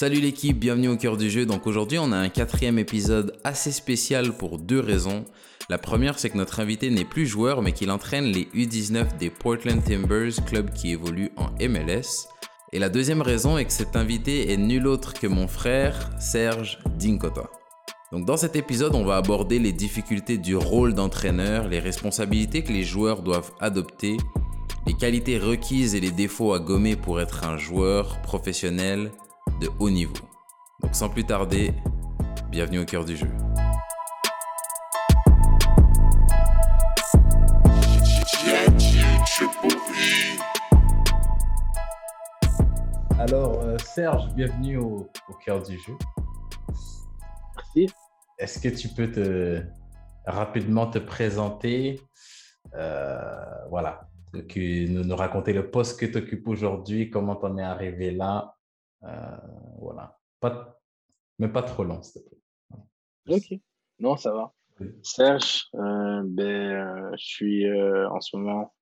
Salut l'équipe, bienvenue au cœur du jeu. Donc aujourd'hui on a un quatrième épisode assez spécial pour deux raisons. La première c'est que notre invité n'est plus joueur mais qu'il entraîne les U19 des Portland Timbers, club qui évolue en MLS. Et la deuxième raison est que cet invité est nul autre que mon frère Serge Dinkota. Donc dans cet épisode on va aborder les difficultés du rôle d'entraîneur, les responsabilités que les joueurs doivent adopter, les qualités requises et les défauts à gommer pour être un joueur professionnel de haut niveau. Donc sans plus tarder, bienvenue au cœur du jeu. Alors euh, Serge, bienvenue au, cœur du jeu. Merci. Est-ce que tu peux te rapidement te présenter euh, Voilà, que, nous, nous raconter le poste que tu occupes aujourd'hui, comment tu en es arrivé là, voilà. Pas, mais pas trop long, s'il te plaît. Ok. Non, ça va. Serge, euh, ben, euh, je suis en ce moment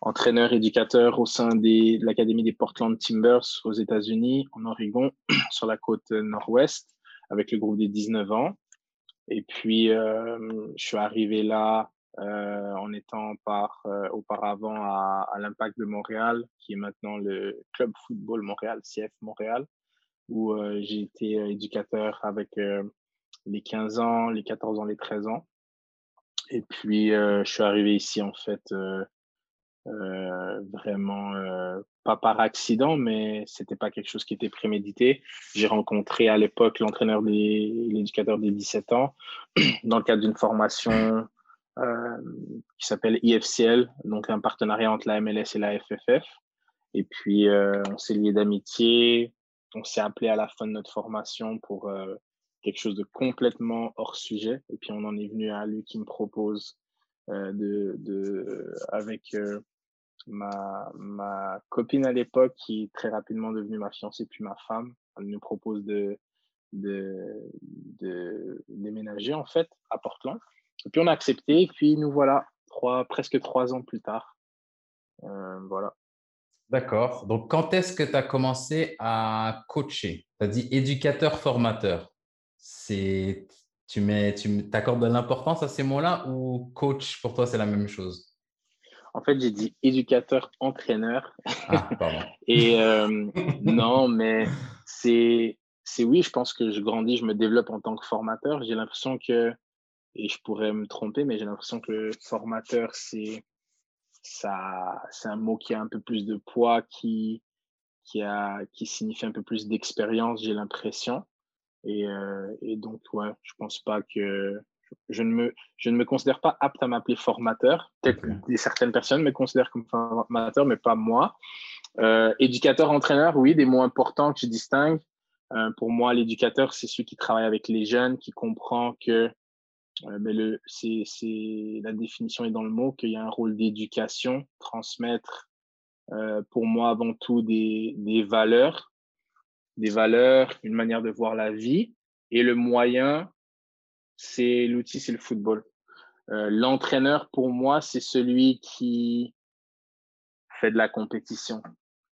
entraîneur éducateur au sein de l'Académie des Portland Timbers aux États-Unis, en Oregon, sur la côte nord-ouest, avec le groupe des 19 ans. Et puis, je suis arrivé là euh, en étant par, euh, auparavant à, l'Impact de Montréal, qui est maintenant le Club Football Montréal, CF Montréal, où euh, j'ai été éducateur avec les 15 ans, les 14 ans, les 13 ans. Et puis, je suis arrivé ici, en fait, vraiment pas par accident, mais c'était pas quelque chose qui était prémédité. J'ai rencontré à l'époque l'entraîneur des l'éducateur des 17 ans dans le cadre d'une formation qui s'appelle IFCL, donc un partenariat entre la MLS et la FFF. Et puis, euh, on s'est lié d'amitié. On s'est appelé à la fin de notre formation pour euh, quelque chose de complètement hors sujet. Et puis, on en est venu à lui qui me propose de, de, avec ma, copine à l'époque, qui est très rapidement devenue ma fiancée, puis ma femme. Elle nous propose de déménager, en fait, à Portland. Et puis on a accepté, et puis nous voilà, trois, presque trois ans plus tard. Euh, voilà. D'accord. Donc, quand est-ce que tu as commencé à coacher? Tu as dit éducateur-formateur. C'est, tu mets, tu t'accordes de l'importance à ces mots-là ou coach pour toi c'est la même chose? En fait, j'ai dit éducateur-entraîneur. Ah, pardon. Et euh, non, mais c'est, c'est oui, je pense que je grandis, je me développe en tant que formateur. J'ai l'impression que et je pourrais me tromper, mais j'ai l'impression que formateur, c'est ça, c'est un mot qui a un peu plus de poids, qui, qui, a, qui signifie un peu plus d'expérience, j'ai l'impression. Et, euh, et, donc, ouais, je pense pas que je ne me, je ne me considère pas apte à m'appeler formateur. Peut-être que certaines personnes me considèrent comme formateur, mais pas moi. Euh, éducateur, entraîneur, oui, des mots importants que je distingue. Euh, pour moi, l'éducateur, c'est celui qui travaille avec les jeunes, qui comprend que mais le, c'est, c'est, la définition est dans le mot qu'il y a un rôle d'éducation, transmettre euh, pour moi avant tout des, des valeurs, des valeurs, une manière de voir la vie. Et le moyen, c'est l'outil, c'est le football. Euh, l'entraîneur, pour moi, c'est celui qui fait de la compétition.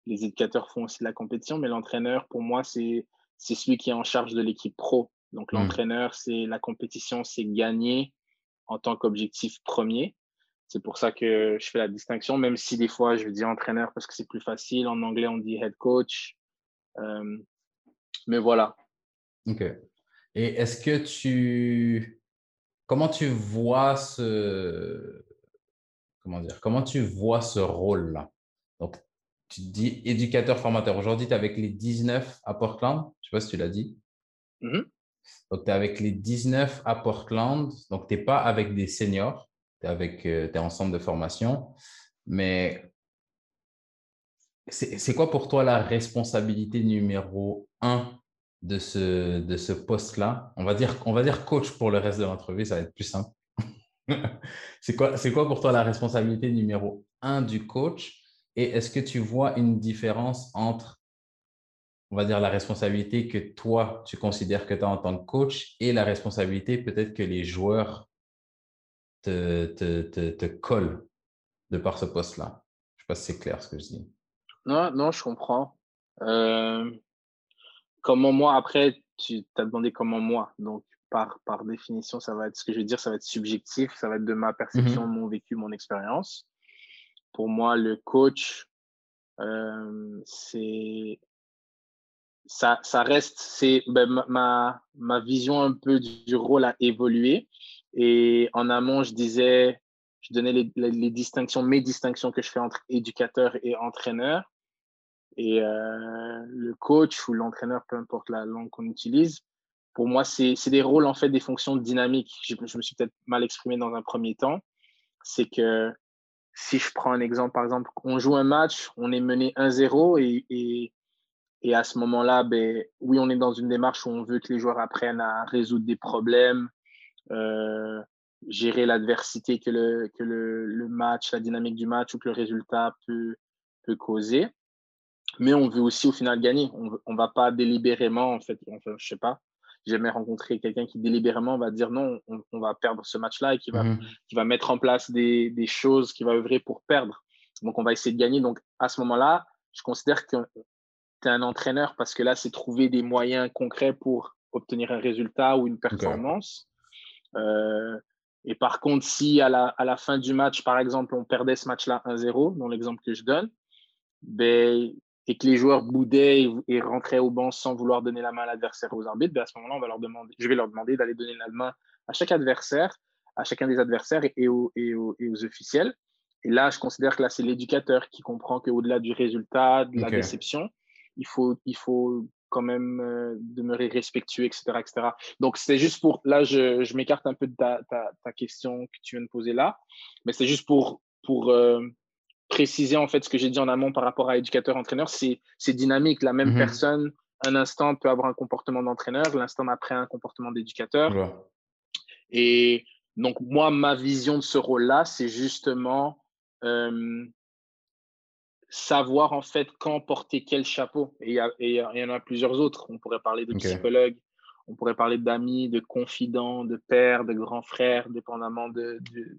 Les éducateurs font aussi de la compétition, mais l'entraîneur, pour moi, c'est, c'est celui qui est en charge de l'équipe pro. Donc, mmh. l'entraîneur, c'est la compétition, c'est gagner en tant qu'objectif premier. C'est pour ça que je fais la distinction, même si des fois je dis entraîneur parce que c'est plus facile. En anglais, on dit head coach. Euh, mais voilà. OK. Et est-ce que tu. Comment tu vois ce. Comment dire Comment tu vois ce rôle-là? Donc, tu dis éducateur-formateur. Aujourd'hui, tu es avec les 19 à Portland. Je ne sais pas si tu l'as dit. Mmh donc, tu es avec les 19 à Portland. Donc, tu n'es pas avec des seniors. Tu es euh, tes ensembles de formation. Mais c'est quoi pour toi la responsabilité numéro un de ce, de ce poste-là? On, va dire, on va dire coach pour le reste de l'entrevue, ça va être plus simple. c'est quoi, quoi pour toi la responsabilité numéro un du coach? Et est-ce que tu vois une différence entre on va dire, la responsabilité que toi, tu considères que tu as en tant que coach et la responsabilité peut-être que les joueurs te, te, collent de par ce poste-là. Je ne sais pas si c'est clair ce que je dis. Non, non, je comprends. Euh, comment moi, après, tu t'as demandé comment moi. Donc, par, par définition, ça va être ce que je veux dire, ça va être subjectif, ça va être de ma perception, Mhm. mon vécu, mon expérience. Pour moi, le coach, euh, c'est ça, ça reste, c'est ben, ma, ma, vision un peu du, rôle a évolué. Et en amont, je disais, je donnais les distinctions, mes distinctions que je fais entre éducateur et entraîneur. Et euh, le coach ou l'entraîneur, peu importe la langue qu'on utilise, pour moi, c'est des rôles, en fait, des fonctions dynamiques. Je, je me suis peut-être mal exprimé dans un premier temps. C'est que si je prends un exemple, par exemple, on joue un match, on est mené 1-0 et, et, et, à ce moment-là, ben, oui, on est dans une démarche où on veut que les joueurs apprennent à résoudre des problèmes, euh, gérer l'adversité que, le, que le, le match, la dynamique du match ou que le résultat peut, peut causer mais on veut aussi au final gagner. On ne va pas délibérément, en fait, enfin, je sais pas, j'ai jamais rencontré quelqu'un qui délibérément va dire non, on, on va perdre ce match-là et qui va, Mhm. qui va mettre en place des, des choses, qui va œuvrer pour perdre. Donc, on va essayer de gagner. Donc, à ce moment-là, je considère que es un entraîneur parce que là, c'est trouver des moyens concrets pour obtenir un résultat ou une performance. Euh, et par contre, si à la, à la fin du match, par exemple, on perdait ce match-là 1-0, dans l'exemple que je donne, ben, et que les joueurs boudaient et, et, rentraient au banc sans vouloir donner la main à l'adversaire aux arbitres, ben à ce moment-là, on va leur demander, je vais leur demander d'aller donner la main à chaque adversaire, à chacun des adversaires et, et, aux, et, aux, et aux, officiels. Et là, je considère que là, c'est l'éducateur qui comprend qu'au-delà du résultat, de la okay. déception, il faut, il faut quand même euh, demeurer respectueux, etc. etc. Donc, c'est juste pour, là, je, je m'écarte un peu de ta, ta, ta, question que tu viens de poser là, mais c'est juste pour, pour euh, préciser en fait ce que j'ai dit en amont par rapport à éducateur-entraîneur, c'est dynamique. La même Mhm. personne, un instant, peut avoir un comportement d'entraîneur, l'instant d'après, un comportement d'éducateur. Et donc, moi, ma vision de ce rôle-là, c'est justement euh, savoir en fait quand porter quel chapeau. Et il y, y, en a plusieurs autres. On pourrait parler de Okay. psychologue, on pourrait parler d'amis, de confidents, de pères, de grands frères, dépendamment de, de,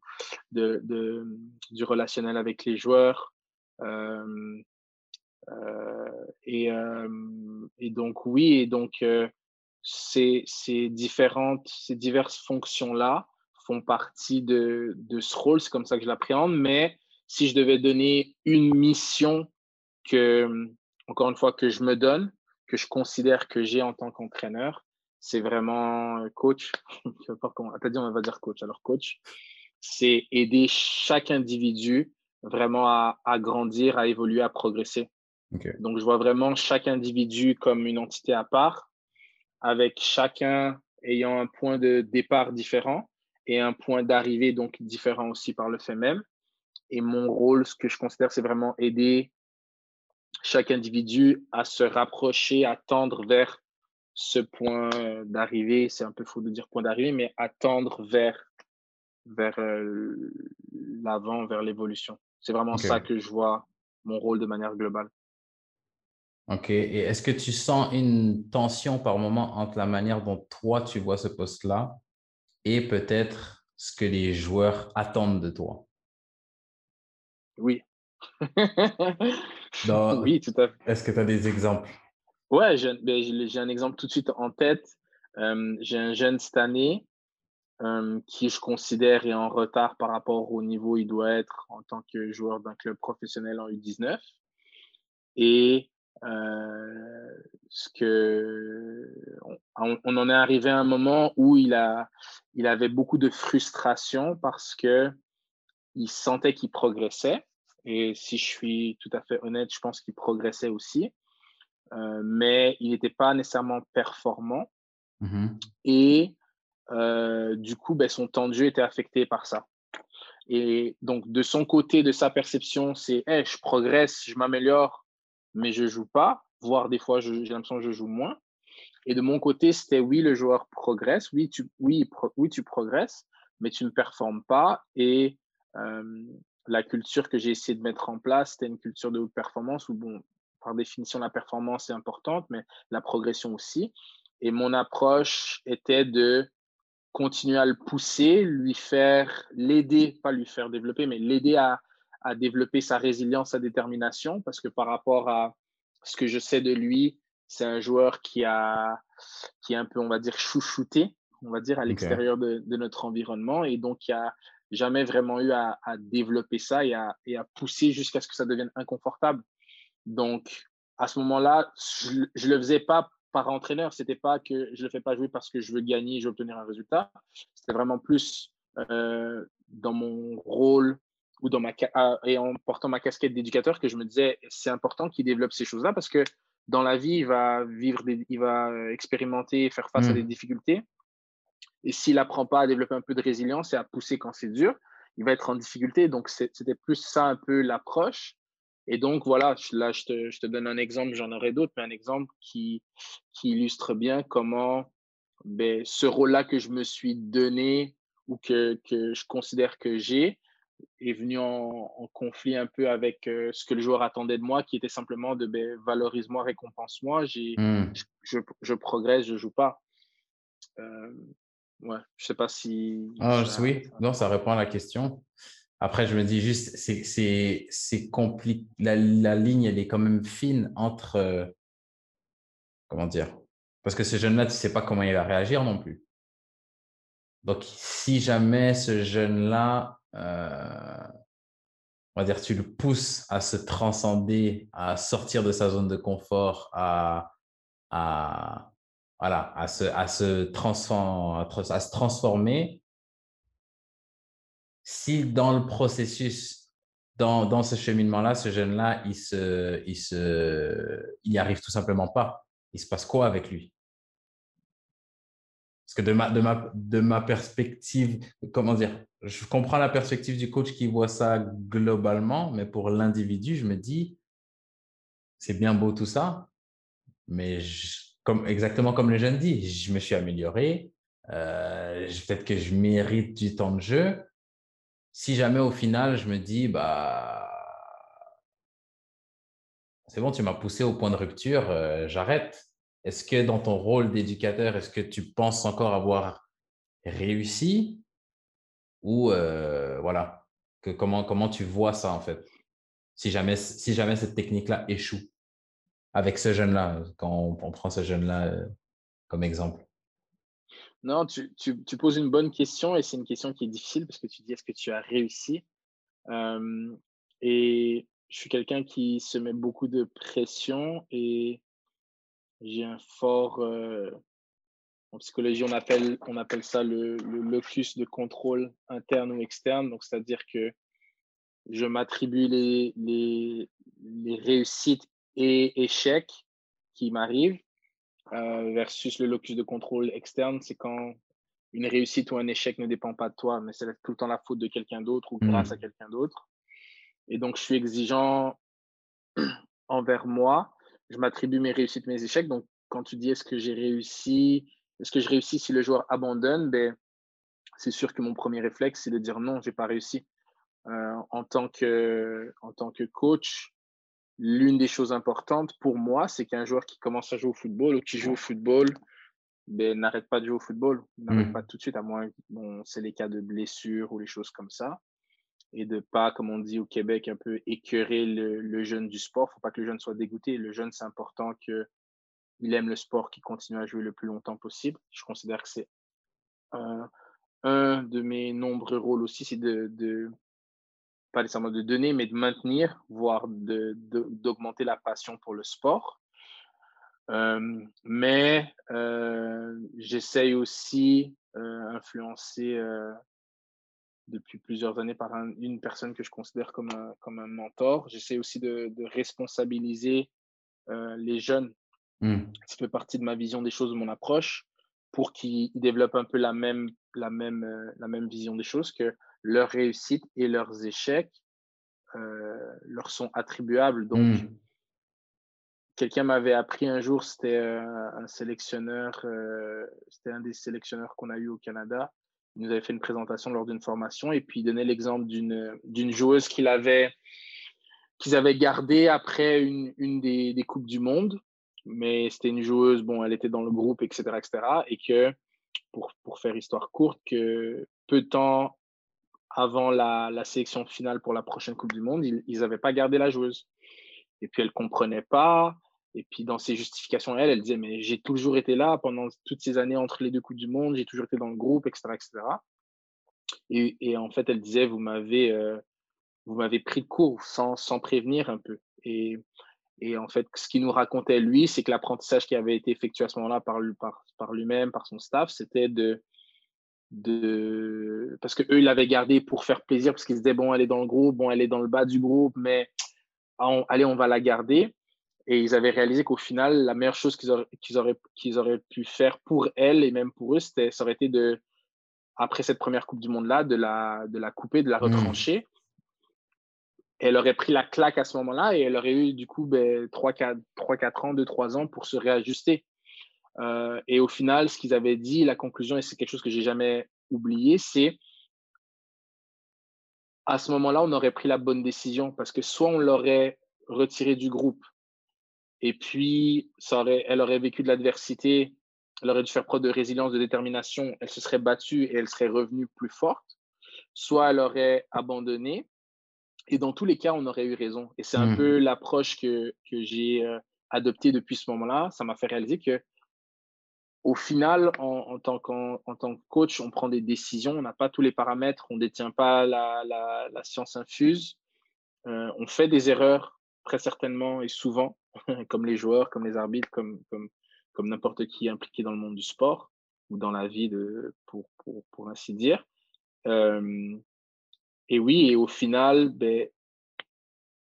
de, de du relationnel avec les joueurs. Euh, euh, et, euh, et, donc, oui, et donc, ces, ces, différentes, ces diverses fonctions-là font partie de, de ce rôle, c'est comme ça que je l'appréhende, mais si je devais donner une mission que, encore une fois, que je me donne, que je considère que j'ai en tant qu'entraîneur, c'est vraiment euh, coach. Je sais pas comment. T'as dit on va dire coach. Alors coach, c'est aider chaque individu vraiment à, à, grandir, à évoluer, à progresser. Okay. Donc je vois vraiment chaque individu comme une entité à part, avec chacun ayant un point de départ différent et un point d'arrivée donc différent aussi par le fait même. Et mon rôle, ce que je considère, c'est vraiment aider chaque individu à se rapprocher, à tendre vers ce point d'arrivée, c'est un peu faux de dire point d'arrivée, mais attendre vers, vers euh, l'avant, vers l'évolution. C'est vraiment okay. ça que je vois mon rôle de manière globale. OK. Et est-ce que tu sens une tension par moment entre la manière dont toi, tu vois ce poste-là et peut-être ce que les joueurs attendent de toi? Oui. Oui, tout à fait. Est-ce que tu as des exemples? Ouais, j'ai un exemple tout de suite en tête. Euh, j'ai un jeune cette année euh, qui, je considère, est en retard par rapport au niveau où il doit être en tant que joueur d'un club professionnel en U19. Et euh, ce que on, on, en est arrivé à un moment où il, a, il avait beaucoup de frustration parce que il sentait qu'il progressait. Et si je suis tout à fait honnête, je pense qu'il progressait aussi. Euh, mais il n'était pas nécessairement performant. Mm-hmm. Et euh, du coup, ben, son temps de jeu était affecté par ça. Et donc, de son côté, de sa perception, c'est hey, je progresse, je m'améliore, mais je joue pas. Voire des fois, j'ai l'impression que je joue moins. Et de mon côté, c'était oui, le joueur progresse, oui, tu, oui, pro, oui, tu progresses, mais tu ne performes pas. Et la culture que j'ai essayé de mettre en place, c'était une culture de haute performance où, bon, par définition, la performance est importante, mais la progression aussi. Et mon approche était de continuer à le pousser, lui faire, l'aider, pas lui faire développer, mais l'aider à, à développer sa résilience, sa détermination, parce que par rapport à ce que je sais de lui, c'est un joueur qui, a, qui est un peu, on va dire, chouchouté, on va dire, à l'extérieur de, notre environnement. Et donc, il n'y a jamais vraiment eu à, développer ça et à, et à pousser jusqu'à ce que ça devienne inconfortable. Donc, à ce moment-là, je ne le faisais pas par entraîneur. C'était pas que je le fais pas jouer parce que je veux gagner, je veux obtenir un résultat. C'était vraiment plus euh, dans mon rôle ou dans ma ah, et en portant ma casquette d'éducateur que je me disais c'est important qu'il développe ces choses-là parce que dans la vie il va vivre il va expérimenter faire face à des mmh. difficultés et s'il n'apprend pas à développer un peu de résilience et à pousser quand c'est dur il va être en difficulté donc c'était plus ça un peu l'approche et donc voilà là je te, je te donne un exemple j'en aurai d'autres mais un exemple qui qui illustre bien comment ben, ce rôle-là que je me suis donné ou que, que je considère que j'ai est venu en, conflit un peu avec euh, ce que le joueur attendait de moi, qui était simplement de ben, valorise-moi, récompense-moi. Mmh. Je, je, progresse, je joue pas. Euh, ouais, je sais pas si. Ah, oui, non, ça répond à la question. Après, je me dis juste, c'est compliqué. La, la, ligne, elle est quand même fine entre. Euh, comment dire? Parce que ce jeune-là, tu sais pas comment il va réagir non plus. Donc, si jamais ce jeune-là, euh, on va dire, tu le pousses à se transcender, à sortir de sa zone de confort, à, à, voilà, à, se, à, se transform, à se transformer, si dans le processus, dans, dans ce cheminement-là, ce jeune-là, il se, il se, il n'y arrive tout simplement pas. Il se passe quoi avec lui? Parce que de ma, de ma, de ma perspective, comment dire, je comprends la perspective du coach qui voit ça globalement, mais pour l'individu, je me dis, c'est bien beau tout ça, mais comme, exactement comme le jeune dit, je me suis amélioré, euh, peut-être que je mérite du temps de jeu. Si jamais au final, je me dis, bah, c'est bon, tu m'as poussé au point de rupture, euh, j'arrête. Est-ce que dans ton rôle d'éducateur, est-ce que tu penses encore avoir réussi? Ou euh, voilà, que comment, comment tu vois ça en fait? Si jamais, si jamais cette technique-là échoue avec ce jeune-là, quand on, prend ce jeune-là euh, comme exemple? Non, tu, poses une bonne question et c'est une question qui est difficile parce que tu dis est-ce que tu as réussi? Et je suis quelqu'un qui se met beaucoup de pression et j'ai un fort, euh, en psychologie, on appelle, on appelle ça le, locus de contrôle interne ou externe. Donc, c'est-à-dire que je m'attribue les, les, réussites et échecs qui m'arrivent euh, versus le locus de contrôle externe. C'est quand une réussite ou un échec ne dépend pas de toi, mais c'est tout le temps la faute de quelqu'un d'autre ou grâce à mmh. quelqu'un d'autre. Et donc, je suis exigeant envers moi je m'attribue mes réussites, mes échecs. Donc, quand tu dis est-ce que j'ai réussi, est-ce que je réussis si le joueur abandonne, ben, c'est sûr que mon premier réflexe, c'est de dire non, j'ai pas réussi. Euh, en, tant que, en tant que coach, l'une des choses importantes pour moi, c'est qu'un joueur qui commence à jouer au football ou qui joue au football, ben, n'arrête pas de jouer au football, n'arrête mmh. pas tout de suite, à moins bon, c'est les cas de blessure ou les choses comme ça et de pas, comme on dit au Québec, un peu écœurer le, jeune du sport. faut pas que le jeune soit dégoûté. Le jeune, c'est important qu'il aime le sport, qu'il continue à jouer le plus longtemps possible. Je considère que c'est un, un, de mes nombreux rôles aussi, c'est de, de, pas nécessairement de donner, mais de maintenir, voire d'augmenter la passion pour le sport. Euh, mais euh, j'essaye aussi euh, influencer depuis plusieurs années par une personne que je considère comme un, comme un mentor. J'essaie aussi de, de responsabiliser euh, les jeunes. Mmh. Ça fait partie de ma vision des choses, de mon approche, pour qu'ils développent un peu la même, la, même, euh, la même vision des choses, que leurs réussites et leurs échecs euh, leur sont attribuables. Donc, mmh. quelqu'un m'avait appris un jour, c'était un sélectionneur, c'était un des sélectionneurs qu'on a eu au Canada, il nous avait fait une présentation lors d'une formation et puis il donnait l'exemple d'une joueuse qu'il avait qu'ils avaient gardée après une, une des, des, Coupes du Monde. Mais c'était une joueuse, bon, elle était dans le groupe, etc., etc. Et que, pour, pour faire histoire courte, que peu de temps avant la, sélection finale pour la prochaine Coupe du Monde, ils n'avaient pas gardé la joueuse. Et puis elle comprenait pas. Et puis dans ses justifications, elle, elle disait, mais j'ai toujours été là pendant toutes ces années entre les deux coups du monde, j'ai toujours été dans le groupe, etc. etc. Et, en fait, elle disait, vous m'avez euh, vous m'avez pris de court sans, sans prévenir un peu. Et, en fait, ce qu'il nous racontait, lui, c'est que l'apprentissage qui avait été effectué à ce moment-là par lui-même, par son staff, c'était de, de. Parce qu'eux, ils l'avaient gardé pour faire plaisir, parce qu'ils se disaient, bon, elle est dans le groupe, bon, elle est dans le bas du groupe, mais allez, on va la garder. Et ils avaient réalisé qu'au final, la meilleure chose qu'ils auraient, qu'ils auraient, qu'ils auraient pu faire pour elle et même pour eux, c'était, ça aurait été de, après cette première Coupe du Monde-là, de la, de la couper, de la mmh. retrancher. Elle aurait pris la claque à ce moment-là et elle aurait eu du coup ben, 3-4 ans, 2-3 ans pour se réajuster. Euh, et au final, ce qu'ils avaient dit, la conclusion, et c'est quelque chose que j'ai jamais oublié, c'est à ce moment-là, on aurait pris la bonne décision parce que soit on l'aurait retiré du groupe et puis ça aurait, elle aurait vécu de l'adversité, elle aurait dû faire preuve de résilience, de détermination, elle se serait battue et elle serait revenue plus forte, soit elle aurait abandonné. Et dans tous les cas, on aurait eu raison. Et c'est un mmh. peu l'approche que, que j'ai euh, adoptée depuis ce moment-là. Ça m'a fait réaliser que au final, en, tant en, tant que coach, on prend des décisions, on n'a pas tous les paramètres, on ne détient pas la, la, science infuse. Euh, on fait des erreurs très certainement et souvent, comme les joueurs, comme les arbitres, comme, comme, comme n'importe qui impliqué dans le monde du sport ou dans la vie, de, pour, pour, pour ainsi dire. Euh, et oui, et au final, ben,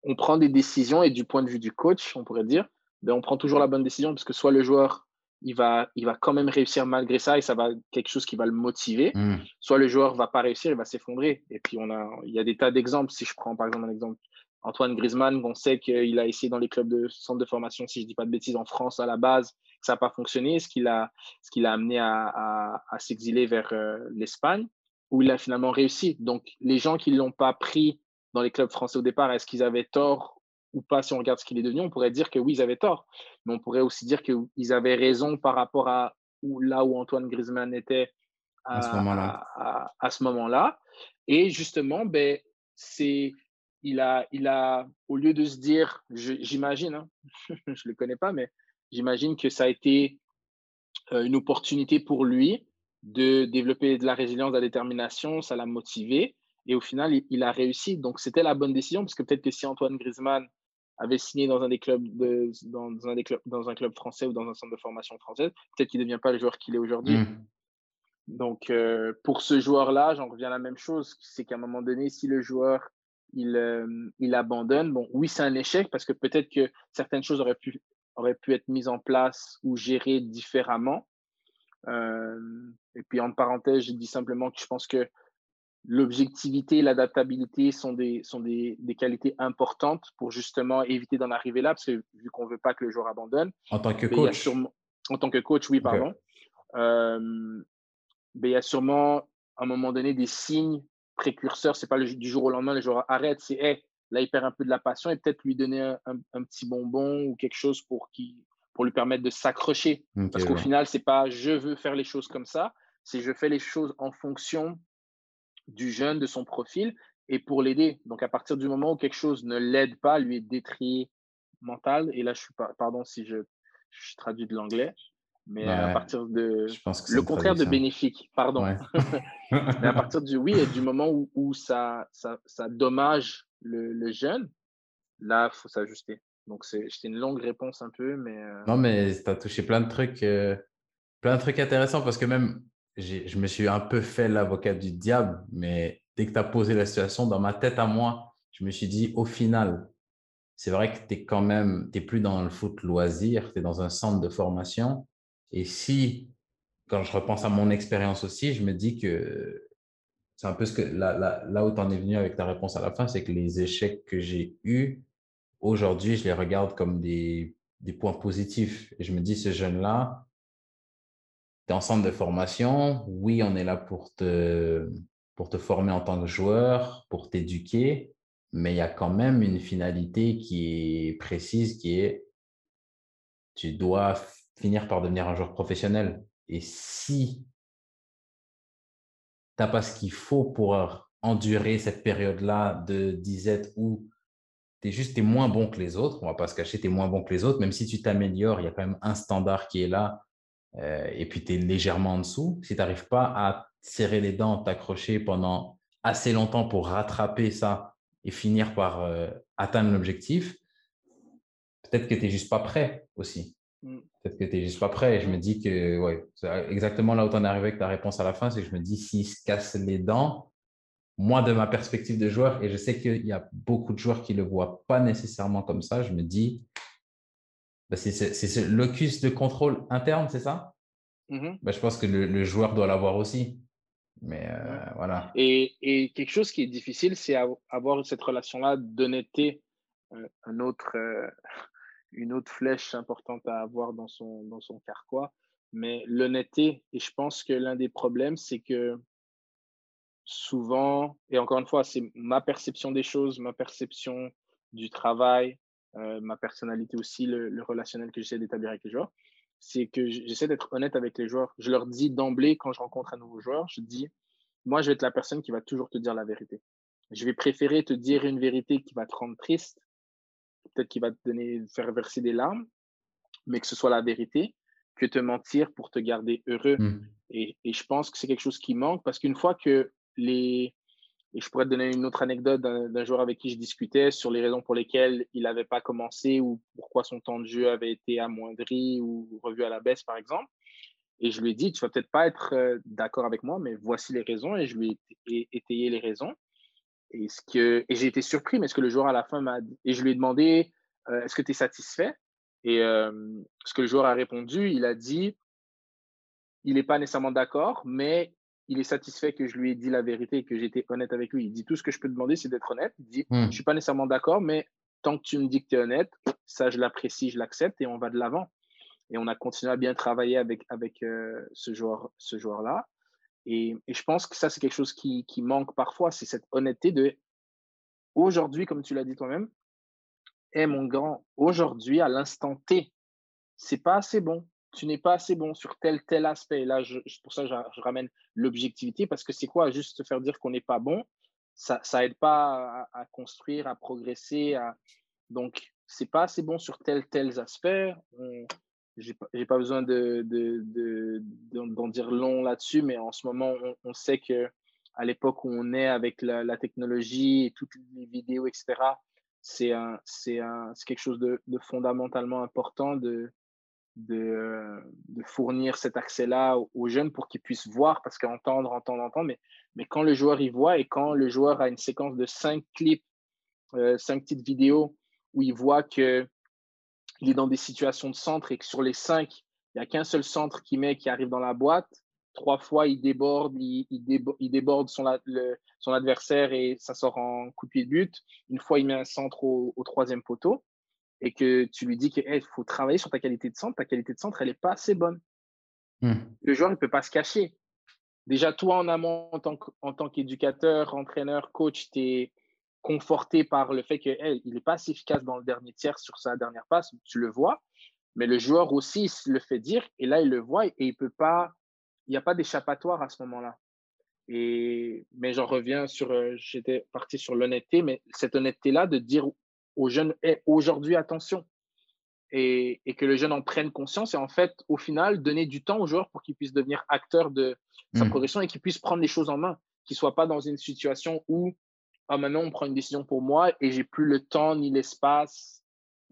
on prend des décisions et du point de vue du coach, on pourrait dire, ben, on prend toujours la bonne décision parce que soit le joueur il va, il va quand même réussir malgré ça et ça va quelque chose qui va le motiver. Hmm. Soit le joueur va pas réussir, il va s'effondrer. Et puis on a, il y a des tas d'exemples. Si je prends par exemple un exemple, Antoine Griezmann, on sait qu'il a essayé dans les clubs de centre de formation, si je dis pas de bêtises, en France à la base, ça n'a pas fonctionné, ce qui l'a, ce qui l'a amené à, à, s'exiler vers euh, l'Espagne, où il a finalement réussi. Donc les gens qui l'ont pas pris dans les clubs français au départ, est-ce qu'ils avaient tort ou pas, si on regarde ce qu'il est devenu, on pourrait dire que oui, ils avaient tort. Mais on pourrait aussi dire qu'ils avaient raison par rapport à où, là où Antoine Griezmann était à, ce moment-là. Et justement, ben, c'est, il, a, il a, au lieu de se dire, j'imagine, hein, je ne le connais pas, mais j'imagine que ça a été euh, une opportunité pour lui de développer de la résilience, de la détermination, ça l'a motivé. Et au final, il, il a réussi. Donc, c'était la bonne décision, parce que peut-être que si Antoine Griezmann avait signé dans un des clubs de, dans, un des clubs, dans un club français ou dans un centre de formation française, peut-être qu'il ne devient pas le joueur qu'il est aujourd'hui. Hmm. Donc, euh, pour ce joueur-là, j'en reviens à la même chose. C'est qu'à un moment donné, si le joueur il, euh, il abandonne, bon, oui, c'est un échec parce que peut-être que certaines choses auraient pu, auraient pu être mises en place ou gérées différemment. Euh, et puis, en parenthèse, je dis simplement que je pense que l'objectivité l'adaptabilité sont, des, sont des, des, qualités importantes pour justement éviter d'en arriver là, parce que vu qu'on ne veut pas que le joueur abandonne. En tant que coach En tant que coach, oui, pardon. Euh, ben, il y a sûrement à un moment donné des signes précurseurs. Ce n'est pas le, du jour au lendemain, le joueur arrête, c'est hey, là, il perd un peu de la passion et peut-être lui donner un, un, petit bonbon ou quelque chose pour, qui, pour lui permettre de s'accrocher. Parce qu'au final, ce n'est pas je veux faire les choses comme ça, c'est je fais les choses en fonction du jeune, de son profil, et pour l'aider. Donc, à partir du moment où quelque chose ne l'aide pas, lui est détrié mental, et là, je suis pas, pardon si je, je traduis de l'anglais, mais à partir de le contraire de bénéfique, pardon. mais à partir du oui, et du moment où, où ça, ça, ça, dommage le, le jeune, là, il faut s'ajuster. Donc, c'est une longue réponse un peu, mais. Euh non, mais tu as touché plein de trucs, euh, plein de trucs intéressants parce que même je me suis un peu fait l'avocat du diable, mais dès que tu as posé la situation, dans ma tête à moi, je me suis dit, au final, c'est vrai que tu es quand même, tu plus dans le foot loisir, tu es dans un centre de formation. Et si, quand je repense à mon expérience aussi, je me dis que c'est un peu ce que là, où tu en es venu avec ta réponse à la fin, c'est que les échecs que j'ai eus, aujourd'hui, je les regarde comme des, des points positifs. Et je me dis, ce jeune-là, tu es en centre de formation. Oui, on est là pour te, pour te former en tant que joueur, pour t'éduquer, mais il y a quand même une finalité qui est précise, qui est tu dois finir par devenir un joueur professionnel. Et si tu n'as pas ce qu'il faut pour endurer cette période-là de disette où es juste es moins bon que les autres. On va pas se cacher, tu es moins bon que les autres. Même si tu t'améliores, il y a quand même un standard qui est là. Euh, et puis, tu es légèrement en dessous. Si tu n'arrives pas à serrer les dents, t'accrocher pendant assez longtemps pour rattraper ça et finir par euh, atteindre l'objectif, peut-être que tu n'es juste pas prêt aussi. Mm. Peut-être que tu n'es juste pas prêt. Et je me dis que, ouais, exactement là où tu en es arrivé avec ta réponse à la fin, c'est que je me dis, s'il se casse les dents, moi, de ma perspective de joueur, et je sais qu'il y a beaucoup de joueurs qui ne le voient pas nécessairement comme ça, je me dis, bah, c'est ce locus de contrôle interne, c'est ça? Mm-hmm. bah, Je pense que le, joueur doit l'avoir aussi. Mais euh, voilà. Et, et, quelque chose qui est difficile, c'est avoir cette relation-là d'honnêteté. Euh, un autre, euh, une autre flèche importante à avoir dans son, dans son carquois. Mais l'honnêteté, et je pense que l'un des problèmes, c'est que souvent, et encore une fois, c'est ma perception des choses, ma perception du travail, euh, ma personnalité aussi, le, relationnel que j'essaie d'établir avec les joueurs, c'est que j'essaie d'être honnête avec les joueurs. Je leur dis d'emblée, quand je rencontre un nouveau joueur, je dis, moi, je vais être la personne qui va toujours te dire la vérité. Je vais préférer te dire une vérité qui va te rendre triste, peut-être qui va te donner, faire verser des larmes, mais que ce soit la vérité, que te mentir pour te garder heureux. Mmh. Et, et, je pense que c'est quelque chose qui manque parce qu'une fois que les. Et je pourrais te donner une autre anecdote d'un joueur avec qui je discutais sur les raisons pour lesquelles il n'avait pas commencé ou pourquoi son temps de jeu avait été amoindri ou revu à la baisse, par exemple. Et je lui ai dit, tu vas peut-être pas être euh, d'accord avec moi, mais voici les raisons. Et je lui ai étayé les raisons. Et j'ai été surpris, mais ce que le joueur à la fin m'a dit. Et je lui ai demandé, euh, est-ce que tu es satisfait? Et euh, ce que le joueur a répondu, il a dit, il n'est pas nécessairement d'accord, mais il est satisfait que je lui ai dit la vérité et que j'étais honnête avec lui. Il dit tout ce que je peux demander, c'est d'être honnête. Il dit, mmh. je suis pas nécessairement d'accord, mais tant que tu me dis que tu es honnête, ça, je l'apprécie, je l'accepte et on va de l'avant. Et on a continué à bien travailler avec, avec euh, ce joueur-là. Ce joueur et, et, je pense que ça, c'est quelque chose qui, qui manque parfois, c'est cette honnêteté de aujourd'hui, comme tu l'as dit toi-même, eh mon grand, aujourd'hui, à l'instant T, c'est pas assez bon tu n'es pas assez bon sur tel, tel aspect. là, je, pour ça, je, je ramène l'objectivité parce que c'est quoi Juste se faire dire qu'on n'est pas bon, ça n'aide pas à, construire, à progresser. À... Donc, c'est pas assez bon sur tel, tel aspect. Je n'ai pas besoin d'en de, de, dire long là-dessus, mais en ce moment, on, sait que à l'époque où on est avec la, technologie et toutes les vidéos, etc., c'est quelque chose de, fondamentalement important de, de, fournir cet accès-là aux, jeunes pour qu'ils puissent voir, parce qu'entendre, entendre, entendre, mais, mais quand le joueur y voit et quand le joueur a une séquence de cinq clips, euh, cinq petites vidéos où il voit qu'il est dans des situations de centre et que sur les cinq, il n'y a qu'un seul centre qui met, qui arrive dans la boîte, trois fois il déborde, il, déborde, son, adversaire et ça sort en coup de pied de but. Une fois, il met un centre au troisième poteau et que tu lui dis qu'il faut travailler sur ta qualité de centre, ta qualité de centre, elle n'est pas assez bonne. Mmh. Le joueur ne peut pas se cacher. Déjà, toi, en amont, en tant qu'éducateur, entraîneur, coach, tu es conforté par le fait qu'il n'est pas assez efficace dans le dernier tiers sur sa dernière passe, tu le vois. Mais le joueur aussi le fait dire, et là, il le voit, et il peut pas, il n'y a pas d'échappatoire à ce moment-là. Et, mais j'en reviens sur, euh, j'étais parti sur l'honnêteté, mais cette honnêteté-là de dire aux jeunes est aujourd'hui attention et, que le jeune en prenne conscience et en fait, au final, donner du temps aux joueurs pour qu'ils puissent devenir acteurs de sa mmh. progression et qu'ils puissent prendre les choses en main, qu'ils ne soient pas dans une situation où ah, maintenant on prend une décision pour moi et j'ai plus le temps ni l'espace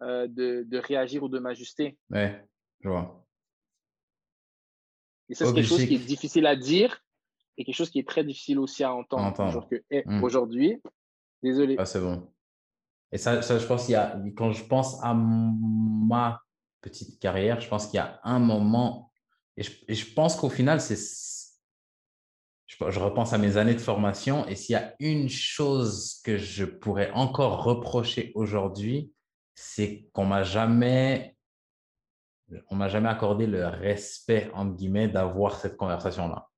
euh, de, de, réagir ou de m'ajuster. Ouais, je vois. Et ça, c'est quelque chose qui est difficile à dire et quelque chose qui est très difficile aussi à entendre. Que, mmh. Aujourd'hui, désolé. Ah, c'est bon. Et ça, je pense qu'il y a, quand je pense à ma petite carrière, je pense qu'il y a un moment, et je, pense qu'au final, c'est, je, repense à mes années de formation, et s'il y a une chose que je pourrais encore reprocher aujourd'hui, c'est qu'on m'a jamais, on m'a jamais accordé le respect, entre guillemets, d'avoir cette conversation-là.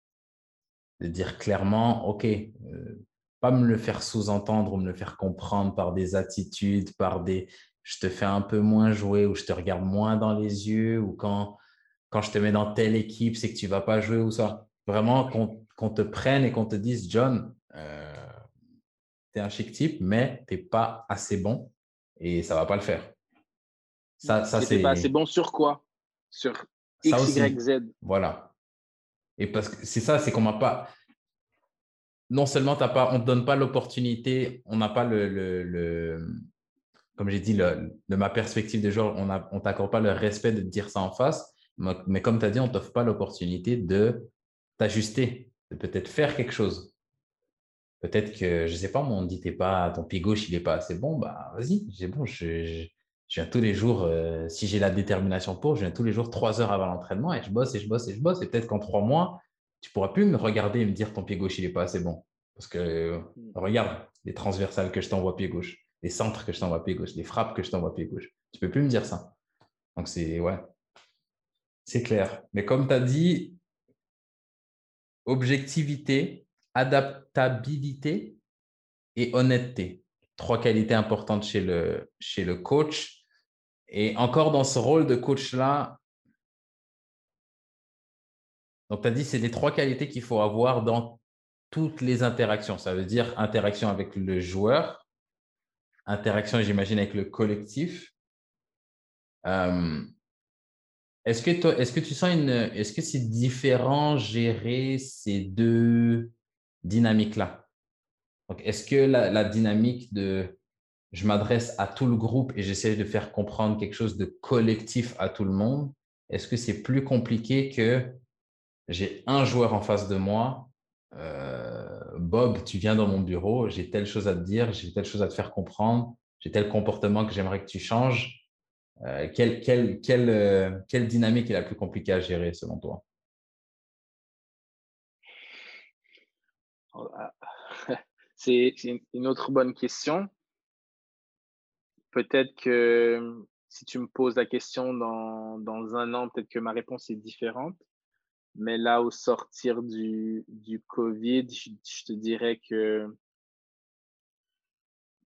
De dire clairement, OK, euh, pas me le faire sous-entendre ou me le faire comprendre par des attitudes, par des je te fais un peu moins jouer ou je te regarde moins dans les yeux ou quand, quand je te mets dans telle équipe, c'est que tu vas pas jouer ou ça. Vraiment qu'on te prenne et qu'on te dise, John, euh, tu es un chic type, mais tu n'es pas assez bon. et ça ne va pas le faire. Ça, ça c'est pas assez bon sur quoi? Sur X, Y, Z. Voilà. Et parce que c'est ça, c'est qu'on n'a pas. Non seulement pas, on ne te donne pas l'opportunité, on n'a pas le, Comme j'ai dit, de ma perspective de joueur, on ne t'accorde pas le respect de te dire ça en face. Mais comme tu as dit, on ne t'offre pas l'opportunité de t'ajuster, de peut-être faire quelque chose. Peut-être que, je ne sais pas, on dit pas, ton pied gauche, il n'est pas assez bon, bah vas-y, c'est bon, je, je viens tous les jours, euh, si j'ai la détermination pour, je viens tous les jours trois heures avant l'entraînement et je bosse et je bosse et je bosse. Et peut-être qu'en trois mois, tu ne pourras plus me regarder et me dire ton pied gauche, il n'est pas assez bon. Parce que mm. regarde les transversales que je t'envoie pied gauche, les centres que je t'envoie pied gauche, les frappes que je t'envoie pied gauche. Tu ne peux plus me dire ça. Donc, c'est ouais, c'est clair. Mais comme tu as dit, objectivité, adaptabilité et honnêteté trois qualités importantes chez le, chez le coach. Et encore dans ce rôle de coach-là, donc tu as dit c'est les trois qualités qu'il faut avoir dans toutes les interactions. Ça veut dire interaction avec le joueur, interaction, j'imagine, avec le collectif. Est-ce que, est-ce que tu sens une. Est-ce que c'est différent gérer ces deux dynamiques-là? Est-ce que la, dynamique de je m'adresse à tout le groupe et j'essaie de faire comprendre quelque chose de collectif à tout le monde, est-ce que c'est plus compliqué que j'ai un joueur en face de moi, euh, Bob, tu viens dans mon bureau, j'ai telle chose à te dire, j'ai telle chose à te faire comprendre, j'ai tel comportement que j'aimerais que tu changes. Euh, quelle, quelle, quelle, euh, quelle dynamique est la plus compliquée à gérer selon toi? Oh, c'est une autre bonne question. Peut-être que si tu me poses la question dans, dans un an, peut-être que ma réponse est différente. Mais là, au sortir du, du Covid, je, te dirais que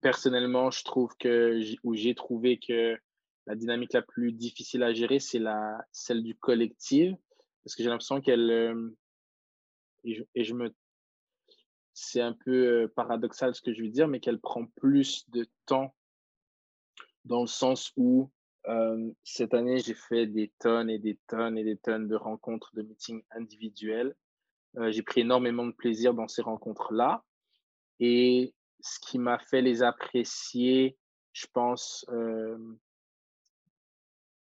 personnellement, je trouve que, ou j'ai trouvé que la dynamique la plus difficile à gérer, c'est la, celle du collectif. Parce que j'ai l'impression qu'elle, euh, et je, me c'est un peu paradoxal ce que je veux dire, mais qu'elle prend plus de temps dans le sens où cette année, j'ai fait des tonnes et des tonnes et des tonnes de rencontres, de meetings individuels. j'ai pris énormément de plaisir dans ces rencontres-là. Et ce qui m'a fait les apprécier, je pense,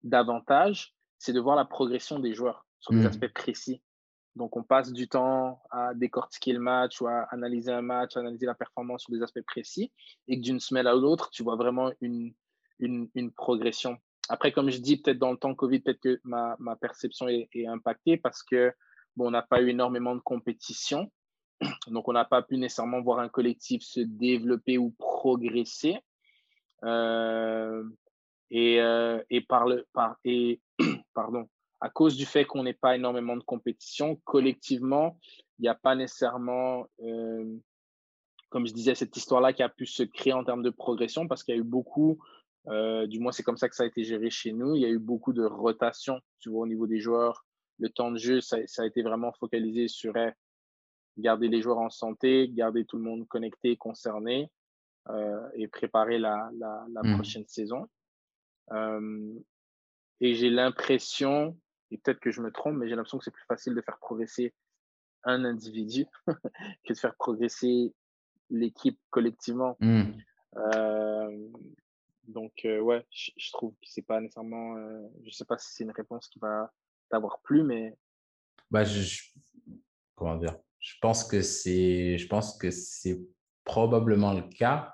davantage, c'est de voir la progression des joueurs sur des mmh. aspects précis. Donc, on passe du temps à décortiquer le match ou à analyser un match, à analyser la performance sur des aspects précis, et que d'une semaine à l'autre, tu vois vraiment une, une, une, progression. Après, comme je dis, peut-être dans le temps Covid, peut-être que ma, perception est, est, impactée parce que bon, on n'a pas eu énormément de compétition. Donc, on n'a pas pu nécessairement voir un collectif se développer ou progresser. Euh, et, euh, et, par le, par, et pardon, à cause du fait qu'on n'ait pas énormément de compétition, collectivement, il n'y a pas nécessairement, euh, comme je disais, cette histoire-là qui a pu se créer en termes de progression parce qu'il y a eu beaucoup, euh, du moins c'est comme ça que ça a été géré chez nous, il y a eu beaucoup de rotation, tu vois, au niveau des joueurs. Le temps de jeu, ça, a été vraiment focalisé sur garder les joueurs en santé, garder tout le monde connecté, concerné euh, et préparer la, mmh. prochaine saison. et j'ai l'impression et peut-être que je me trompe, mais j'ai l'impression que c'est plus facile de faire progresser un individu que de faire progresser l'équipe collectivement. Mmh. Euh, donc, euh, ouais, je, trouve que c'est pas nécessairement. Euh, je sais pas si c'est une réponse qui va t'avoir plu, mais. Bah, comment dire? Je pense que c'est, je pense que c'est probablement le cas.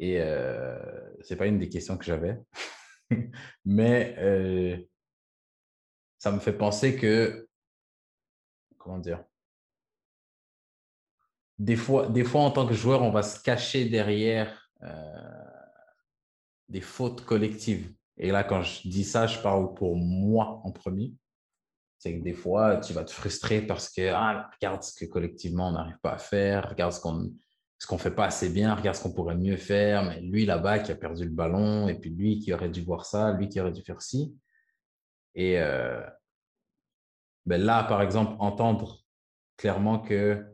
Et c'est pas une des questions que j'avais, mais ça me fait penser que, comment dire, des fois, des fois en tant que joueur, on va se cacher derrière euh, des fautes collectives. Et là, quand je dis ça, je parle pour moi en premier. C'est que des fois, tu vas te frustrer parce que, ah, regarde ce que collectivement on n'arrive pas à faire, regarde ce qu'on ce qu'on fait pas assez bien, regarde ce qu'on pourrait mieux faire, mais lui là-bas qui a perdu le ballon, et puis lui qui aurait dû voir ça, lui qui aurait dû faire ci. Et euh, ben là, par exemple, entendre clairement que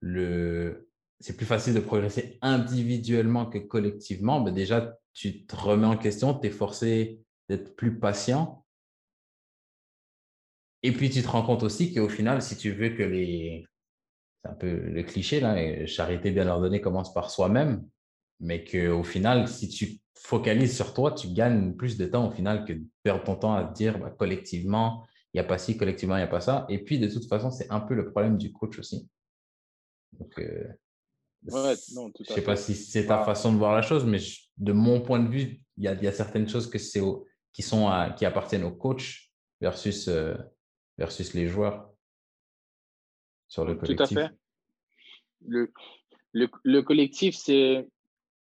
le... c'est plus facile de progresser individuellement que collectivement, ben déjà, tu te remets en question, tu es forcé d'être plus patient. Et puis, tu te rends compte aussi qu'au final, si tu veux que les. C'est un peu le cliché, là, charité bien ordonnée commence par soi-même, mais qu'au final, si tu focalises sur toi, tu gagnes plus de temps au final que de perdre ton temps à te dire bah, collectivement, il n'y a pas ci, collectivement, il n'y a pas ça. Et puis, de toute façon, c'est un peu le problème du coach aussi. Donc, euh, je ne sais pas si c'est ta façon de voir la chose, mais de mon point de vue, il y a, certaines choses que qui, sont qui appartiennent au coach versus, euh, versus les joueurs sur le collectif. Tout à fait. Le, le, collectif, c'est.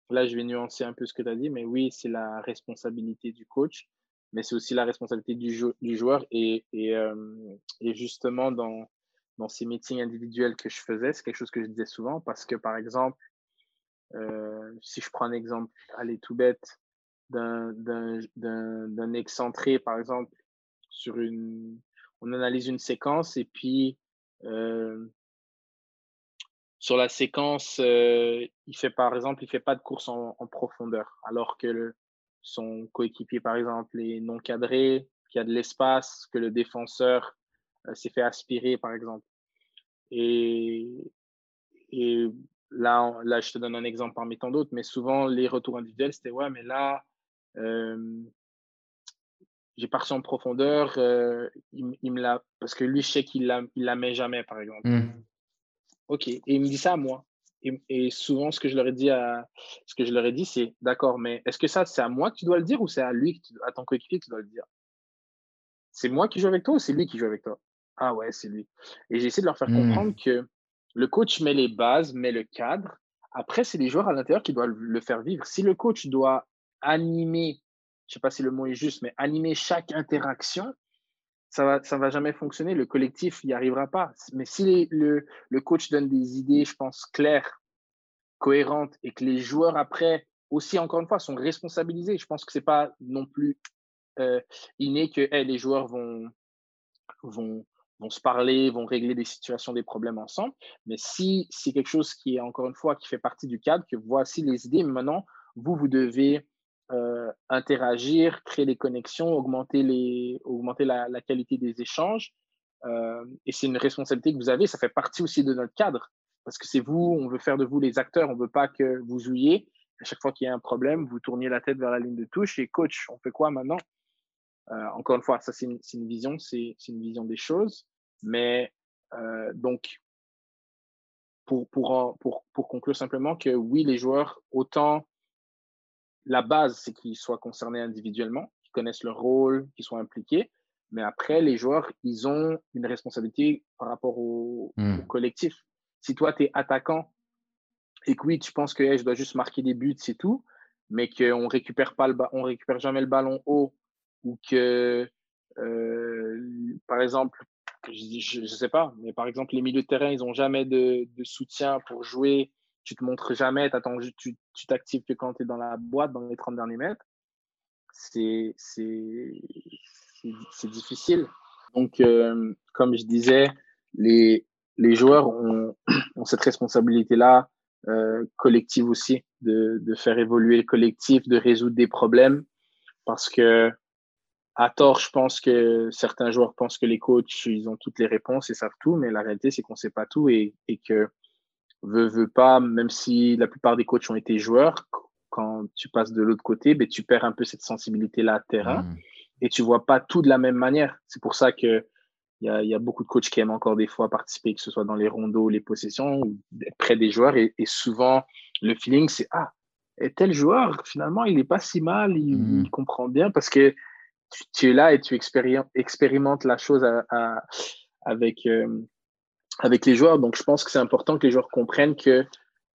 Là, je vais nuancer un peu ce que tu as dit, mais oui, c'est la responsabilité du coach, mais c'est aussi la responsabilité du, du joueur. Et, et, euh, et justement, dans, dans ces meetings individuels que je faisais, c'est quelque chose que je disais souvent parce que, par exemple, si je prends un exemple, allez, tout bête, d'un excentré, par exemple, sur une, on analyse une séquence et puis euh, sur la séquence, euh, il fait par exemple, il fait pas de course en, profondeur, alors que son coéquipier, par exemple, est non cadré, qu'il y a de l'espace, que le défenseur euh, s'est fait aspirer, par exemple. Et, et là, là, je te donne un exemple parmi tant d'autres, mais souvent, les retours individuels, c'était ouais, mais là, euh, j'ai pas reçu en profondeur, euh, il, me l'a, parce que lui, je sais qu'il la, il la met jamais, par exemple. Mmh. Ok, et il me dit ça à moi. Et, et, souvent, ce que je leur ai dit, à, ce que je leur ai dit, c'est d'accord, mais est-ce que ça, c'est à moi que tu dois le dire ou c'est à lui, à ton coéquipier que tu dois le dire? C'est moi qui joue avec toi ou c'est lui qui joue avec toi? Ah ouais, c'est lui. Et j'ai essayé de leur faire mmh. comprendre que le coach met les bases, met le cadre. Après, c'est les joueurs à l'intérieur qui doivent le faire vivre. Si le coach doit animer, je ne sais pas si le mot est juste, mais animer chaque interaction, ça ne va, jamais fonctionner. Le collectif n'y arrivera pas. Mais si le, coach donne des idées, je pense, claires, cohérentes, et que les joueurs, après, aussi, encore une fois, sont responsabilisés, je pense que ce n'est pas non plus euh, inné que les joueurs vont, vont se parler, vont régler des situations, des problèmes ensemble. Mais si c'est quelque chose qui est, encore une fois, qui fait partie du cadre, que voici les idées, maintenant, vous, vous devez euh, interagir, créer des connexions, augmenter, les, augmenter la, qualité des échanges. Euh, et c'est une responsabilité que vous avez, ça fait partie aussi de notre cadre, parce que c'est vous, on veut faire de vous les acteurs, on veut pas que vous jouiez. À chaque fois qu'il y a un problème, vous tourniez la tête vers la ligne de touche et coach, on fait quoi maintenant? Encore une fois, ça c'est une, vision, c'est une vision des choses. Mais euh, donc, pour, pour, pour, pour, conclure simplement que oui, les joueurs, autant la base, c'est qu'ils soient concernés individuellement, qu'ils connaissent leur rôle, qu'ils soient impliqués. Mais après, les joueurs, ils ont une responsabilité par rapport au, mmh. collectif. Si toi, tu es attaquant et que oui, tu penses que je dois juste marquer des buts, c'est tout, mais qu'on récupère pas le on récupère jamais le ballon haut ou que, euh, par exemple, je ne sais pas, mais par exemple, les milieux de terrain, ils n'ont jamais de, soutien pour jouer. Tu te montres jamais, tu t'actives que quand tu es dans la boîte, dans les 30 derniers mètres. C'est difficile. Donc, euh, comme je disais, les, les joueurs ont, ont cette responsabilité-là, euh, collective aussi, de, de, faire évoluer le collectif, de résoudre des problèmes. Parce que à tort, je pense que certains joueurs pensent que les coachs, ils ont toutes les réponses et savent tout, mais la réalité, c'est qu'on ne sait pas tout et, et, que veut, veut pas, même si la plupart des coachs ont été joueurs, quand tu passes de l'autre côté, ben, tu perds un peu cette sensibilité-là à terrain mmh. et tu vois pas tout de la même manière. C'est pour ça que il y a, y a, beaucoup de coachs qui aiment encore des fois participer, que ce soit dans les rondeaux, les possessions, ou près des joueurs. Et, et souvent, le feeling, c'est Ah, et tel joueur, finalement, il n'est pas si mal, il, mmh. il comprend bien parce que tu, es là et tu expérimentes la chose avec, euh, avec les joueurs. Donc, je pense que c'est important que les joueurs comprennent que,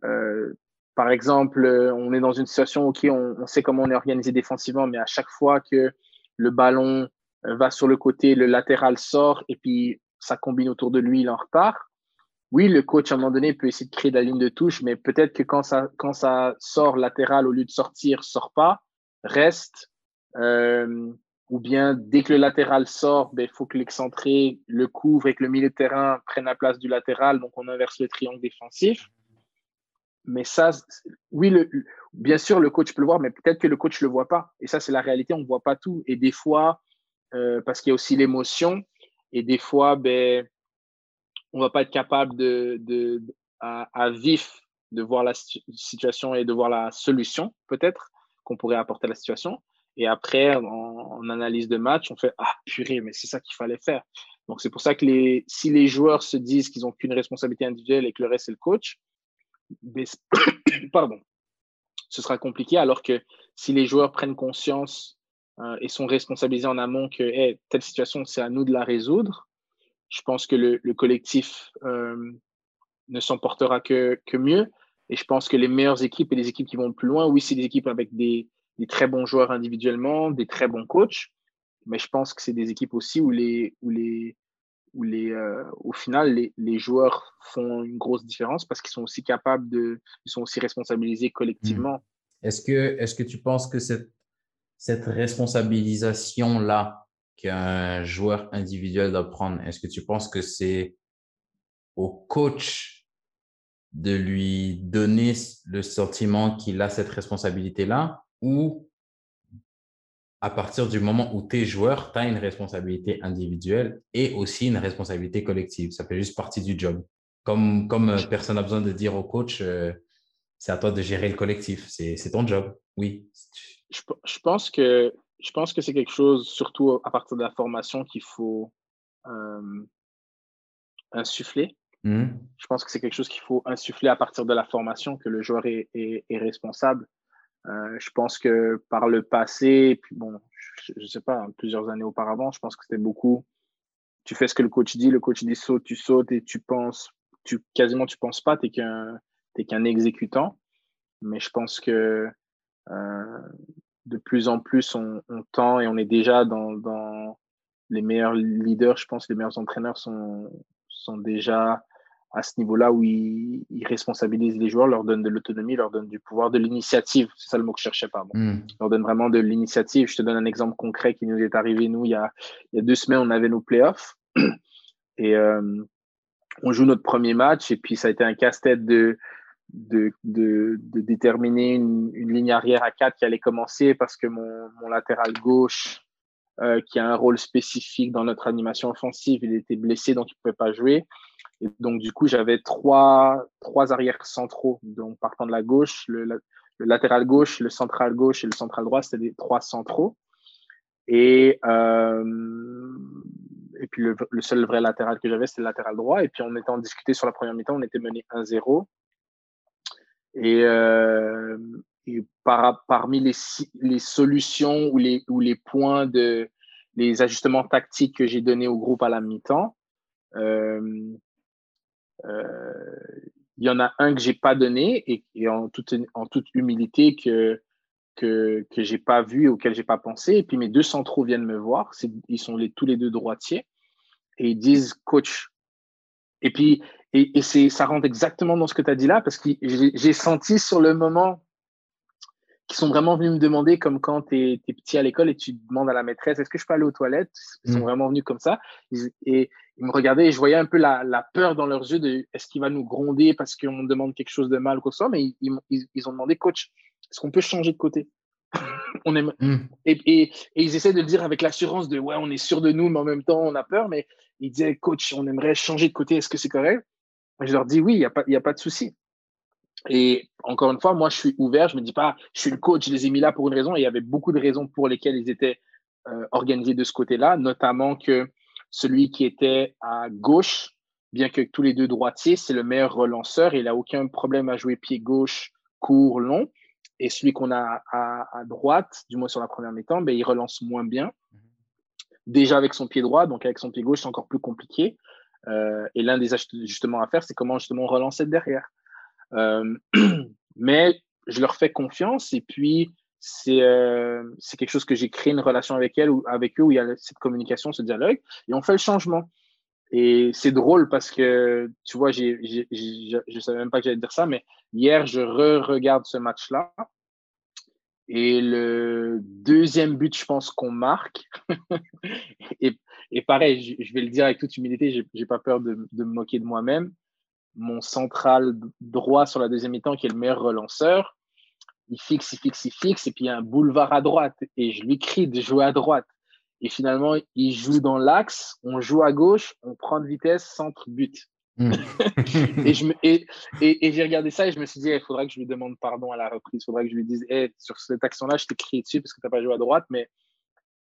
euh, par exemple, on est dans une situation, OK, on, sait comment on est organisé défensivement, mais à chaque fois que le ballon euh, va sur le côté, le latéral sort et puis ça combine autour de lui, il en repart. Oui, le coach, à un moment donné, peut essayer de créer de la ligne de touche, mais peut-être que quand ça, quand ça sort latéral, au lieu de sortir, sort pas, reste, euh, ou bien dès que le latéral sort, il ben, faut que l'excentré le couvre et que le milieu de terrain prenne la place du latéral, donc on inverse le triangle défensif. mais ça, oui, bien sûr, le coach peut le voir, mais peut-être que le coach ne le voit pas. Et ça, c'est la réalité, on ne voit pas tout. Et des fois, euh, parce qu'il y a aussi l'émotion, et des fois, ben, on ne va pas être capable de, à, à, vif de voir la situation et de voir la solution, peut-être, qu'on pourrait apporter à la situation. Et après, en, analyse de match, on fait Ah, purée, mais c'est ça qu'il fallait faire. Donc, c'est pour ça que les, si les joueurs se disent qu'ils n'ont qu'une responsabilité individuelle et que le reste, c'est le coach, pardon, ce sera compliqué. Alors que si les joueurs prennent conscience euh, et sont responsabilisés en amont que telle situation, c'est à nous de la résoudre, je pense que le, collectif euh, ne s'en portera que, mieux. Et je pense que les meilleures équipes et les équipes qui vont plus loin, oui, c'est des équipes avec des, des, très bons joueurs individuellement, des très bons coachs, mais je pense que c'est des équipes aussi où les, où les, où les, euh, au final, les, les, joueurs font une grosse différence parce qu'ils sont aussi capables de, ils sont aussi responsabilisés collectivement. Hmm. Est-ce que, est-ce que tu penses que cette, cette responsabilisation-là qu'un joueur individuel doit prendre, est-ce que tu penses que c'est au coach de lui donner le sentiment qu'il a cette responsabilité-là ou à partir du moment où tu es joueur, tu as une responsabilité individuelle et aussi une responsabilité collective. Ça fait juste partie du job. Comme, comme euh, personne n'a besoin de dire au coach, euh, c'est à toi de gérer le collectif. C'est ton job, oui. Je, je, pense que, je pense que c'est quelque chose, surtout à partir de la formation, qu'il faut euh, insuffler. Mmh. Je pense que c'est quelque chose qu'il faut insuffler à partir de la formation, que le joueur est, est, est responsable. Euh, je pense que par le passé, puis bon, je ne sais pas, plusieurs années auparavant, je pense que c'était beaucoup. Tu fais ce que le coach dit, le coach dit saute, tu sautes et tu penses, tu quasiment tu penses pas, tu n'es qu'un qu'un exécutant. Mais je pense que euh, de plus en plus, on, on, tend et on est déjà dans, dans les meilleurs leaders, je pense, les meilleurs entraîneurs sont, sont déjà à ce niveau-là où ils, responsabilisent les joueurs, leur donnent de l'autonomie, leur donnent du pouvoir, de l'initiative. C'est ça le mot que je cherchais, pardon. Mm. leur donne vraiment de l'initiative. Je te donne un exemple concret qui nous est arrivé, nous, il y a, il y a deux semaines, on avait nos playoffs et euh, on joue notre premier match et puis ça a été un casse-tête de, de, de, de, déterminer une, une, ligne arrière à quatre qui allait commencer parce que mon, mon latéral gauche, euh, qui a un rôle spécifique dans notre animation offensive, il était blessé donc il ne pouvait pas jouer. Et donc, du coup, j'avais trois, trois arrières centraux. Donc, partant de la gauche, le, le, latéral gauche, le central gauche et le central droit, c'était des trois centraux. Et, euh, et puis, le, le, seul vrai latéral que j'avais, c'était le latéral droit. Et puis, on était en discuté sur la première mi-temps, on était mené 1-0. Et, euh, et par, parmi les, les solutions ou les, ou les points de les ajustements tactiques que j'ai donnés au groupe à la mi-temps, euh, euh, il y en a un que j'ai pas donné et, en, toute, en toute humilité que que que j'ai pas vu et auquel j'ai pas pensé. Et puis mes deux centraux viennent me voir, ils sont les, tous les deux droitiers et ils disent coach. Et puis et, et c'est ça rentre exactement dans ce que tu as dit là parce que j'ai senti sur le moment qui sont vraiment venus me demander, comme quand tu es, petit à l'école et tu demandes à la maîtresse, est-ce que je peux aller aux toilettes? Ils sont mm. vraiment venus comme ça. et ils me regardaient et je voyais un peu la, la peur dans leurs yeux de est-ce qu'il va nous gronder parce qu'on demande quelque chose de mal ou quoi que ce soit? Mais ils, ils, ont demandé, coach, est-ce qu'on peut changer de côté? On aime... Mm. Et, et, et, ils essaient de le dire avec l'assurance de ouais, on est sûr de nous, mais en même temps, on a peur. Mais ils disaient, coach, on aimerait changer de côté, est-ce que c'est correct? Je leur dis, oui, il n'y a, pas, y a pas de souci. Et encore une fois, moi, je suis ouvert. Je me dis pas, je suis le coach, je les ai mis là pour une raison. Et il y avait beaucoup de raisons pour lesquelles ils étaient euh, organisés de ce côté-là, notamment que celui qui était à gauche, bien que tous les deux droitiers, c'est le meilleur relanceur. Il n'a aucun problème à jouer pied gauche, court, long. Et celui qu'on a à, droite, du moins sur la première mi-temps, ben, il relance moins bien. Déjà avec son pied droit, donc avec son pied gauche, c'est encore plus compliqué. Euh, et l'un des ajustements à faire, c'est comment justement relancer derrière. Euh, mais je leur fais confiance et puis c'est euh, quelque chose que j'ai créé une relation avec elles ou avec eux où il y a cette communication, ce dialogue et on fait le changement. Et c'est drôle parce que, tu vois, j'ai, je savais même pas que j'allais dire ça, mais hier, je re-regarde ce match-là. Et le deuxième but, je pense qu'on marque. et, et, pareil, je, vais le dire avec toute humilité, j'ai pas peur de, de me moquer de moi-même mon central droit sur la deuxième mi-temps, qui est le meilleur relanceur. Il fixe, il fixe, il fixe, et puis il y a un boulevard à droite. Et je lui crie de jouer à droite. Et finalement, il joue dans l'axe, on joue à gauche, on prend de vitesse, centre, but. Hmm. et je et, et, j'ai regardé ça et je me suis dit, il faudrait que je lui demande pardon à la reprise. Il faudrait que je lui dise, sur cette action-là, je t'ai crié dessus parce que tu n'as pas joué à droite. Mais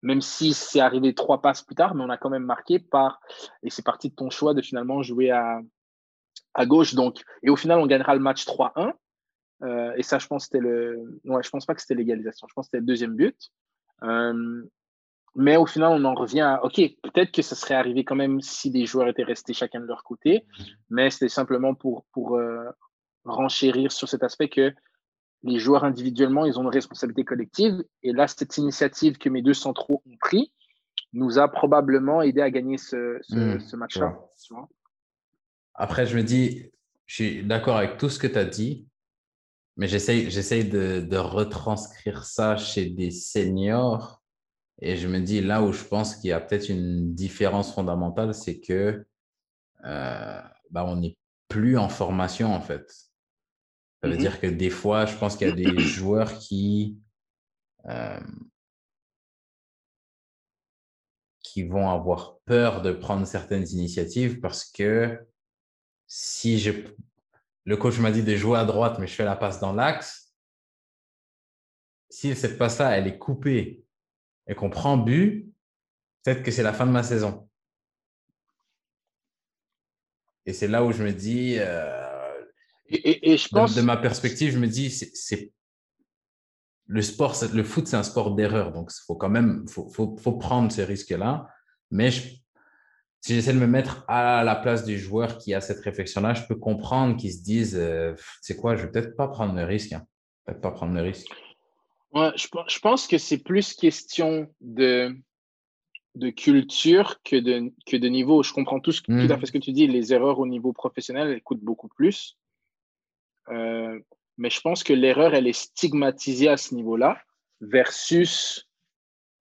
même si c'est arrivé trois passes plus tard, mais on a quand même marqué par. Et c'est parti de ton choix de finalement jouer à, à gauche. Donc, et au final, on gagnera le match 3-1. Euh, et ça, je pense c'était le. Ouais, je pense pas que c'était l'égalisation. Je pense que c'était le deuxième but. Euh, mais au final, on en revient à OK, peut-être que ça serait arrivé quand même si les joueurs étaient restés chacun de leur côté. Mais c'était simplement pour, pour euh, renchérir sur cet aspect que les joueurs individuellement, ils ont une responsabilité collective. Et là, cette initiative que mes deux centraux ont pris nous a probablement aidé à gagner ce, ce, hmm, match-là. Après, je me dis, je suis d'accord avec tout ce que tu as dit, mais j'essaye de, de retranscrire ça chez des seniors. Et je me dis, là où je pense qu'il y a peut-être une différence fondamentale, c'est que euh, bah, on n'est plus en formation, en fait. Ça veut mm-hmm. dire que des fois, je pense qu'il y a des joueurs qui, euh, qui vont avoir peur de prendre certaines initiatives parce que si je, le coach m'a dit de jouer à droite, mais je fais la passe dans l'axe, si cette passe-là, elle est coupée et qu'on prend but, peut-être que c'est la fin de ma saison. Et c'est là où je me dis, euh, et, je pense. De, ma perspective, je me dis, c'est le sport, le foot, c'est un sport d'erreur. Donc, il faut quand même faut, faut, faut prendre ces risques-là. Mais si j'essaie de me mettre à la place du joueur qui a cette réflexion-là, je peux comprendre qu'ils se disent, euh, c'est quoi, je vais peut-être pas prendre le risque. Hein. Peut-être pas prendre le risque. Ouais, je, je pense que c'est plus question de, de culture que de, que de niveau. Je comprends tout, ce, tout à mmh. fait ce que tu dis. Les erreurs au niveau professionnel, elles coûtent beaucoup plus. Euh, mais je pense que l'erreur, elle est stigmatisée à ce niveau-là versus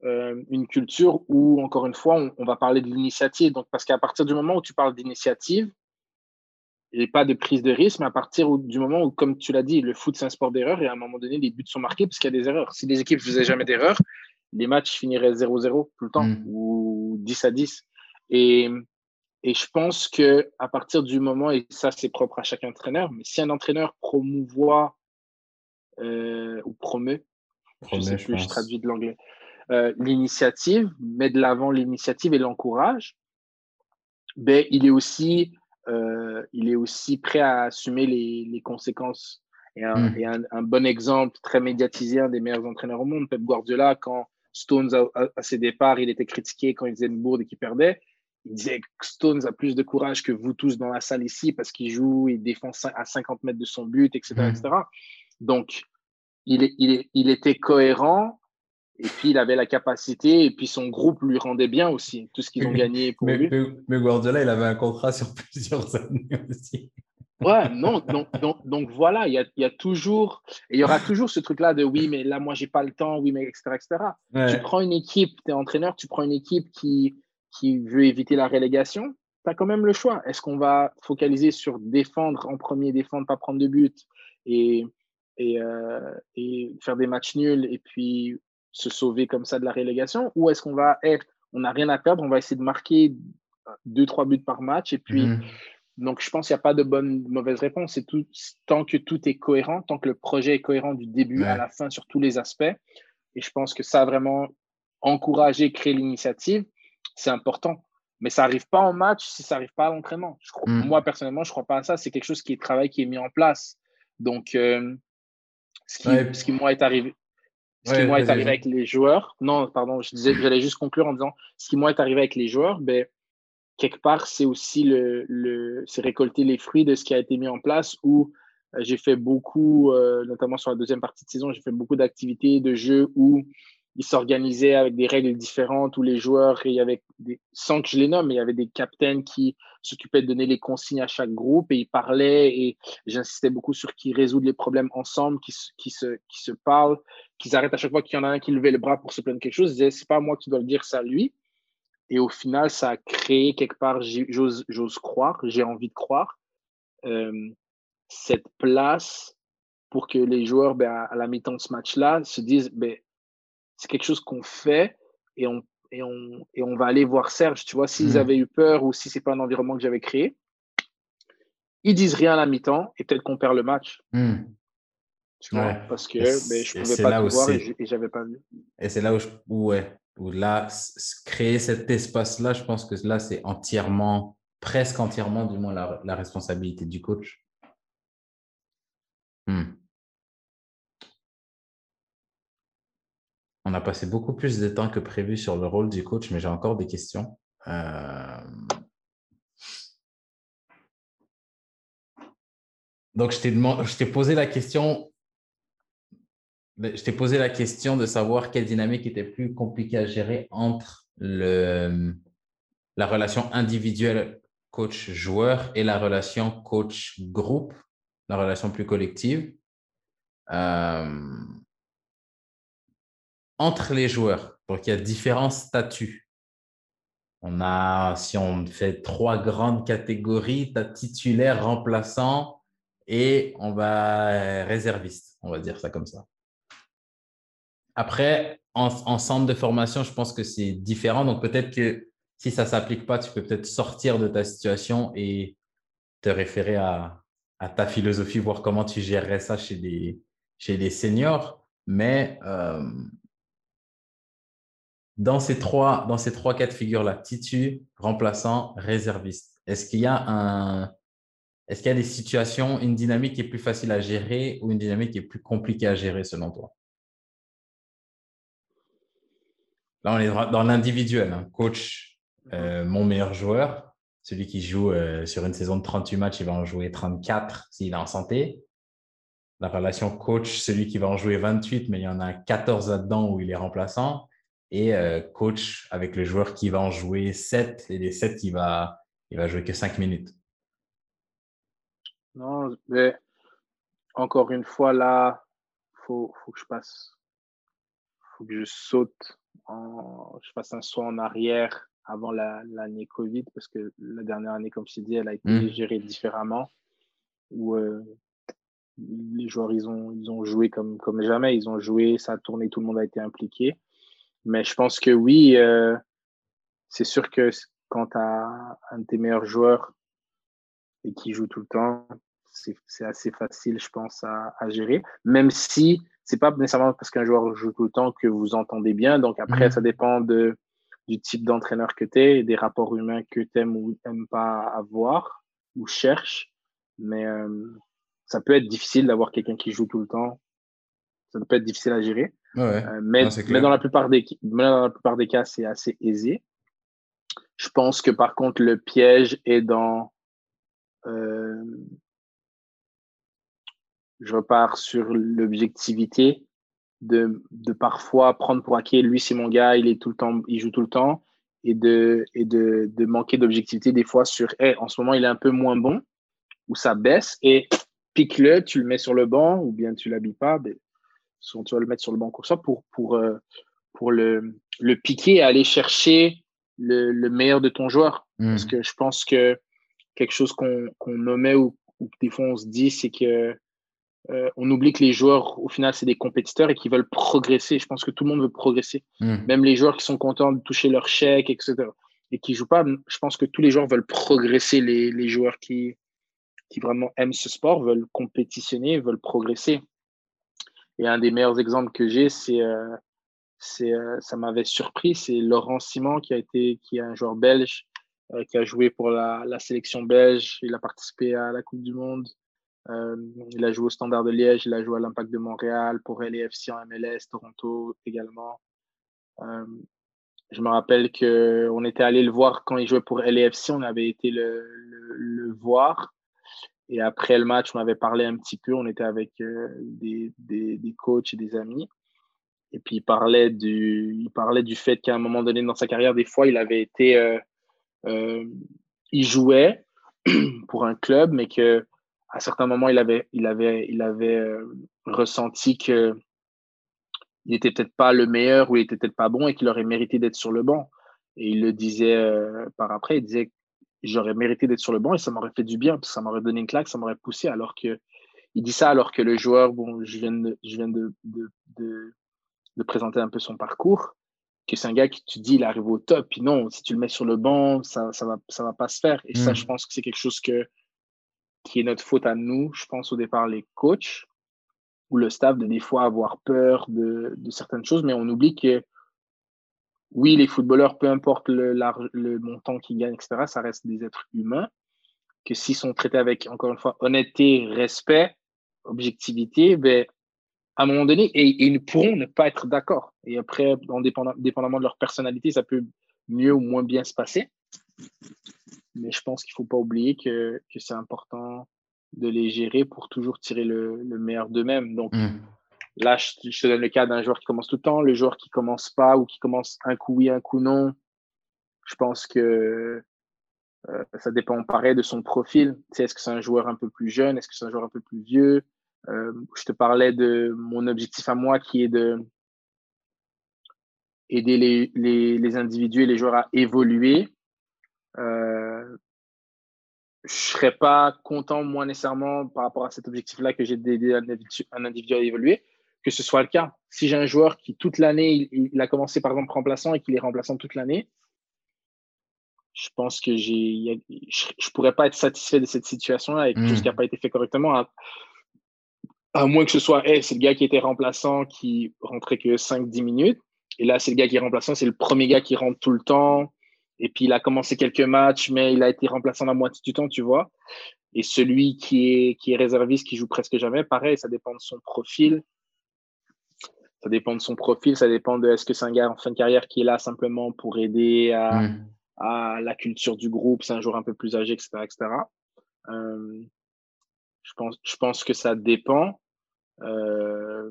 euh, une culture où, encore une fois, on, va parler de l'initiative. Donc, parce qu'à partir du moment où tu parles d'initiative, et pas de prise de risque, mais à partir du moment où, comme tu l'as dit, le foot, c'est un sport d'erreur et à un moment donné, les buts sont marqués parce qu'il y a des erreurs. Si les équipes ne faisaient jamais d'erreur, les matchs finiraient 0-0 tout le temps mm. ou 10 à 10. Et et je pense que à partir du moment, et ça c'est propre à chaque entraîneur, mais si un entraîneur promouvoit euh, ou promeut, je ne sais plus, je, traduis de l'anglais, euh, l'initiative, met de l'avant l'initiative et l'encourage, ben, il, est aussi, euh, il est aussi prêt à assumer les, les conséquences. Et, un, hmm. et un, un, bon exemple très médiatisé, un des meilleurs entraîneurs au monde, Pep Guardiola, quand Stones, à, à ses départs, il était critiqué quand il faisait une bourde et qu'il perdait il disait que Stones a plus de courage que vous tous dans la salle ici parce qu'il joue, il défend à 50 mètres de son but, etc. etc. Mm. Donc, il, il, il, était cohérent et puis il avait la capacité et puis son groupe lui rendait bien aussi, tout ce qu'ils ont gagné pour mais, lui. Mais, Guardiola, il avait un contrat sur plusieurs années aussi. Ouais, non, donc, donc, donc voilà, il y a, y a, toujours, il y aura toujours ce truc-là de oui, mais là, moi, j'ai pas le temps, oui, mais etc. etc. Tu prends une équipe, tu es entraîneur, tu prends une équipe qui, qui veut éviter la relégation, tu as quand même le choix. Est-ce qu'on va focaliser sur défendre en premier, défendre, pas prendre de but et, et, euh, et faire des matchs nuls et puis se sauver comme ça de la relégation Ou est-ce qu'on va être, on n'a rien à perdre, on va essayer de marquer deux, trois buts par match et puis. Mhm. Donc, je pense qu'il n'y a pas de bonne, mauvaise réponse. C'est tout, tant que tout est cohérent, tant que le projet est cohérent du début à la fin sur tous les aspects. Et je pense que ça vraiment encouragé, créé l'initiative c'est important. Mais ça n'arrive pas en match si ça n'arrive pas à l'entraînement. Mm. Moi, personnellement, je ne crois pas à ça. C'est quelque chose qui est travail qui est mis en place. Donc, euh, ce qui, ce qui moi est arrivé, ce qui moi est arrivé avec les joueurs, non, pardon, je disais, j'allais juste conclure en disant, ce qui moi est arrivé avec les joueurs, ben, quelque part, c'est aussi le, le c'est récolter les fruits de ce qui a été mis en place où euh, j'ai fait beaucoup, euh, notamment sur la deuxième partie de saison, j'ai fait beaucoup d'activités de jeux où ils s'organisaient avec des règles différentes où les joueurs, il y avait sans que je les nomme, il y avait des captains qui s'occupaient de donner les consignes à chaque groupe et ils parlaient et j'insistais beaucoup sur qu'ils résoudent les problèmes ensemble, qui, qui, se, qui se parlent, qu'ils arrêtent à chaque fois qu'il y en a un qui levait le bras pour se plaindre quelque chose. Ils disaient, c'est pas moi qui dois le dire, c'est à lui. Et au final, ça a créé quelque part, j'ose croire, j'ai envie de croire, cette place pour que les joueurs, ben, à, la mi-temps de ce match-là, se disent ben, c'est quelque chose qu'on fait et on, et, on, et on va aller voir Serge. Tu vois, s'ils mmh. avaient eu peur ou si c'est pas un environnement que j'avais créé, ils disent rien à la mi-temps et peut-être qu'on perd le match. Mmh. Tu vois, parce que ben, je pouvais pas tout voir et j'avais pas vu. Et c'est là où, je, ouais, où là, créer cet espace-là, je pense que là, c'est entièrement, presque entièrement, du moins, la, la responsabilité du coach. Mmh. On a passé beaucoup plus de temps que prévu sur le rôle du coach, mais j'ai encore des questions. Euh, donc, je t'ai posé la question. Je t'ai posé la question de savoir quelle dynamique était plus compliquée à gérer entre la relation individuelle coach-joueur et la relation coach-groupe, la relation plus collective. Euh, entre les joueurs. Donc, il y a différents statuts. On a, si on fait trois grandes catégories, tu as titulaire, remplaçant et on va réserviste, on va dire ça comme ça. Après, en, centre de formation, je pense que c'est différent. Donc, peut-être que si ça ne s'applique pas, tu peux peut-être sortir de ta situation et te référer à, ta philosophie, voir comment tu gérerais ça chez les, chez seniors. Mais euh, dans ces trois, dans ces trois cas de figure-là, titu, remplaçant, réserviste, est-ce qu'il y a un, est-ce qu'il y a des situations, une dynamique qui est plus facile à gérer ou une dynamique qui est plus compliquée à gérer selon toi? Là, on est dans l'individuel. Hein. Coach, euh, mon meilleur joueur, celui qui joue euh, sur une saison de 38 matchs, il va en jouer 34 s'il est en santé. La relation coach, celui qui va en jouer 28, mais il y en a 14 là-dedans où il est remplaçant et euh, coach avec le joueur qui va en jouer 7 et les 7, il va, il va jouer que 5 minutes. Non, mais encore une fois, là, il faut, faut, que je passe. faut que je saute, en, je fasse un saut en arrière avant l'année Covid, parce que la dernière année, comme je t'ai dit, elle a été mmh. gérée différemment, où euh, les joueurs, ils ont, ils ont joué comme, comme jamais, ils ont joué, ça a tourné, tout le monde a été impliqué. Mais je pense que oui, euh, c'est sûr que quand tu as un de tes meilleurs joueurs et qui joue tout le temps, c'est assez facile, je pense, à, à gérer. Même si c'est pas nécessairement parce qu'un joueur joue tout le temps que vous entendez bien. Donc après, mmh. ça dépend de, du type d'entraîneur que tu es et des rapports humains que tu aimes ou n'aimes pas avoir ou cherches. Mais euh, ça peut être difficile d'avoir quelqu'un qui joue tout le temps. Ça peut être difficile à gérer. Mais, mais, dans la plupart des, dans la plupart des cas, c'est assez aisé. Je pense que par contre, le piège est dans. Euh, je repars sur l'objectivité de, de, parfois prendre pour acquis, lui, c'est mon gars, il, est tout le temps, il joue tout le temps, et de, et de, de manquer d'objectivité des fois sur hey, en ce moment, il est un peu moins bon, ou ça baisse, et pique-le, tu le mets sur le banc, ou bien tu l'habilles pas. Ben, tu vas le mettre sur le banc ça pour, pour, euh, pour le, le piquer et aller chercher le, le meilleur de ton joueur. Parce mmh. que je pense que quelque chose qu'on qu'on nommait ou, ou, des fois on se dit, c'est que euh, on oublie que les joueurs, au final, c'est des compétiteurs et qui veulent progresser. Je pense que tout le monde veut progresser. Mmh. Même les joueurs qui sont contents de toucher leur chèque, etc. Et qui jouent pas, je pense que tous les joueurs veulent progresser. Les, les joueurs qui, qui vraiment aiment ce sport veulent compétitionner, veulent progresser. Et un des meilleurs exemples que j'ai, c'est, euh, c'est, euh, ça m'avait surpris, c'est Laurent Simon qui a été, qui est un joueur belge, euh, qui a joué pour la, sélection belge. Il a participé à la Coupe du Monde. il a joué au Standard de Liège, il a joué à l'Impact de Montréal, pour LAFC en MLS, Toronto également. je me rappelle qu'on était allé le voir quand il jouait pour LAFC, on avait été le voir. Et après le match, on avait parlé un petit peu, on était avec euh, des, des, des, coachs et des amis. Et puis il parlait du, il parlait du fait qu'à un moment donné dans sa carrière, des fois, il avait été. Euh, euh, il jouait pour un club, mais que à certains moments, il avait, il avait, il avait ressenti que il n'était peut-être pas le meilleur ou il était peut-être pas bon et qu'il aurait mérité d'être sur le banc. Et il le disait par après, il disait j'aurais mérité d'être sur le banc et ça m'aurait fait du bien, ça m'aurait donné une claque, ça m'aurait poussé. Alors que il dit ça alors que le joueur, bon, je viens de, je viens de, de, de, présenter un peu son parcours, que c'est un gars qui tu dis il arrive au top, puis non, si tu le mets sur le banc, ça, ça va, ça va pas se faire. Et ça, mm. je pense que c'est quelque chose que qui est notre faute à nous, je pense au départ les coachs ou le staff de des fois avoir peur de, de certaines choses, mais on oublie que oui, les footballeurs, peu importe le, le montant qu'ils gagnent, etc., ça reste des êtres humains, que s'ils sont traités avec, encore une fois, honnêteté, respect, objectivité, ben, à un moment donné, et, ils ne pourront ne pas être d'accord. Et après, dépendamment de leur personnalité, ça peut mieux ou moins bien se passer. Mais je pense qu'il ne faut pas oublier que, que c'est important de les gérer pour toujours tirer le, le meilleur d'eux-mêmes. Donc, mmh. Là, je, te donne le cas d'un joueur qui commence tout le temps, le joueur qui commence pas ou qui commence un coup oui, un coup non. Je pense que euh, ça dépend pareil de son profil. Est-ce que c'est un joueur un peu plus jeune? Est-ce que c'est un joueur un peu plus vieux? Euh, je te parlais de mon objectif à moi qui est de aider les individus et les joueurs à évoluer. Euh, je serais pas content, moi, nécessairement, par rapport à cet objectif-là, que j'ai d'aider un individu à évoluer que ce soit le cas. Si j'ai un joueur qui, toute l'année, il, a commencé par exemple remplaçant et qu'il est remplaçant toute l'année, je pense que j'ai, je ne pourrais pas être satisfait de cette situation-là et quelque chose hmm. qui n'a pas été fait correctement. À, moins que ce soit, c'est le gars qui était remplaçant qui rentrait que 5-10 minutes. Et là, c'est le gars qui est remplaçant, c'est le premier gars qui rentre tout le temps. Et puis, il a commencé quelques matchs, mais il a été remplaçant la moitié du temps, tu vois. Et celui qui est, qui est réserviste, qui joue presque jamais, pareil, ça dépend de son profil. Ça dépend de son profil, ça dépend de est-ce que c'est un gars en fin de carrière qui est là simplement pour aider à, mm. à la culture du groupe, c'est un joueur un peu plus âgé, etc. etc. Euh, je, pense, je pense que ça dépend. Euh,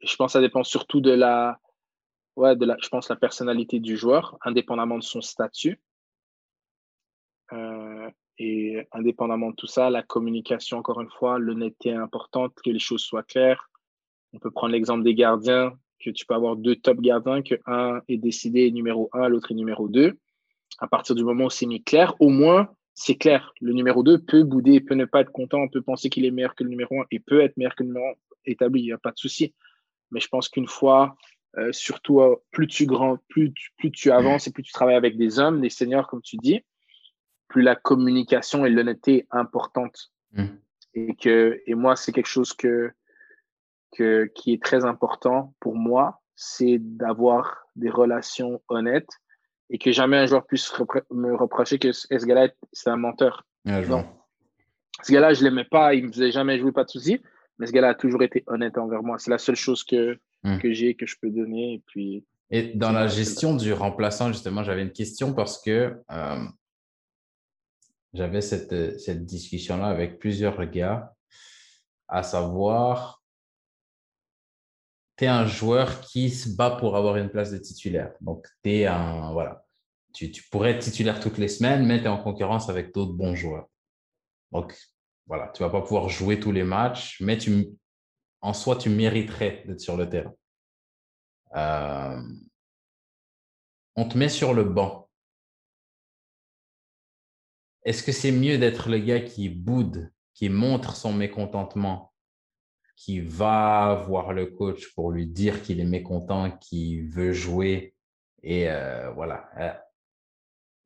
je pense que ça dépend surtout de la, ouais, de la, je pense, la personnalité du joueur, indépendamment de son statut. Euh, et indépendamment de tout ça, la communication, encore une fois, l'honnêteté est importante, que les choses soient claires. On peut prendre l'exemple des gardiens, que tu peux avoir deux top gardiens, que un est décidé numéro un, l'autre est numéro deux. À partir du moment où c'est mis clair, au moins, c'est clair. Le numéro 2 peut bouder, peut ne pas être content, peut penser qu'il est meilleur que le numéro 1 et peut être meilleur que le numéro 1 établi, il n'y a pas de souci. Mais je pense qu'une fois, euh, surtout, euh, plus tu grand, plus tu, plus tu avances et plus tu travailles avec des hommes, des seniors, comme tu dis, plus la communication et l'honnêteté est importante. Mmh. Et, que, et moi, c'est quelque chose que, qui est très important pour moi, c'est d'avoir des relations honnêtes et que jamais un joueur puisse me reprocher que ce gars-là, c'est un menteur. non. Ce gars-là, je ne l'aimais pas, il ne me faisait jamais jouer, pas de souci, mais ce gars-là a toujours été honnête envers moi. C'est la seule chose que, hmm. que j'ai, que je peux donner. Et, puis, et dans la gestion du remplaçant, justement, j'avais une question parce que euh, j'avais cette, cette discussion-là avec plusieurs gars, à savoir tu es un joueur qui se bat pour avoir une place de titulaire. Donc, es un. Voilà. Tu, pourrais être titulaire toutes les semaines, mais tu es en concurrence avec d'autres bons joueurs. Donc, voilà, tu ne vas pas pouvoir jouer tous les matchs, mais en soi, tu mériterais d'être sur le terrain. Euh, on te met sur le banc. Est-ce que c'est mieux d'être le gars qui boude, qui montre son mécontentement qui va voir le coach pour lui dire qu'il est mécontent, qu'il veut jouer. Et euh, voilà. Euh,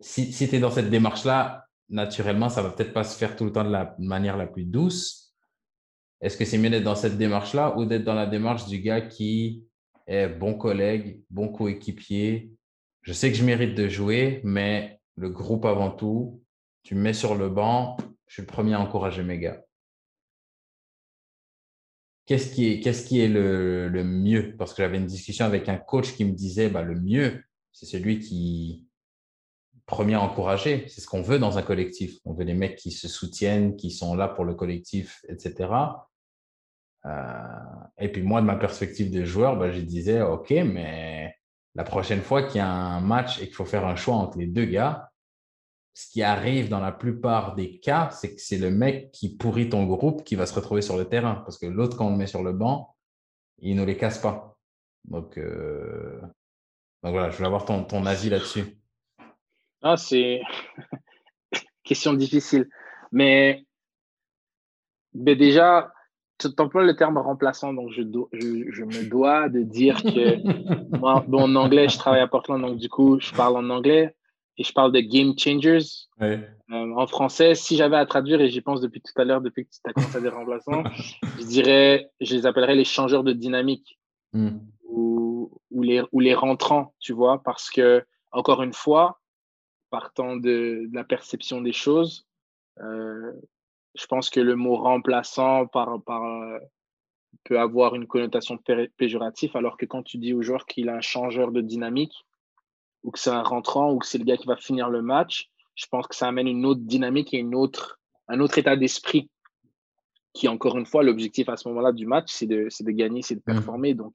si, tu es dans cette démarche-là, naturellement, ça va peut-être pas se faire tout le temps de la manière la plus douce. Est-ce que c'est mieux d'être dans cette démarche-là ou d'être dans la démarche du gars qui est bon collègue, bon coéquipier? Je sais que je mérite de jouer, mais le groupe avant tout, tu me mets sur le banc, je suis le premier à encourager mes gars qu'est-ce qui est, le, mieux? Parce que j'avais une discussion avec un coach qui me disait bah, le mieux, c'est celui qui premier à encourager. C'est ce qu'on veut dans un collectif. On veut des mecs qui se soutiennent, qui sont là pour le collectif, etc. Euh, et puis moi, de ma perspective de joueur, bah, je disais, OK, mais la prochaine fois qu'il y a un match et qu'il faut faire un choix entre les deux gars, ce qui arrive dans la plupart des cas, c'est que c'est le mec qui pourrit ton groupe qui va se retrouver sur le terrain. Parce que l'autre, quand on le met sur le banc, il ne les casse pas. Donc, euh, voilà, je voulais avoir ton, ton avis là-dessus. Ah, c'est question difficile. Mais, mais déjà, tu emploies le terme remplaçant, donc je, je, me dois de dire que moi, bon, en anglais, je travaille à Portland, donc du coup, je parle en anglais et je parle de game changers. Euh, en français, si j'avais à traduire, et j'y pense depuis tout à l'heure, depuis que tu as commencé à dire remplaçants, je dirais, je les appellerais les changeurs de dynamique hmm. ou, ou, les, ou les rentrants, tu vois, parce que, encore une fois, partant de, de la perception des choses, euh, je pense que le mot remplaçant par, par, euh, peut avoir une connotation péjorative, alors que quand tu dis au joueur qu'il a un changeur de dynamique, ou que c'est un rentrant, ou que c'est le gars qui va finir le match, je pense que ça amène une autre dynamique et une autre, un autre état d'esprit. Qui, encore une fois, l'objectif à ce moment-là du match, c'est de, de, gagner, c'est de mmh. performer. Donc,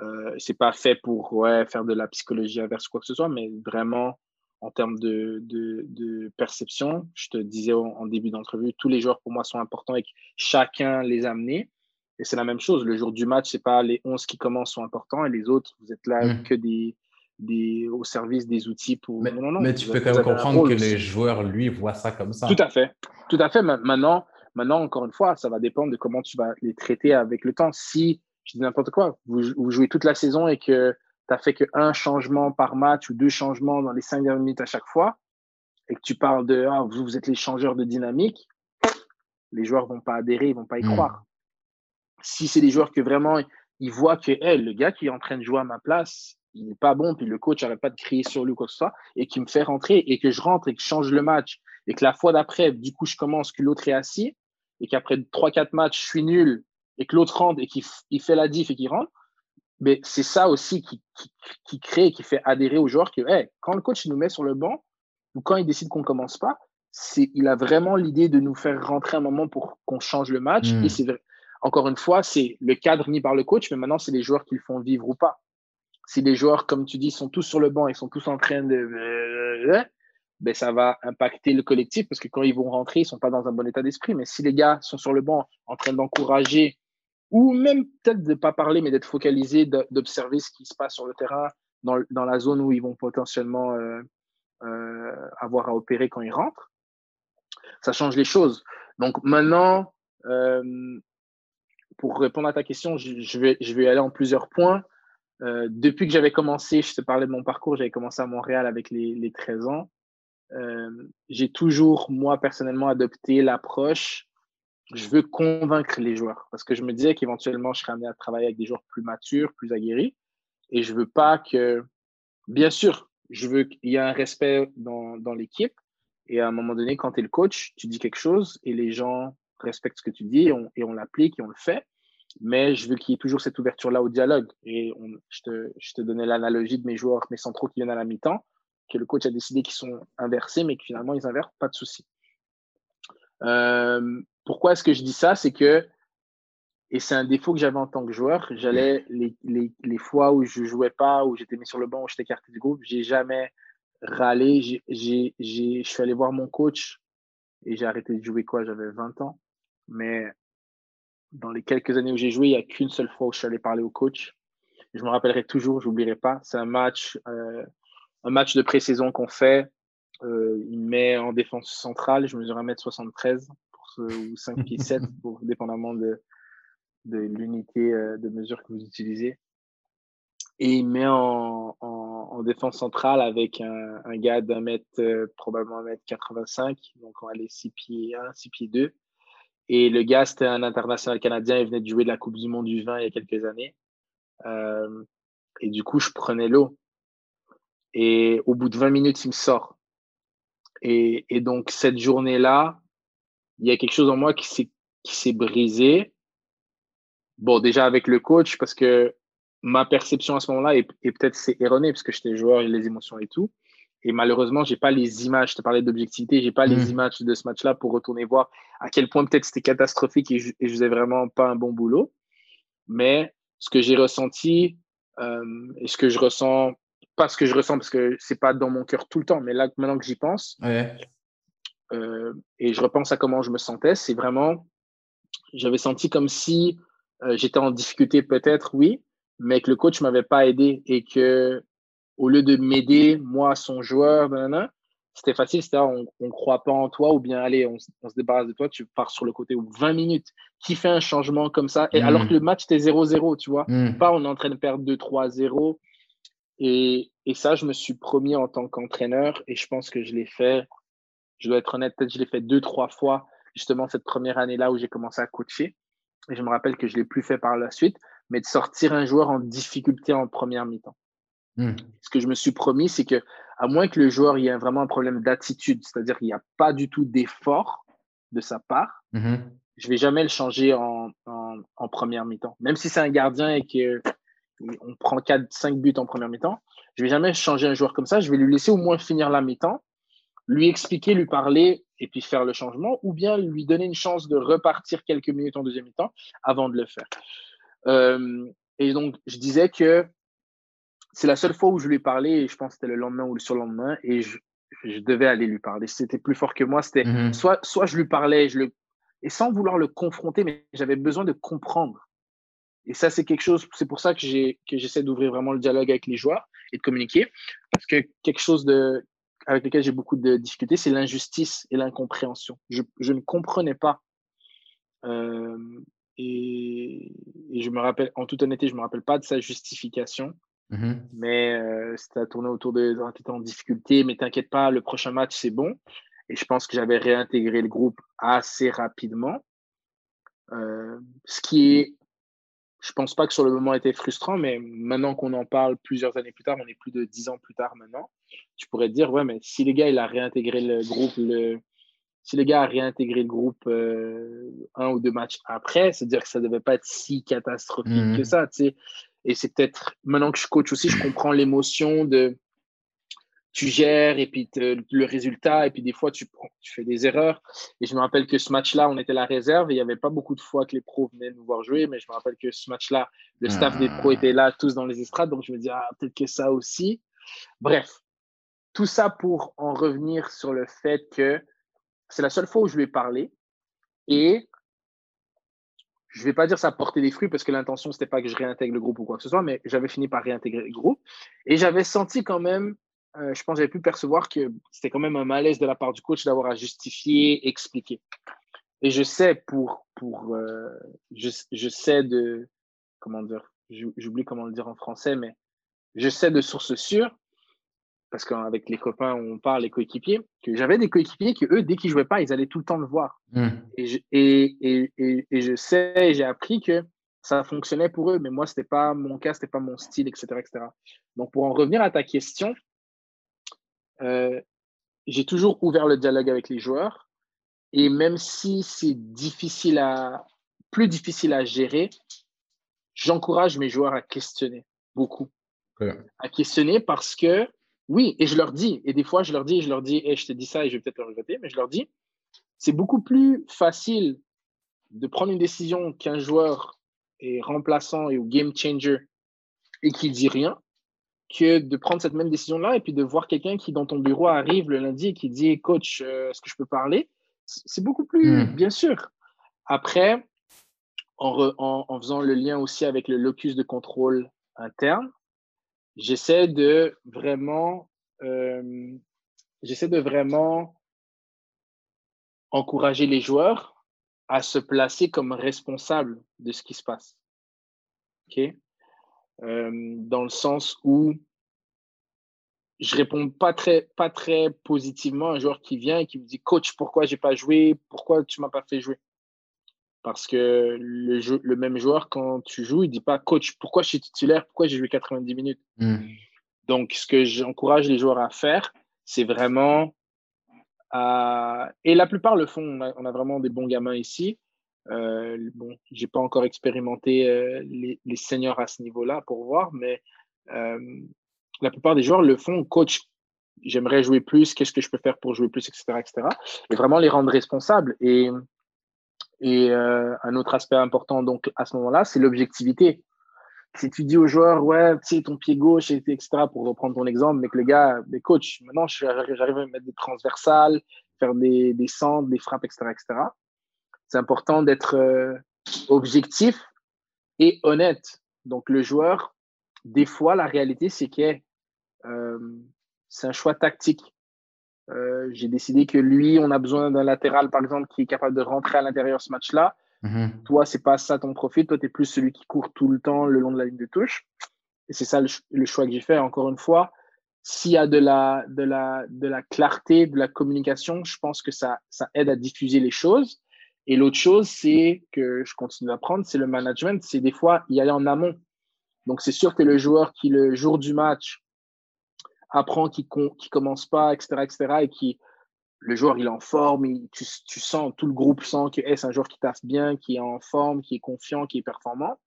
euh, c'est pas fait pour ouais, faire de la psychologie inverse ou quoi que ce soit, mais vraiment en termes de, de, perception. Je te disais en, début d'entrevue, tous les joueurs pour moi sont importants et chacun les amener. Et c'est la même chose. Le jour du match, c'est pas les 11 qui commencent sont importants et les autres, vous êtes là mmh. que des, des, au service des outils pour. Mais, non, non, mais tu peux quand même comprendre que les joueurs, lui, voient ça comme ça. Tout à fait. Tout à fait. Maintenant, maintenant, encore une fois, ça va dépendre de comment tu vas les traiter avec le temps. Si, je dis n'importe quoi, vous, vous jouez toute la saison et que tu n'as fait qu'un changement par match ou deux changements dans les cinq dernières minutes à chaque fois, et que tu parles de ah, vous, vous êtes les changeurs de dynamique, les joueurs vont pas adhérer, ils vont pas y hmm. croire. Si c'est des joueurs que vraiment ils voient que le gars qui est en train de jouer à ma place, il n'est pas bon, puis le coach n'arrête pas de crier sur lui ou quoi que ce soit, et qui me fait rentrer, et que je rentre et que je change le match, et que la fois d'après, du coup, je commence, que l'autre est assis, et qu'après 3-4 matchs, je suis nul, et que l'autre rentre et qu'il fait la diff et qu'il rentre, mais c'est ça aussi qui, qui, qui, crée, qui fait adhérer aux joueurs que quand le coach nous met sur le banc ou quand il décide qu'on ne commence pas, c'est, il a vraiment l'idée de nous faire rentrer un moment pour qu'on change le match. Et hmm. c'est encore une fois, c'est le cadre mis par le coach, mais maintenant, c'est les joueurs qui le font vivre ou pas. Si les joueurs, comme tu dis, sont tous sur le banc et sont tous en train de. Ben, ça va impacter le collectif parce que quand ils vont rentrer, ils ne sont pas dans un bon état d'esprit. Mais si les gars sont sur le banc en train d'encourager ou même peut-être de ne pas parler, mais d'être focalisé, d'observer ce qui se passe sur le terrain dans, la zone où ils vont potentiellement euh, euh, avoir à opérer quand ils rentrent. Ça change les choses. Donc maintenant, euh, pour répondre à ta question, je vais aller en plusieurs points. Depuis que j'avais commencé, je te parlais de mon parcours, j'avais commencé à Montréal avec les, les 13 ans. j'ai toujours, moi, personnellement, adopté l'approche je veux convaincre les joueurs parce que je me disais qu'éventuellement, je serais amené à travailler avec des joueurs plus matures, plus aguerris. Et je veux pas que, bien sûr, je veux qu'il y ait un respect dans, dans l'équipe. Et à un moment donné, quand tu es le coach, tu dis quelque chose et les gens respectent ce que tu dis et on, et on l'applique et on le fait. Mais je veux qu'il y ait toujours cette ouverture-là au dialogue. Et je, te, je te donnais l'analogie de mes joueurs, mes centraux qui viennent à la mi-temps, que le coach a décidé qu'ils sont inversés, mais que finalement ils inversent, pas de souci. Euh, pourquoi est-ce que je dis ça? C'est que, et c'est un défaut que j'avais en tant que joueur, j'allais les, les, les, fois où je jouais pas, où j'étais mis sur le banc, où j'étais écarté du groupe, j'ai jamais râlé. Je suis allé voir mon coach et j'ai arrêté de jouer quoi? J'avais 20 ans. Mais dans les quelques années où j'ai joué, il n'y a qu'une seule fois où je suis allé parler au coach. Je me rappellerai toujours, je n'oublierai pas. C'est un match, euh, un match de pré-saison qu'on fait. Euh, il met en défense centrale, je mesure 1m73 ou 5 pieds 7, pour, dépendamment de, de l'unité euh, de mesure que vous utilisez. Et il met en, en, défense centrale avec un, un gars d'un mètre, euh, probablement un mètre 85, donc on va aller 6 pieds 1, 6 pieds 2. Et le gars, c'était un international canadien, il venait de jouer de la Coupe du Monde du 20 il y a quelques années. Euh, et du coup, je prenais l'eau. Et au bout de 20 minutes, il me sort. Et, et donc, cette journée-là, il y a quelque chose en moi qui s'est, brisé. Bon, déjà avec le coach, parce que ma perception à ce moment-là, est, peut-être c'est erroné, parce que j'étais joueur, et les émotions et tout. Et malheureusement, j'ai pas les images. Je te parlais d'objectivité, j'ai pas les mmh. images de ce match-là pour retourner voir à quel point peut-être c'était catastrophique et je, et je faisais vraiment pas un bon boulot. Mais ce que j'ai ressenti euh, et ce que je ressens, pas ce que je ressens parce que c'est pas dans mon cœur tout le temps, mais là maintenant que j'y pense, ouais. Euh, et je repense à comment je me sentais, c'est vraiment, j'avais senti comme si euh, j'étais en difficulté peut-être, oui, mais que le coach m'avait pas aidé et que au lieu de m'aider, moi, son joueur, c'était facile, c'était on ne croit pas en toi ou bien allez, on, se débarrasse de toi, tu pars sur le côté ou 20 minutes. Qui fait un changement comme ça et Alors hmm. que le match était 0-0, tu vois. Hmm. Pas on est en train de perdre 2-3-0. Et, et, ça, je me suis promis en tant qu'entraîneur et je pense que je l'ai fait, je dois être honnête, peut-être je l'ai fait deux, trois fois, justement cette première année-là où j'ai commencé à coacher. Et je me rappelle que je ne l'ai plus fait par la suite, mais de sortir un joueur en difficulté en première mi-temps. Hmm. Ce que je me suis promis, c'est que, à moins que le joueur ait vraiment un problème d'attitude, c'est-à-dire qu'il n'y a pas du tout d'effort de sa part, mm-hmm. je ne vais jamais le changer en, en, première mi-temps. Même si c'est un gardien et qu'on prend 4-5 buts en première mi-temps, je ne vais jamais changer un joueur comme ça. Je vais lui laisser au moins finir la mi-temps, lui expliquer, lui parler et puis faire le changement, ou bien lui donner une chance de repartir quelques minutes en deuxième mi-temps avant de le faire. Euh, et donc, je disais que c'est la seule fois où je lui ai parlé, et je pense que c'était le lendemain ou le surlendemain, et je, devais aller lui parler. C'était plus fort que moi. C'était mhm. soit, soit je lui parlais, je le, et sans vouloir le confronter, mais j'avais besoin de comprendre. Et ça, c'est quelque chose, c'est pour ça que j'essaie d'ouvrir vraiment le dialogue avec les joueurs et de communiquer. Parce que quelque chose de, avec lequel j'ai beaucoup de difficultés, c'est l'injustice et l'incompréhension. Je, je, ne comprenais pas. Euh, et, et, je me rappelle, en toute honnêteté, je ne me rappelle pas de sa justification. Mmh mais euh, c'était tourné autour de t'étais en difficulté, mais t'inquiète pas, le prochain match, c'est bon. Et je pense que j'avais réintégré le groupe assez rapidement. Euh, ce qui est, je pense pas que sur le moment était frustrant, mais maintenant qu'on en parle plusieurs années plus tard, on est plus de dix ans plus tard maintenant, tu pourrais te dire, ouais, mais si les gars, il a réintégré le groupe, le, si les gars a réintégré le groupe euh, un ou deux matchs après, c'est-à-dire que ça devait pas être si catastrophique que mmh ça, tu sais. Et c'est peut-être, maintenant que je coach aussi, je comprends l'émotion de tu gères et puis le résultat, et puis des fois tu, fais des erreurs. Et je me rappelle que ce match-là, on était la réserve et il n'y avait pas beaucoup de fois que les pros venaient nous voir jouer, mais je me rappelle que ce match-là, le staff des pros était là, tous dans les estrades, donc je me dis, ah, peut-être que ça aussi. Bref, tout ça pour en revenir sur le fait que c'est la seule fois où je lui ai parlé et je vais pas dire ça portait des fruits parce que l'intention, c'était pas que je réintègre le groupe ou quoi que ce soit, mais j'avais fini par réintégrer le groupe. Et j'avais senti quand même, euh, je pense j'avais pu percevoir que c'était quand même un malaise de la part du coach d'avoir à justifier, expliquer. Et je sais pour, pour euh, je, je, sais de, comment dire, j'oublie comment le dire en français, mais je sais de sources sûres parce qu'avec les copains, on parle, les coéquipiers, que j'avais des coéquipiers que eux, dès qu'ils jouaient pas, ils allaient tout le temps le voir. Hmm. Et, je, et, et, et, je sais, j'ai appris que ça fonctionnait pour eux, mais moi, c'était pas mon cas, c'était pas mon style, etc., etc. Donc, pour en revenir à ta question, euh, j'ai toujours ouvert le dialogue avec les joueurs. Et même si c'est difficile à, plus difficile à gérer, j'encourage mes joueurs à questionner beaucoup. À questionner parce que oui, et je leur dis, et des fois je leur dis, je leur dis, et je te dis ça et je vais peut-être le regretter, mais je leur dis, c'est beaucoup plus facile de prendre une décision qu'un joueur est remplaçant et ou game changer et qui dit rien que de prendre cette même décision-là et puis de voir quelqu'un qui, dans ton bureau, arrive le lundi et qui dit Coach, euh, est-ce que je peux parler? C'est beaucoup plus, hmm. bien sûr. Après, en, en, faisant le lien aussi avec le locus de contrôle interne, j'essaie de vraiment, euh, j'essaie de vraiment encourager les joueurs à se placer comme responsables de ce qui se passe. OK? Euh, dans le sens où je réponds pas très, pas très positivement à un joueur qui vient et qui me dit Coach, pourquoi j'ai pas joué? Pourquoi tu m'as pas fait jouer parce que le, le même joueur, quand tu joues, il ne dit pas coach, pourquoi je suis titulaire, pourquoi j'ai joué 90 minutes? Hmm. Donc, ce que j'encourage les joueurs à faire, c'est vraiment. Et la plupart le font. On a, vraiment des bons gamins ici. Euh, bon, j'ai pas encore expérimenté euh, les, les, seniors à ce niveau-là pour voir, mais euh, la plupart des joueurs le font. Coach, j'aimerais jouer plus. Qu'est-ce que je peux faire pour jouer plus, etc., etc. Et vraiment les rendre responsables. Et et euh, un autre aspect important donc à ce moment-là, c'est l'objectivité. Si tu dis aux joueurs, ouais, tu sais, ton pied gauche, etc., pour reprendre ton exemple, mais que les gars, mais coach, maintenant j'arrive à mettre des transversales, faire des, des centres, des frappes, etc., etc. C'est important d'être euh, objectif et honnête. Donc le joueur, des fois, la réalité, c'est que euh, c'est un choix tactique. Euh, j'ai décidé que lui, on a besoin d'un latéral, par exemple, qui est capable de rentrer à l'intérieur ce match-là. Mm-hmm. Toi, c'est pas ça ton profil. Toi, tu es plus celui qui court tout le temps le long de la ligne de touche. Et c'est ça le, choix que j'ai fait. Encore une fois, s'il y a de la, de, la, de la clarté, de la communication, je pense que ça, ça aide à diffuser les choses. Et l'autre chose, c'est que je continue d'apprendre, c'est le management. C'est des fois y aller en amont. Donc, c'est sûr que le joueur qui, le jour du match, apprend qui ne commence pas, etc., etc., et qui, le joueur, il est en forme, tu, tu, sens, tout le groupe sent que c'est un joueur qui taffe bien, qui est en forme, qui est confiant, qui est performant.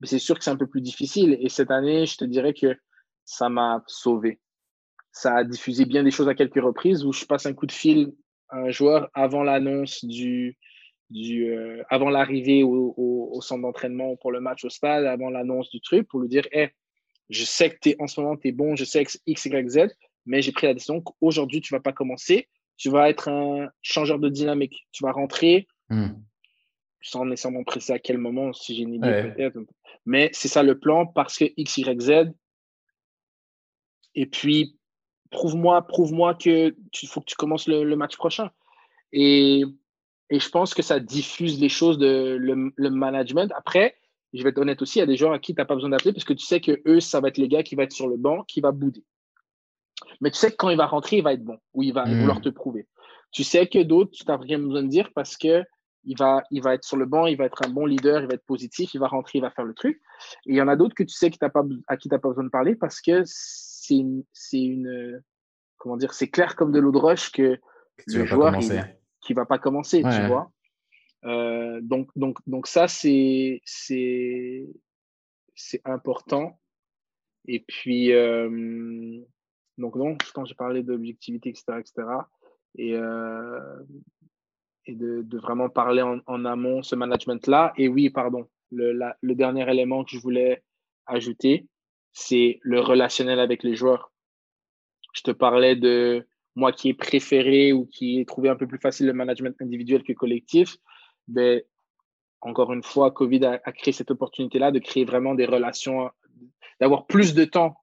Mais c'est sûr que c'est un peu plus difficile. Et cette année, je te dirais que ça m'a sauvé. Ça a diffusé bien des choses à quelques reprises où je passe un coup de fil à un joueur avant l'annonce du, du euh, avant l'arrivée au, au, centre d'entraînement pour le match au stade, avant l'annonce du truc, pour lui dire hey, je sais que es, en ce moment, tu es bon, je sais que X, Y, Z, mais j'ai pris la décision qu'aujourd'hui, tu vas pas commencer. Tu vas être un changeur de dynamique. Tu vas rentrer hmm. sans nécessairement presser à quel moment, si j'ai une idée peut-être. Mais c'est ça le plan parce que X, Y, Z. Et puis, prouve-moi prouve-moi que tu faut que tu commences le, le match prochain. Et et je pense que ça diffuse les choses de le, management. Après, je vais être honnête aussi, il y a des gens à qui tu n'as pas besoin d'appeler parce que tu sais que eux, ça va être les gars qui va être sur le banc, qui va bouder. Mais tu sais que quand il va rentrer, il va être bon ou il va hmm. vouloir te prouver. Tu sais que d'autres, tu n'as rien besoin de dire parce que il va, il va être sur le banc, il va être un bon leader, il va être positif, il va rentrer, il va faire le truc. Et il y en a d'autres que tu sais que pas, à qui tu n'as pas besoin de parler parce que c'est une, une, comment dire, c'est clair comme de l'eau de roche que, le joueur, qui va pas commencer, tu vois. Euh, donc, donc, donc ça, c'est, important. Et puis, euh, donc pense que j'ai parlé d'objectivité, etc., etc. Et, euh, et de, de, vraiment parler en, en amont ce management-là. Et oui, pardon, le, le dernier élément que je voulais ajouter, c'est le relationnel avec les joueurs. Je te parlais de moi qui ai préféré ou qui ai trouvé un peu plus facile le management individuel que collectif, ben, encore une fois, Covid a, créé cette opportunité-là de créer vraiment des relations, d'avoir plus de temps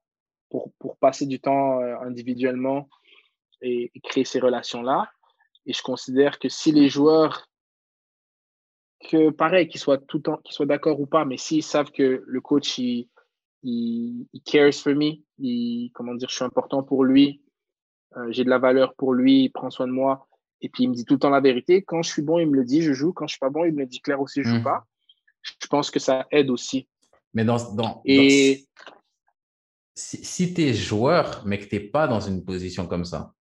pour, pour passer du temps euh, individuellement et, créer ces relations-là. Et je considère que si les joueurs, que pareil, qu'ils soient tout temps, qu'ils soient d'accord ou pas, mais s'ils savent que le coach, il, il, cares for me, il, comment dire, je suis important pour lui, euh, j'ai de la valeur pour lui, il prend soin de moi. Et puis, il me dit tout le temps la vérité. Quand je suis bon, il me le dit, je joue. Quand je suis pas bon, il me le dit clair aussi, je joue hmm. pas. Je pense que ça aide aussi. Mais dans, dans, Et... si, tu es joueur, mais que tu n'es pas dans une position comme ça,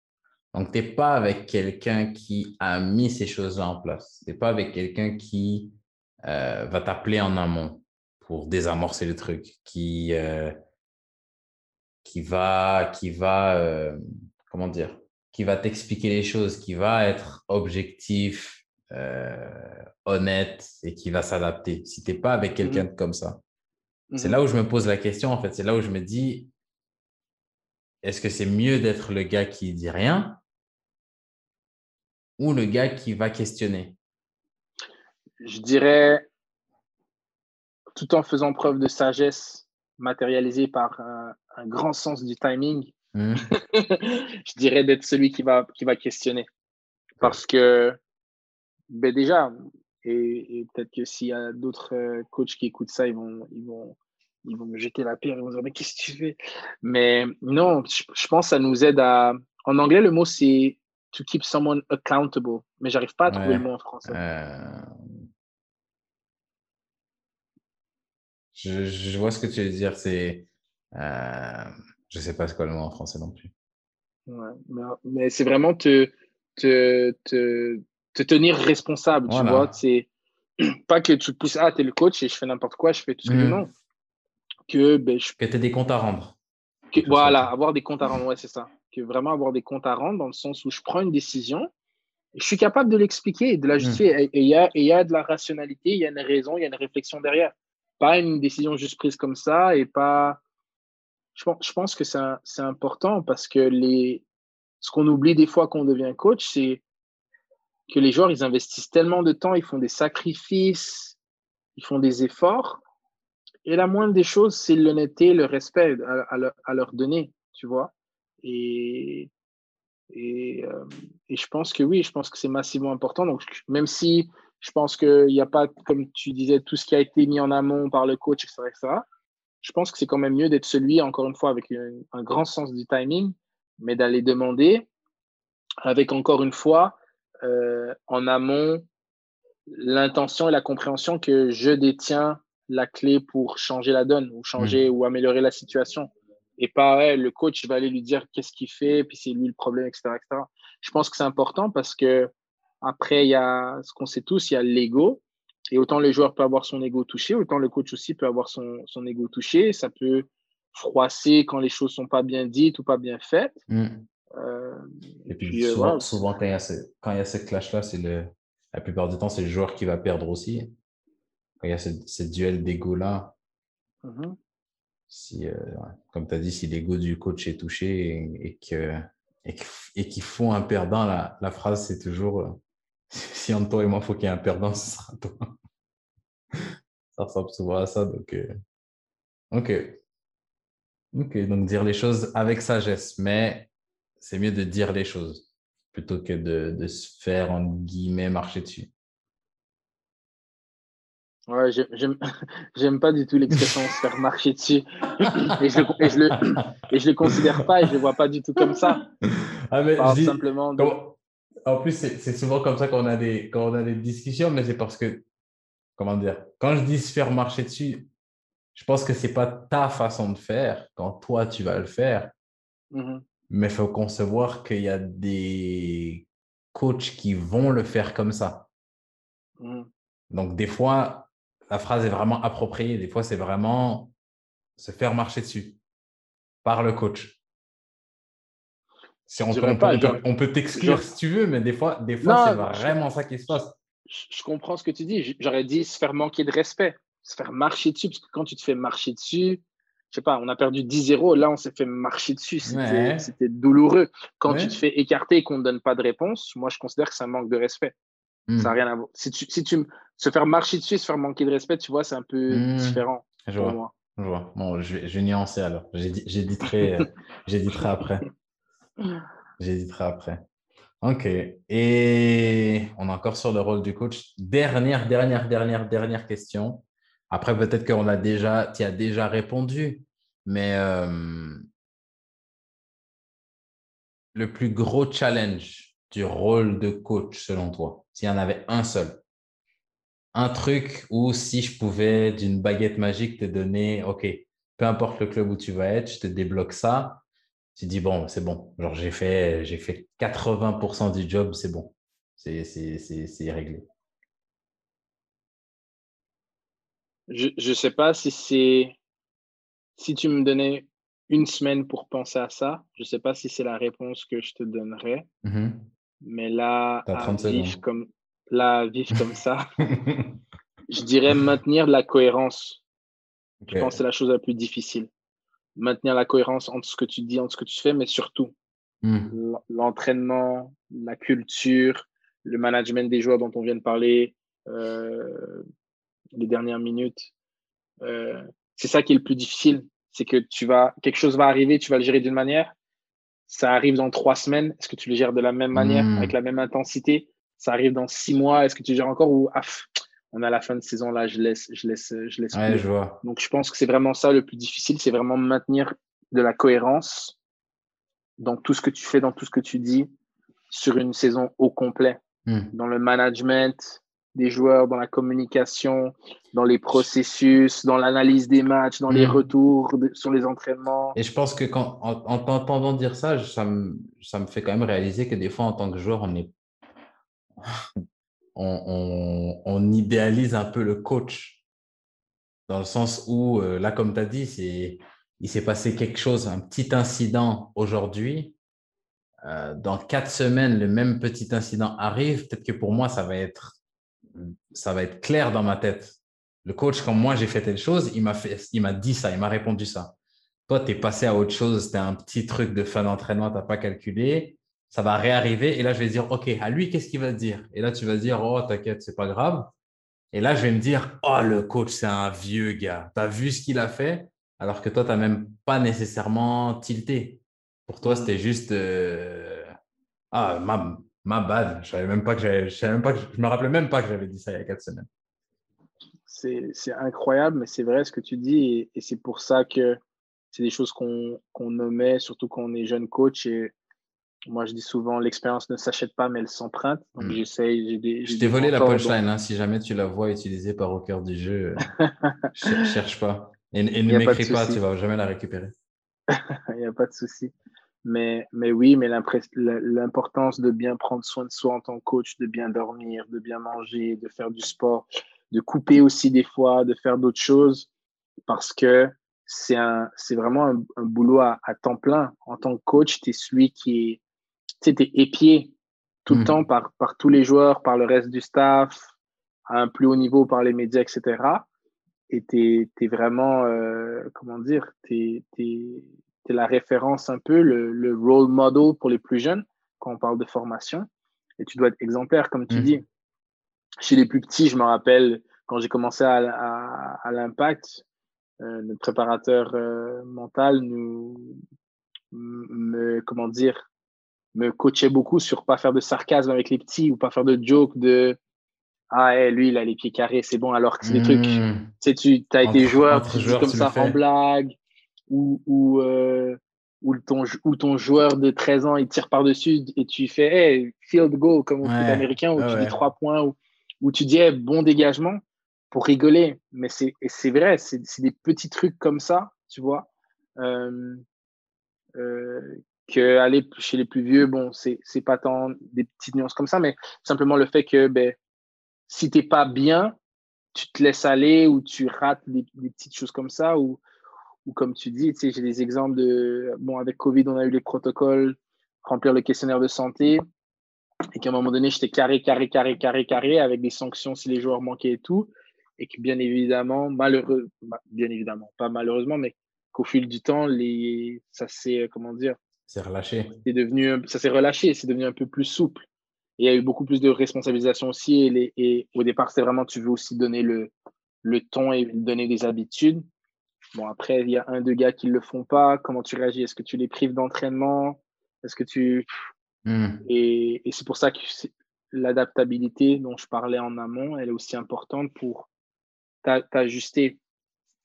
donc tu n'es pas avec quelqu'un qui a mis ces choses-là en place, tu n'es pas avec quelqu'un qui euh, va t'appeler en amont pour désamorcer le truc, qui, euh, qui va, qui va comment dire, qui va t'expliquer les choses, qui va être objectif, euh, honnête et qui va s'adapter. Si tu n'es pas avec quelqu'un mmh comme ça, c'est mmh là où je me pose la question, en fait. C'est là où je me dis, est-ce que c'est mieux d'être le gars qui dit rien ou le gars qui va questionner? Je dirais, tout en faisant preuve de sagesse matérialisée par un grand sens du timing, Hmm. je dirais d'être celui qui va, qui va questionner. Parce que, ben déjà, et, peut-être que s'il y a d'autres euh, coachs qui écoutent ça, ils vont, ils vont, ils vont me jeter la pierre, ils vont dire, mais qu'est-ce que tu fais? Mais non, je, pense que ça nous aide à. En anglais, le mot, c'est to keep someone accountable. Mais j'arrive pas à trouver le mot en français. Euh, je, je, vois ce que tu veux dire. C'est. Euh... Je ne sais pas ce qu'est le mot en français non plus. Ouais, mais, c'est vraiment te, te, te, te, tenir responsable, tu vois. C'est pas que tu pousses, ah, tu es le coach et je fais n'importe quoi, je fais tout ce que veux. Mmh. Que, ben, je... que tu aies des comptes à rendre. Que, voilà, avoir des comptes à rendre, ouais, c'est ça. Que vraiment avoir des comptes à rendre dans le sens où je prends une décision et je suis capable de l'expliquer, de la mmh. justifier. Et il y a, y a de la rationalité, il y a une raison, il y a une réflexion derrière. Pas une décision juste prise comme ça et pas je pense, que c'est important parce que ce qu'on oublie des fois quand on devient coach, c'est que les joueurs, ils investissent tellement de temps, ils font des sacrifices, ils font des efforts. Et la moindre des choses, c'est l'honnêteté, le respect à, leur, donner, tu vois. Et, euh, et, je pense que oui, je pense que c'est massivement important. Donc, même si je pense qu'il n'y a pas, comme tu disais, tout ce qui a été mis en amont par le coach, etc. je pense que c'est quand même mieux d'être celui, encore une fois, avec un grand sens du timing, mais d'aller demander avec, encore une fois, euh, en amont, l'intention et la compréhension que je détiens la clé pour changer la donne ou changer mmh. ou améliorer la situation. Et pas le coach va aller lui dire qu'est-ce qu'il fait, puis c'est lui le problème, etc., etc. Je pense que c'est important parce que après, il y a ce qu'on sait tous, il y a l'ego. Et autant le joueur peut avoir son ego touché, autant le coach aussi peut avoir son, son ego touché. Ça peut froisser quand les choses sont pas bien dites ou pas bien faites. Mmh. Euh, et puis, euh, souvent, quand il y a ce, quand il y a ce clash-là, c'est le, la plupart du temps, c'est le joueur qui va perdre aussi. Quand il y a ce, duel d'ego-là, mmh si, euh, comme tu as dit, si l'ego du coach est touché et, que, et qu'ils font un perdant, la, la phrase, c'est toujours si entre toi et moi, il faut qu'il y ait un perdant, ce sera toi. Ça ressemble souvent à ça. Donc, OK. OK, donc dire les choses avec sagesse, mais c'est mieux de dire les choses plutôt que de, de se faire, en guillemets, marcher dessus. Ouais, j'aime pas du tout l'expression se faire marcher dessus. Et je, et, je le, et je le considère pas et je le vois pas du tout comme ça. Ah, mais je dis, simplement En plus, c'est souvent comme ça qu'on a, des, on a des discussions, mais c'est parce que, comment dire, quand je dis se faire marcher dessus, je pense que c'est pas ta façon de faire quand toi tu vas le faire. Mmh mais il faut concevoir qu'il y a des coachs qui vont le faire comme ça. Mmh. Donc, des fois, la phrase est vraiment appropriée. Des fois, c'est vraiment se faire marcher dessus par le coach. Si on, peut, t'exclure si tu veux, mais des fois, des fois c'est vraiment ça qui se passe. Je, comprends ce que tu dis. J'aurais dit se faire manquer de respect, se faire marcher dessus, parce que quand tu te fais marcher dessus, je sais pas, on a perdu 10-0, là on s'est fait marcher dessus, c'était douloureux. Quand tu te fais écarter et qu'on ne donne pas de réponse, moi je considère que c'est un manque de respect. Ça n'a hmm. rien à voir. Si tu, si tu se faire marcher dessus, se faire manquer de respect, tu vois, c'est un peu hmm. différent je vois. moi. Je vois. Bon, je vais, je vais nuancer alors. J'éditerai euh, après. J'éditerai après. Ok. Et on est encore sur le rôle du coach. Dernière, dernière, dernière, dernière question. Après, peut-être qu'on a déjà, tu as déjà répondu, mais euh, le plus gros challenge du rôle de coach selon toi, s'il y en avait un seul, un truc où si je pouvais d'une baguette magique te donner, OK, peu importe le club où tu vas être, je te débloque ça, tu dis, bon, c'est bon, genre j'ai fait, j'ai fait 80% du job, c'est bon, c'est réglé. Je ne sais pas si c'est. Si tu me donnais une semaine pour penser à ça, je ne sais pas si c'est la réponse que je te donnerais. Mmh Mais là, à vivre, comme, là, vivre comme ça, je dirais maintenir la cohérence. Je pense que c'est la chose la plus difficile. Maintenir la cohérence entre ce que tu dis, entre ce que tu fais, mais surtout mmh. l'entraînement, la culture, le management des joueurs dont on vient de parler, euh, les dernières minutes. Euh, c'est ça qui est le plus difficile. C'est que tu vas, quelque chose va arriver, tu vas le gérer d'une manière. Ça arrive dans trois semaines. Est-ce que tu le gères de la même manière, hmm. avec la même intensité? Ça arrive dans six mois. Est-ce que tu gères encore ou ah, on a la fin de saison là, je laisse, je laisse, je laisse. je vois. Donc je pense que c'est vraiment ça le plus difficile, c'est vraiment maintenir de la cohérence dans tout ce que tu fais, dans tout ce que tu dis sur une saison au complet, hmm. dans le management, des joueurs, dans la communication, dans les processus, dans l'analyse des matchs, dans les hmm. retours sur les entraînements. Et je pense que quand, en, t'entendant dire ça, ça me, ça me fait quand même réaliser que des fois, en tant que joueur, on est. On, idéalise un peu le coach. Dans le sens où, euh, là, comme tu as dit, il s'est passé quelque chose, un petit incident aujourd'hui. Euh, dans quatre semaines, le même petit incident arrive. Peut-être que pour moi, ça va être ça va être clair dans ma tête. Le coach, quand moi j'ai fait telle chose, il m'a fait, il m'a dit ça, il m'a répondu ça. Toi, tu es passé à autre chose, c'était un petit truc de fin d'entraînement, tu n'as pas calculé. Ça va réarriver et là, je vais dire, OK, à lui, qu'est-ce qu'il va te dire? Et là, tu vas dire, oh, t'inquiète, c'est pas grave. Et là, je vais me dire, oh, le coach, c'est un vieux gars. Tu as vu ce qu'il a fait? Alors que toi, tu n'as même pas nécessairement tilté. Pour toi, c'était juste, euh, Ah, ma, ma bad. Je savais même pas que j'avais, je savais même pas que je, me rappelais même pas que j'avais dit ça il y a quatre semaines. C'est incroyable, mais c'est vrai ce que tu dis, et, c'est pour ça que c'est des choses qu'on nommait, surtout quand on est jeune coach. Et moi, je dis souvent, l'expérience ne s'achète pas, mais elle s'emprunte. Donc, hmm. j'essaye. Je t'ai volé la punchline. Hein, si jamais tu la vois utilisée par au cœur du jeu, euh, cherche pas. Et, ne m'écris pas, tu vas jamais la récupérer. Il n'y a pas de souci. Mais, mais oui, mais l'importance de bien prendre soin de soi en tant que coach, de bien dormir, de bien manger, de faire du sport, de couper aussi des fois, de faire d'autres choses, parce que c'est vraiment un, boulot à, temps plein. En tant que coach, tu es celui qui est, tu sais, épié tout le mmh. temps par, par tous les joueurs, par le reste du staff, à un plus haut niveau par les médias, etc. Et tu es, vraiment, euh, comment dire, tu es, la référence un peu, le, le, role model pour les plus jeunes quand on parle de formation. Et tu dois être exemplaire, comme tu mmh. dis. Chez les plus petits, je me rappelle quand j'ai commencé à, à, l'impact, euh, notre préparateur euh, mental nous, me, comment dire, me coachait beaucoup sur pas faire de sarcasme avec les petits ou pas faire de joke de ah lui il a les pieds carrés c'est bon alors que c'est des trucs mmh. tu sais tu as été joueur tu dis comme ça en blague ou ou, euh, ou ton ou ton joueur de 13 ans il tire par dessus et tu fais hey, field goal comme au foot américain où tu dis trois points ou, ou tu dis bon dégagement pour rigoler. Mais c'est c'est vrai c'est des petits trucs comme ça tu vois. Euh, euh, que aller chez les plus vieux, bon, c'est pas tant des petites nuances comme ça, mais simplement le fait que ben, si t'es pas bien, tu te laisses aller ou tu rates des, petites choses comme ça, ou, ou comme tu dis, tu sais, j'ai des exemples de, bon, avec Covid, on a eu les protocoles, remplir le questionnaire de santé, et qu'à un moment donné, j'étais carré, carré, carré, carré, carré, avec des sanctions si les joueurs manquaient et tout, et que bien évidemment, malheureux, bien évidemment, pas malheureusement, mais qu'au fil du temps, les, ça s'est, comment dire, c'est relâché. C'est devenu, ça s'est relâché, c'est devenu un peu plus souple. Et il y a eu beaucoup plus de responsabilisation aussi. Et, les, et au départ, c'était vraiment, tu veux aussi donner le, le ton et donner des habitudes. Bon, après, il y a un, deux gars qui ne le font pas. Comment tu réagis? Est-ce que tu les prives d'entraînement? Est-ce que tu. Hmm. Et, et c'est pour ça que l'adaptabilité dont je parlais en amont, elle est aussi importante pour t'ajuster.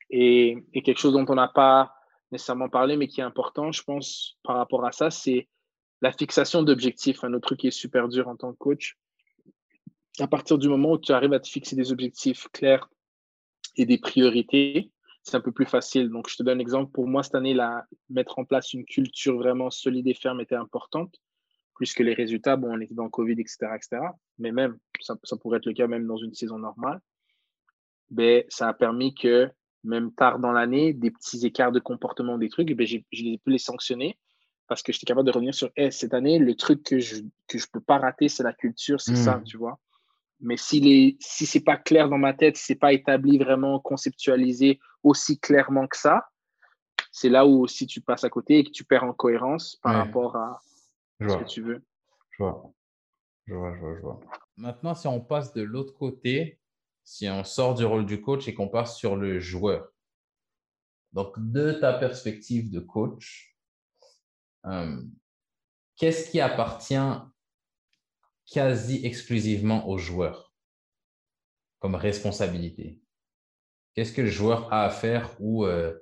Et, et quelque chose dont on n'a pas nécessairement parler, mais qui est important, je pense, par rapport à ça, c'est la fixation d'objectifs. Un autre truc qui est super dur en tant que coach. À partir du moment où tu arrives à te fixer des objectifs clairs et des priorités, c'est un peu plus facile. Donc, je te donne un exemple. Pour moi, cette année, la, mettre en place une culture vraiment solide et ferme était importante, plus que les résultats. Bon, on était dans Covid, etc., etc. Mais même, ça, ça pourrait être le cas même dans une saison normale. Mais ben, ça a permis que même tard dans l'année, des petits écarts de comportement, des trucs, ben, j'ai pu les sanctionner parce que j'étais capable de revenir sur cette année, le truc que je ne que je peux pas rater, c'est la culture, c'est ça, mmh. tu vois. Mais si, les, si ce n'est pas clair dans ma tête, si ce n'est pas établi vraiment, conceptualisé aussi clairement que ça, c'est là où si tu passes à côté et que tu perds en cohérence par rapport à ce que tu veux. Je vois. Je vois, je vois, je vois. Maintenant, si on passe de l'autre côté, si on sort du rôle du coach et qu'on passe sur le joueur. Donc, de ta perspective de coach, euh, qu'est-ce qui appartient quasi exclusivement au joueur comme responsabilité? Qu'est-ce que le joueur a à faire ou euh,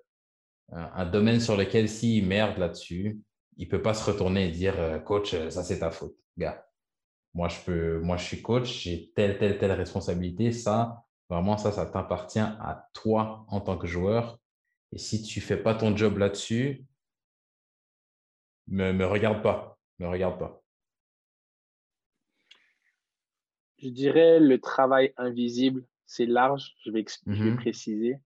un domaine sur lequel s'il merde là-dessus, il ne peut pas se retourner et dire euh, coach, ça c'est ta faute, gars moi, je peux, moi, je suis coach, j'ai telle, telle, telle responsabilité. Ça, vraiment, ça, ça t'appartient à toi en tant que joueur. Et si tu fais pas ton job là-dessus, me, me regarde pas, me regarde pas. Je dirais le travail invisible, c'est large, je vais, mmh préciser.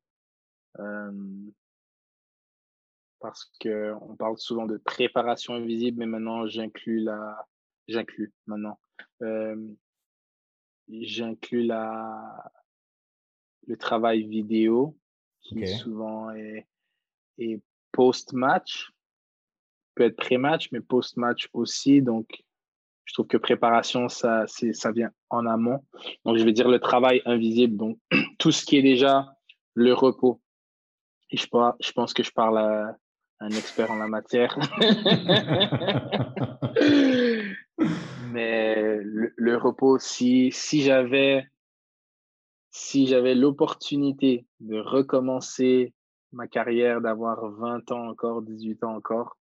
parce qu'on parle souvent de préparation invisible, mais maintenant j'inclus la, j'inclus maintenant J'inclus la, le travail vidéo qui souvent est, est post-match, peut être pré-match, mais post-match aussi. Donc, je trouve que préparation, ça, ça vient en amont. Donc, je vais dire le travail invisible. Donc, tout ce qui est déjà le repos. Et je, je pense que je parle à un expert en la matière. propos, si, si j'avais si j'avais l'opportunité de recommencer ma carrière, d'avoir 20 ans encore, 18 ans encore,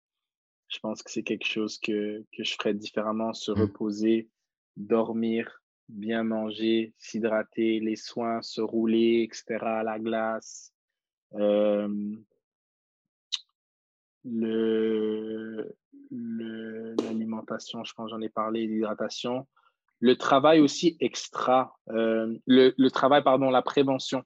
je pense que c'est quelque chose que, que je ferais différemment, se mmh. reposer, dormir, bien manger, s'hydrater, les soins, se rouler, etc., à la glace. le, l'alimentation, je pense j'en ai parlé, l'hydratation. Le travail aussi extra, euh, le, le, travail, pardon, la prévention,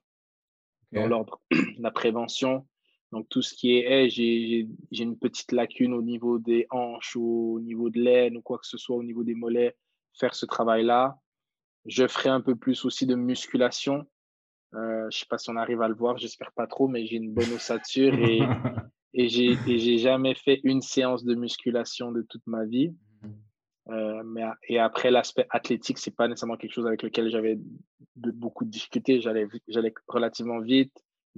dans l'ordre, la prévention. Donc, tout ce qui est, j'ai une petite lacune au niveau des hanches ou au niveau de l'aine ou quoi que ce soit, au niveau des mollets, faire ce travail-là. Je ferai un peu plus aussi de musculation. Euh, je ne sais pas si on arrive à le voir, j'espère pas trop, mais j'ai une bonne ossature et, et j'ai jamais fait une séance de musculation de toute ma vie. Euh, mais, et après, l'aspect athlétique, c'est pas nécessairement quelque chose avec lequel j'avais beaucoup de difficultés. J'allais, relativement vite.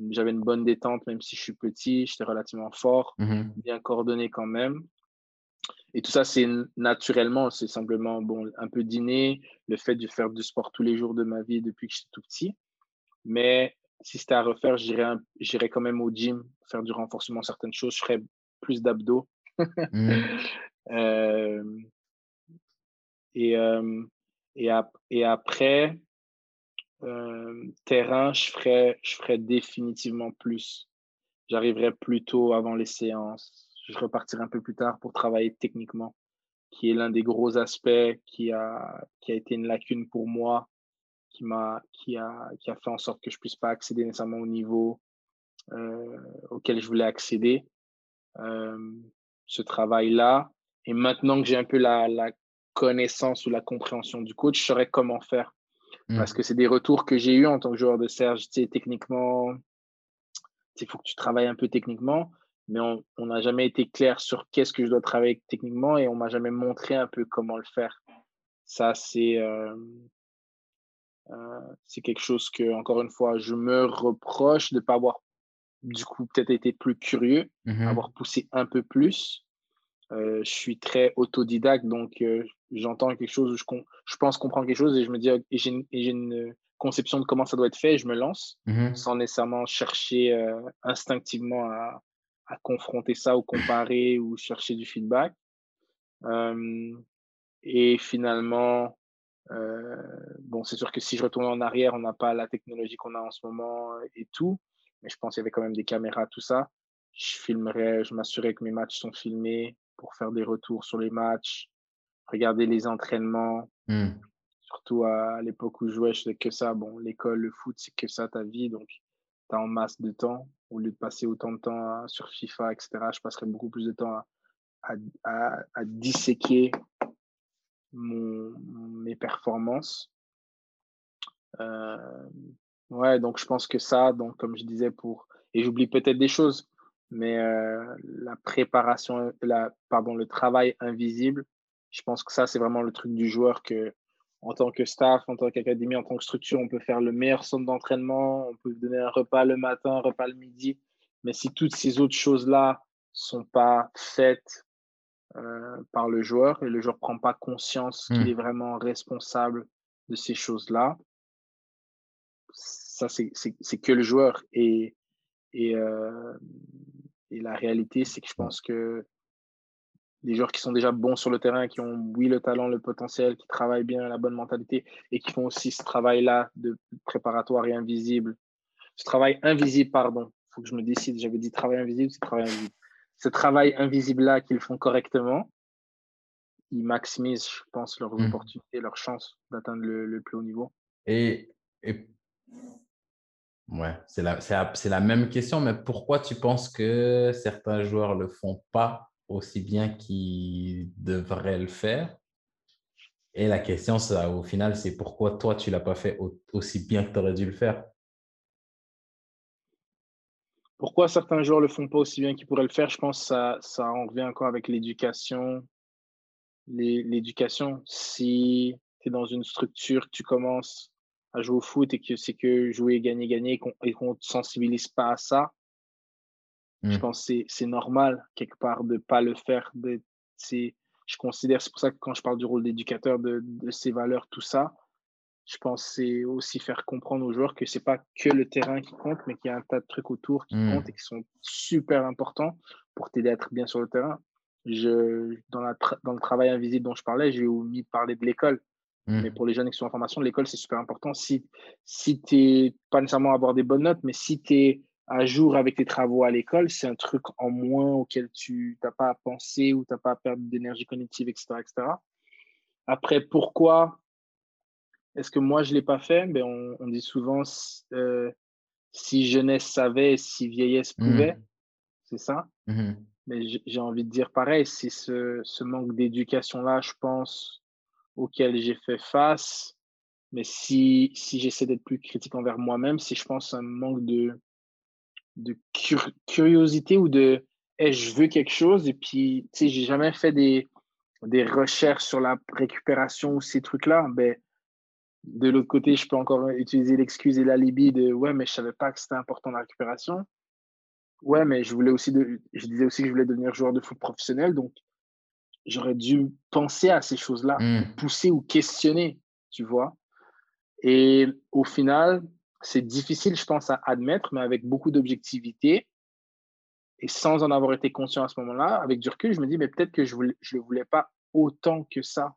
J'avais une bonne détente, même si je suis petit. J'étais relativement fort, mmh bien coordonné quand même. Et tout ça, c'est naturellement, c'est simplement bon, un peu dîner, le fait de faire du sport tous les jours de ma vie depuis que j'étais tout petit. Mais si c'était à refaire, j'irais, quand même au gym, faire du renforcement, certaines choses. Je ferais plus d'abdos. Mmh. euh, et, euh, et, et, après, euh, terrain, je ferais, je ferais définitivement plus. J'arriverai plus tôt avant les séances. Je repartirai un peu plus tard pour travailler techniquement, qui est l'un des gros aspects qui a, qui a été une lacune pour moi, qui, m'a, qui, a, qui a fait en sorte que je puisse pas accéder nécessairement au niveau euh, auquel je voulais accéder. ce travail-là. Et maintenant que j'ai un peu la, la, connaissance ou la compréhension du coach, je saurais comment faire. Parce mmh. que c'est des retours que j'ai eu en tant que joueur de Serge. Tu sais, techniquement, il faut que tu travailles un peu techniquement, mais on n'a jamais été clair sur qu'est-ce que je dois travailler techniquement et on m'a jamais montré un peu comment le faire. Ça, c'est euh, euh, c'est quelque chose que, encore une fois, je me reproche de ne pas avoir, du coup, peut-être été plus curieux, mmh avoir poussé un peu plus. Euh, je suis très autodidacte, donc j'entends quelque chose, je, je pense comprendre quelque chose et je me dis, j'ai une, conception de comment ça doit être fait et je me lance mmh sans nécessairement chercher euh, instinctivement à, à, confronter ça ou comparer ou chercher du feedback. et finalement, euh, bon, c'est sûr que si je retourne en arrière, on n'a pas la technologie qu'on a en ce moment et tout, mais je pense qu'il y avait quand même des caméras, tout ça. Je filmerais, je m'assurais que mes matchs sont filmés pour faire des retours sur les matchs, regarder les entraînements. Mmh. Surtout à, l'époque où je jouais, je faisais que ça. Bon, l'école, le foot, c'est que ça ta vie. Donc, tu as en masse de temps. Au lieu de passer autant de temps sur FIFA, etc., je passerais beaucoup plus de temps à, à, disséquer mes performances. Euh, ouais, donc je pense que ça, donc comme je disais, pour. Et j'oublie peut-être des choses, mais euh, la préparation, la, pardon, le travail invisible, je pense que ça, c'est vraiment le truc du joueur que, en tant que staff, en tant qu'académie, en tant que structure, on peut faire le meilleur centre d'entraînement, on peut donner un repas le matin, un repas le midi. Mais si toutes ces autres choses-là sont pas faites par le joueur et le joueur prend pas conscience qu'il mmh. est vraiment responsable de ces choses-là, ça, c'est que le joueur. Et, et, euh, et la réalité, c'est que je pense que des joueurs qui sont déjà bons sur le terrain, qui ont, oui, le talent, le potentiel, qui travaillent bien, la bonne mentalité et qui font aussi ce travail-là de préparatoire et invisible. Ce travail invisible, pardon. Il faut que je me décide. J'avais dit travail invisible, c'est travail invisible. Ce travail invisible-là qu'ils font correctement, ils maximisent, je pense, leurs mmh. opportunités, leurs chances d'atteindre le, plus haut niveau. Et, et... ouais, c'est la, la même question, mais pourquoi tu penses que certains joueurs ne le font pas aussi bien qu'il devrait le faire? Et la question, ça, au final, c'est pourquoi toi, tu ne l'as pas fait aussi bien que tu aurais dû le faire? Pourquoi certains joueurs ne le font pas aussi bien qu'ils pourraient le faire? Je pense que ça, ça en revient encore avec l'éducation. L'éducation, si tu es dans une structure, tu commences à jouer au foot et que c'est que jouer, gagner, gagner et qu'on ne te sensibilise pas à ça, je mmh. pense que c'est normal, quelque part, de ne pas le faire. Je considère, c'est pour ça que quand je parle du rôle d'éducateur, de, de ces valeurs, tout ça, je pense que c'est aussi faire comprendre aux joueurs que c'est pas que le terrain qui compte, mais qu'il y a un tas de trucs autour qui mmh. comptent et qui sont super importants pour t'aider à être bien sur le terrain. Je, dans, la dans le travail invisible dont je parlais, j'ai omis de parler de l'école. Mmh. Mais pour les jeunes qui sont en formation, l'école, c'est super important. Si, si tu n'es pas nécessairement à avoir des bonnes notes, mais si tu es à jour avec tes travaux à l'école, c'est un truc en moins auquel tu n'as pas à penser ou tu n'as pas à perdre d'énergie cognitive, etc., etc. Après, pourquoi est-ce que moi, je ne l'ai pas fait? Ben, on, dit souvent euh, si jeunesse savait, si vieillesse mmh. pouvait. C'est ça. Mmh Mais j'ai envie de dire pareil, c'est ce, ce, manque d'éducation-là, je pense, auquel j'ai fait face. Mais si, si j'essaie d'être plus critique envers moi-même, c'est, je pense, un manque de, de curiosité ou de je veux quelque chose. Et puis, tu sais, j'ai jamais fait des, des recherches sur la récupération ou ces trucs-là. Ben, de l'autre côté, je peux encore utiliser l'excuse et l'alibi de ouais, mais je savais pas que c'était important la récupération. Ouais, mais je voulais aussi de, je disais aussi que je voulais devenir joueur de foot professionnel, donc j'aurais dû penser à ces choses-là, mmh. pousser ou questionner, tu vois. Et au final, c'est difficile, je pense, à admettre, mais avec beaucoup d'objectivité et sans en avoir été conscient à ce moment-là, avec du recul, je me dis, mais peut-être que je ne je le voulais pas autant que ça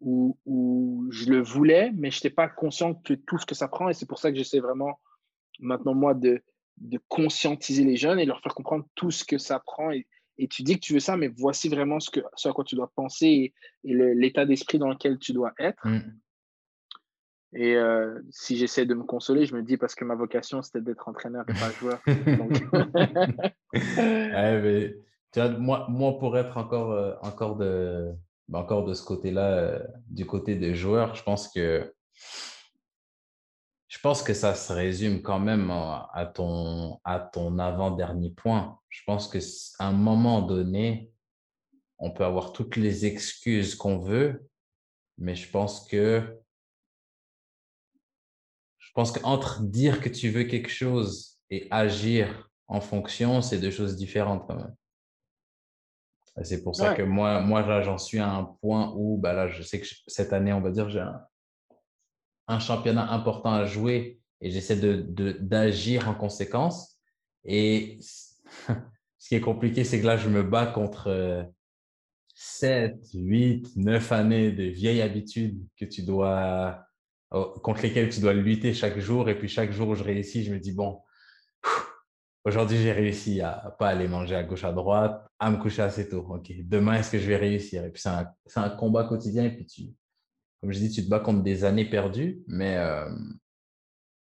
où, je le voulais, mais je n'étais pas conscient que tout ce que ça prend. Et c'est pour ça que j'essaie vraiment maintenant, moi, de, de conscientiser les jeunes et leur faire comprendre tout ce que ça prend. Et, et tu dis que tu veux ça, mais voici vraiment ce, que, ce à quoi tu dois penser et, l'état d'esprit dans lequel tu dois être. Mmh. Et euh, si j'essaie de me consoler, je me dis parce que ma vocation, c'était d'être entraîneur et pas joueur. mais, tu vois, moi, moi, pour être encore, euh, encore de, ben, encore de ce côté-là, euh, du côté des joueurs, je pense que je pense que ça se résume quand même à ton, à ton avant-dernier point. Je pense qu'à un moment donné, on peut avoir toutes les excuses qu'on veut, mais je pense que je pense qu'entre dire que tu veux quelque chose et agir en fonction, c'est deux choses différentes quand même. C'est pour ça que moi, moi j'en suis à un point où bah là, je sais que cette année, on va dire, j'ai un, championnat important à jouer et j'essaie d'agir de, en conséquence. Et ce qui est compliqué, c'est que là, je me bats contre 7, 8, 9 années de vieilles habitudes que tu dois, contre lesquelles tu dois lutter chaque jour. Et puis chaque jour où je réussis, je me dis, bon, Aujourd'hui, j'ai réussi à pas aller manger à gauche, à droite, à me coucher assez tôt. Ok, demain, est-ce que je vais réussir? Et puis, c'est un, combat quotidien. Et puis, tu, comme je dis, tu te bats contre des années perdues. Mais, euh,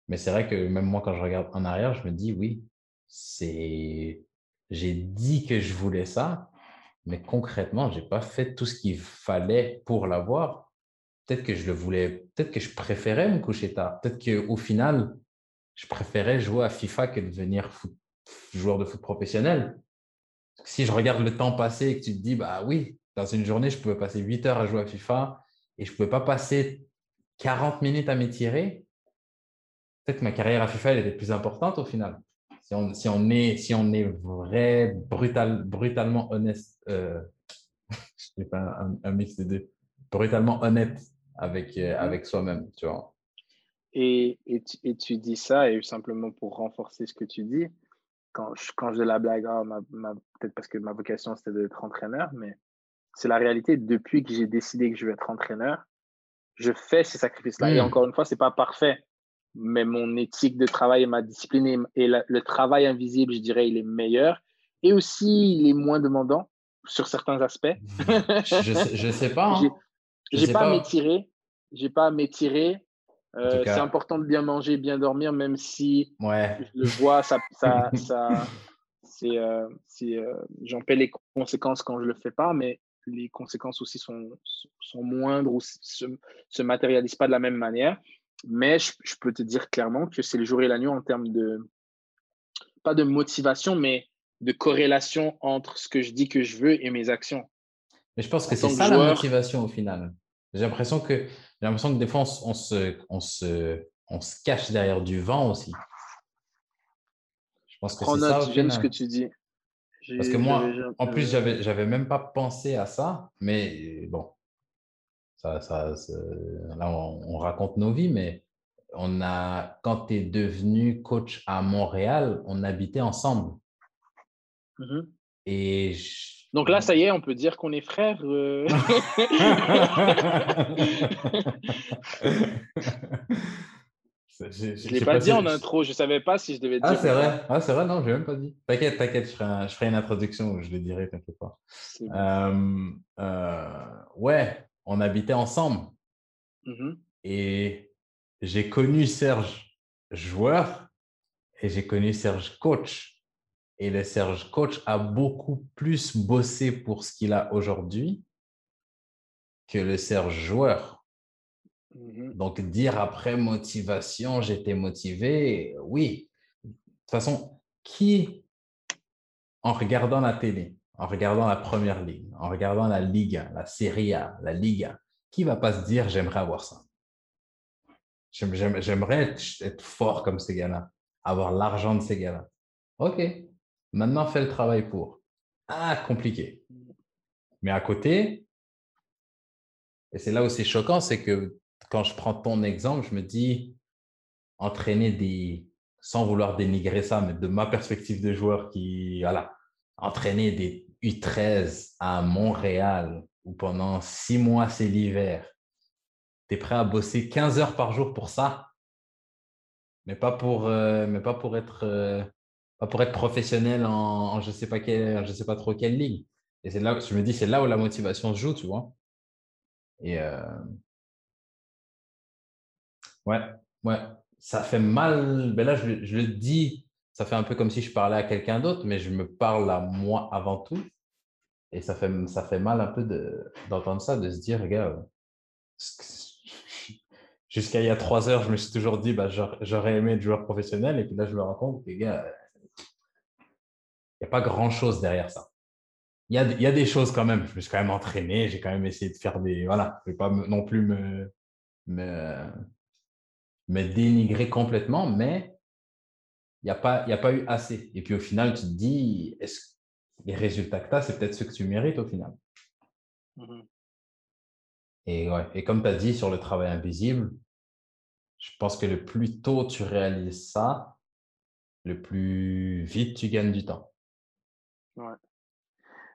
mais c'est vrai que même moi, quand je regarde en arrière, je me dis, oui, j'ai dit que je voulais ça, mais concrètement, je n'ai pas fait tout ce qu'il fallait pour l'avoir. Peut-être que je le voulais, peut-être que je préférais me coucher tard. Peut-être qu'au final, je préférais jouer à FIFA que de devenir joueur de foot professionnel. Si je regarde le temps passé et que tu te dis, bah oui, dans une journée, je pouvais passer 8 heures à jouer à FIFA et je ne pouvais pas passer 40 minutes à m'étirer, peut-être que ma carrière à FIFA, elle était plus importante au final. Si on, si on est, si on est vrai, brutal, brutalement honnête, euh, je sais pas un, mix des deux, brutalement honnête avec, euh, avec soi-même, tu vois. Et, et, tu, dis ça, et simplement pour renforcer ce que tu dis, quand je, quand je la blague, ah, peut-être parce que ma vocation c'était d'être entraîneur, mais c'est la réalité. Depuis que j'ai décidé que je vais être entraîneur, je fais ces sacrifices-là. Et hmm. encore une fois, c'est pas parfait, mais mon éthique de travail et ma discipline et, le travail invisible, je dirais, il est meilleur. Et aussi, il est moins demandant sur certains aspects. je, ne sais, pas. Hein. J'ai pas à m'étirer. J'ai pas à m'étirer euh, c'est important de bien manger, bien dormir, même si ouais. je le vois, ça, ça, ça c'est, euh, euh, j'en paie les conséquences quand je le fais pas, mais les conséquences aussi sont, sont moindres ou se, se matérialisent pas de la même manière. Mais je, je, peux te dire clairement que c'est le jour et la nuit en termes de, pas de motivation, mais de corrélation entre ce que je dis que je veux et mes actions. Mais je pense que c'est ça la motivation au final. J'ai l'impression que j'ai l'impression que des fois, on, se, on, se, on se cache derrière du vent aussi. Je pense que c'est ça. J'aime ce que tu dis. Parce que moi, en plus, j'avais, j'avais même pas pensé à ça, mais bon, ça, ça, là, on, raconte nos vies, mais on a, quand tu es devenu coach à Montréal, on habitait ensemble. Mhm. Et Donc là, ça y est, on peut dire qu'on est frères. Euh. Je ne l'ai pas, dit en intro, je ne savais pas si je devais ah, dire. Ah, c'est vrai, ah, c'est vrai, non, je l'ai même pas dit. T'inquiète, t'inquiète, je, ferai je ferai une introduction où je le dirai, t'inquiète pas. Euh, euh, ouais, on habitait ensemble. Mm-hmm. Et j'ai connu Serge joueur et j'ai connu Serge coach. Et le Serge coach a beaucoup plus bossé pour ce qu'il a aujourd'hui que le Serge joueur. Mmh Donc, dire après motivation, j'étais motivé, oui. De toute façon, qui, en regardant la télé, en regardant la première ligue, en regardant la Ligue la Serie A, la Liga, qui va pas se dire j'aimerais avoir ça? J'aimerais être fort comme ces gars-là, avoir l'argent de ces gars-là. OK, maintenant fais le travail pour. Ah, compliqué. Mais à côté, et c'est là où c'est choquant, c'est que quand je prends ton exemple, je me dis, entraîner des, sans vouloir dénigrer ça, mais de ma perspective de joueur qui, voilà, entraîner des U13 à Montréal où pendant six mois c'est l'hiver, tu es prêt à bosser 15 heures par jour pour ça, mais pas pour, euh, mais pas pour être, euh, pour être professionnel en, je sais pas quel, je sais pas trop quelle ligue. Et c'est là, je me dis, c'est là où la motivation se joue, tu vois. Et, euh, Ouais, ouais. Ça fait mal. Ben là, je, le dis, ça fait un peu comme si je parlais à quelqu'un d'autre, mais je me parle à moi avant tout. Et ça fait, ça fait mal un peu d'entendre ça, de se dire, regarde, jusqu'à il y a trois heures, je me suis toujours dit, bah, j'aurais aimé être joueur professionnel. Et puis là, je me rends compte, les gars, il n'y a pas grand-chose derrière ça. Il y a, y a, des choses quand même. Je me suis quand même entraîné, j'ai quand même essayé de faire des. Voilà, je ne vais pas non plus me, me, me dénigrer complètement, mais il n'y a, pas, a pas eu assez. Et puis au final, tu te dis, est-ce les résultats que tu as, c'est peut-être ce que tu mérites au final? Mmh et, ouais, et comme tu as dit sur le travail invisible, je pense que le plus tôt tu réalises ça, le plus vite tu gagnes du temps. Ouais.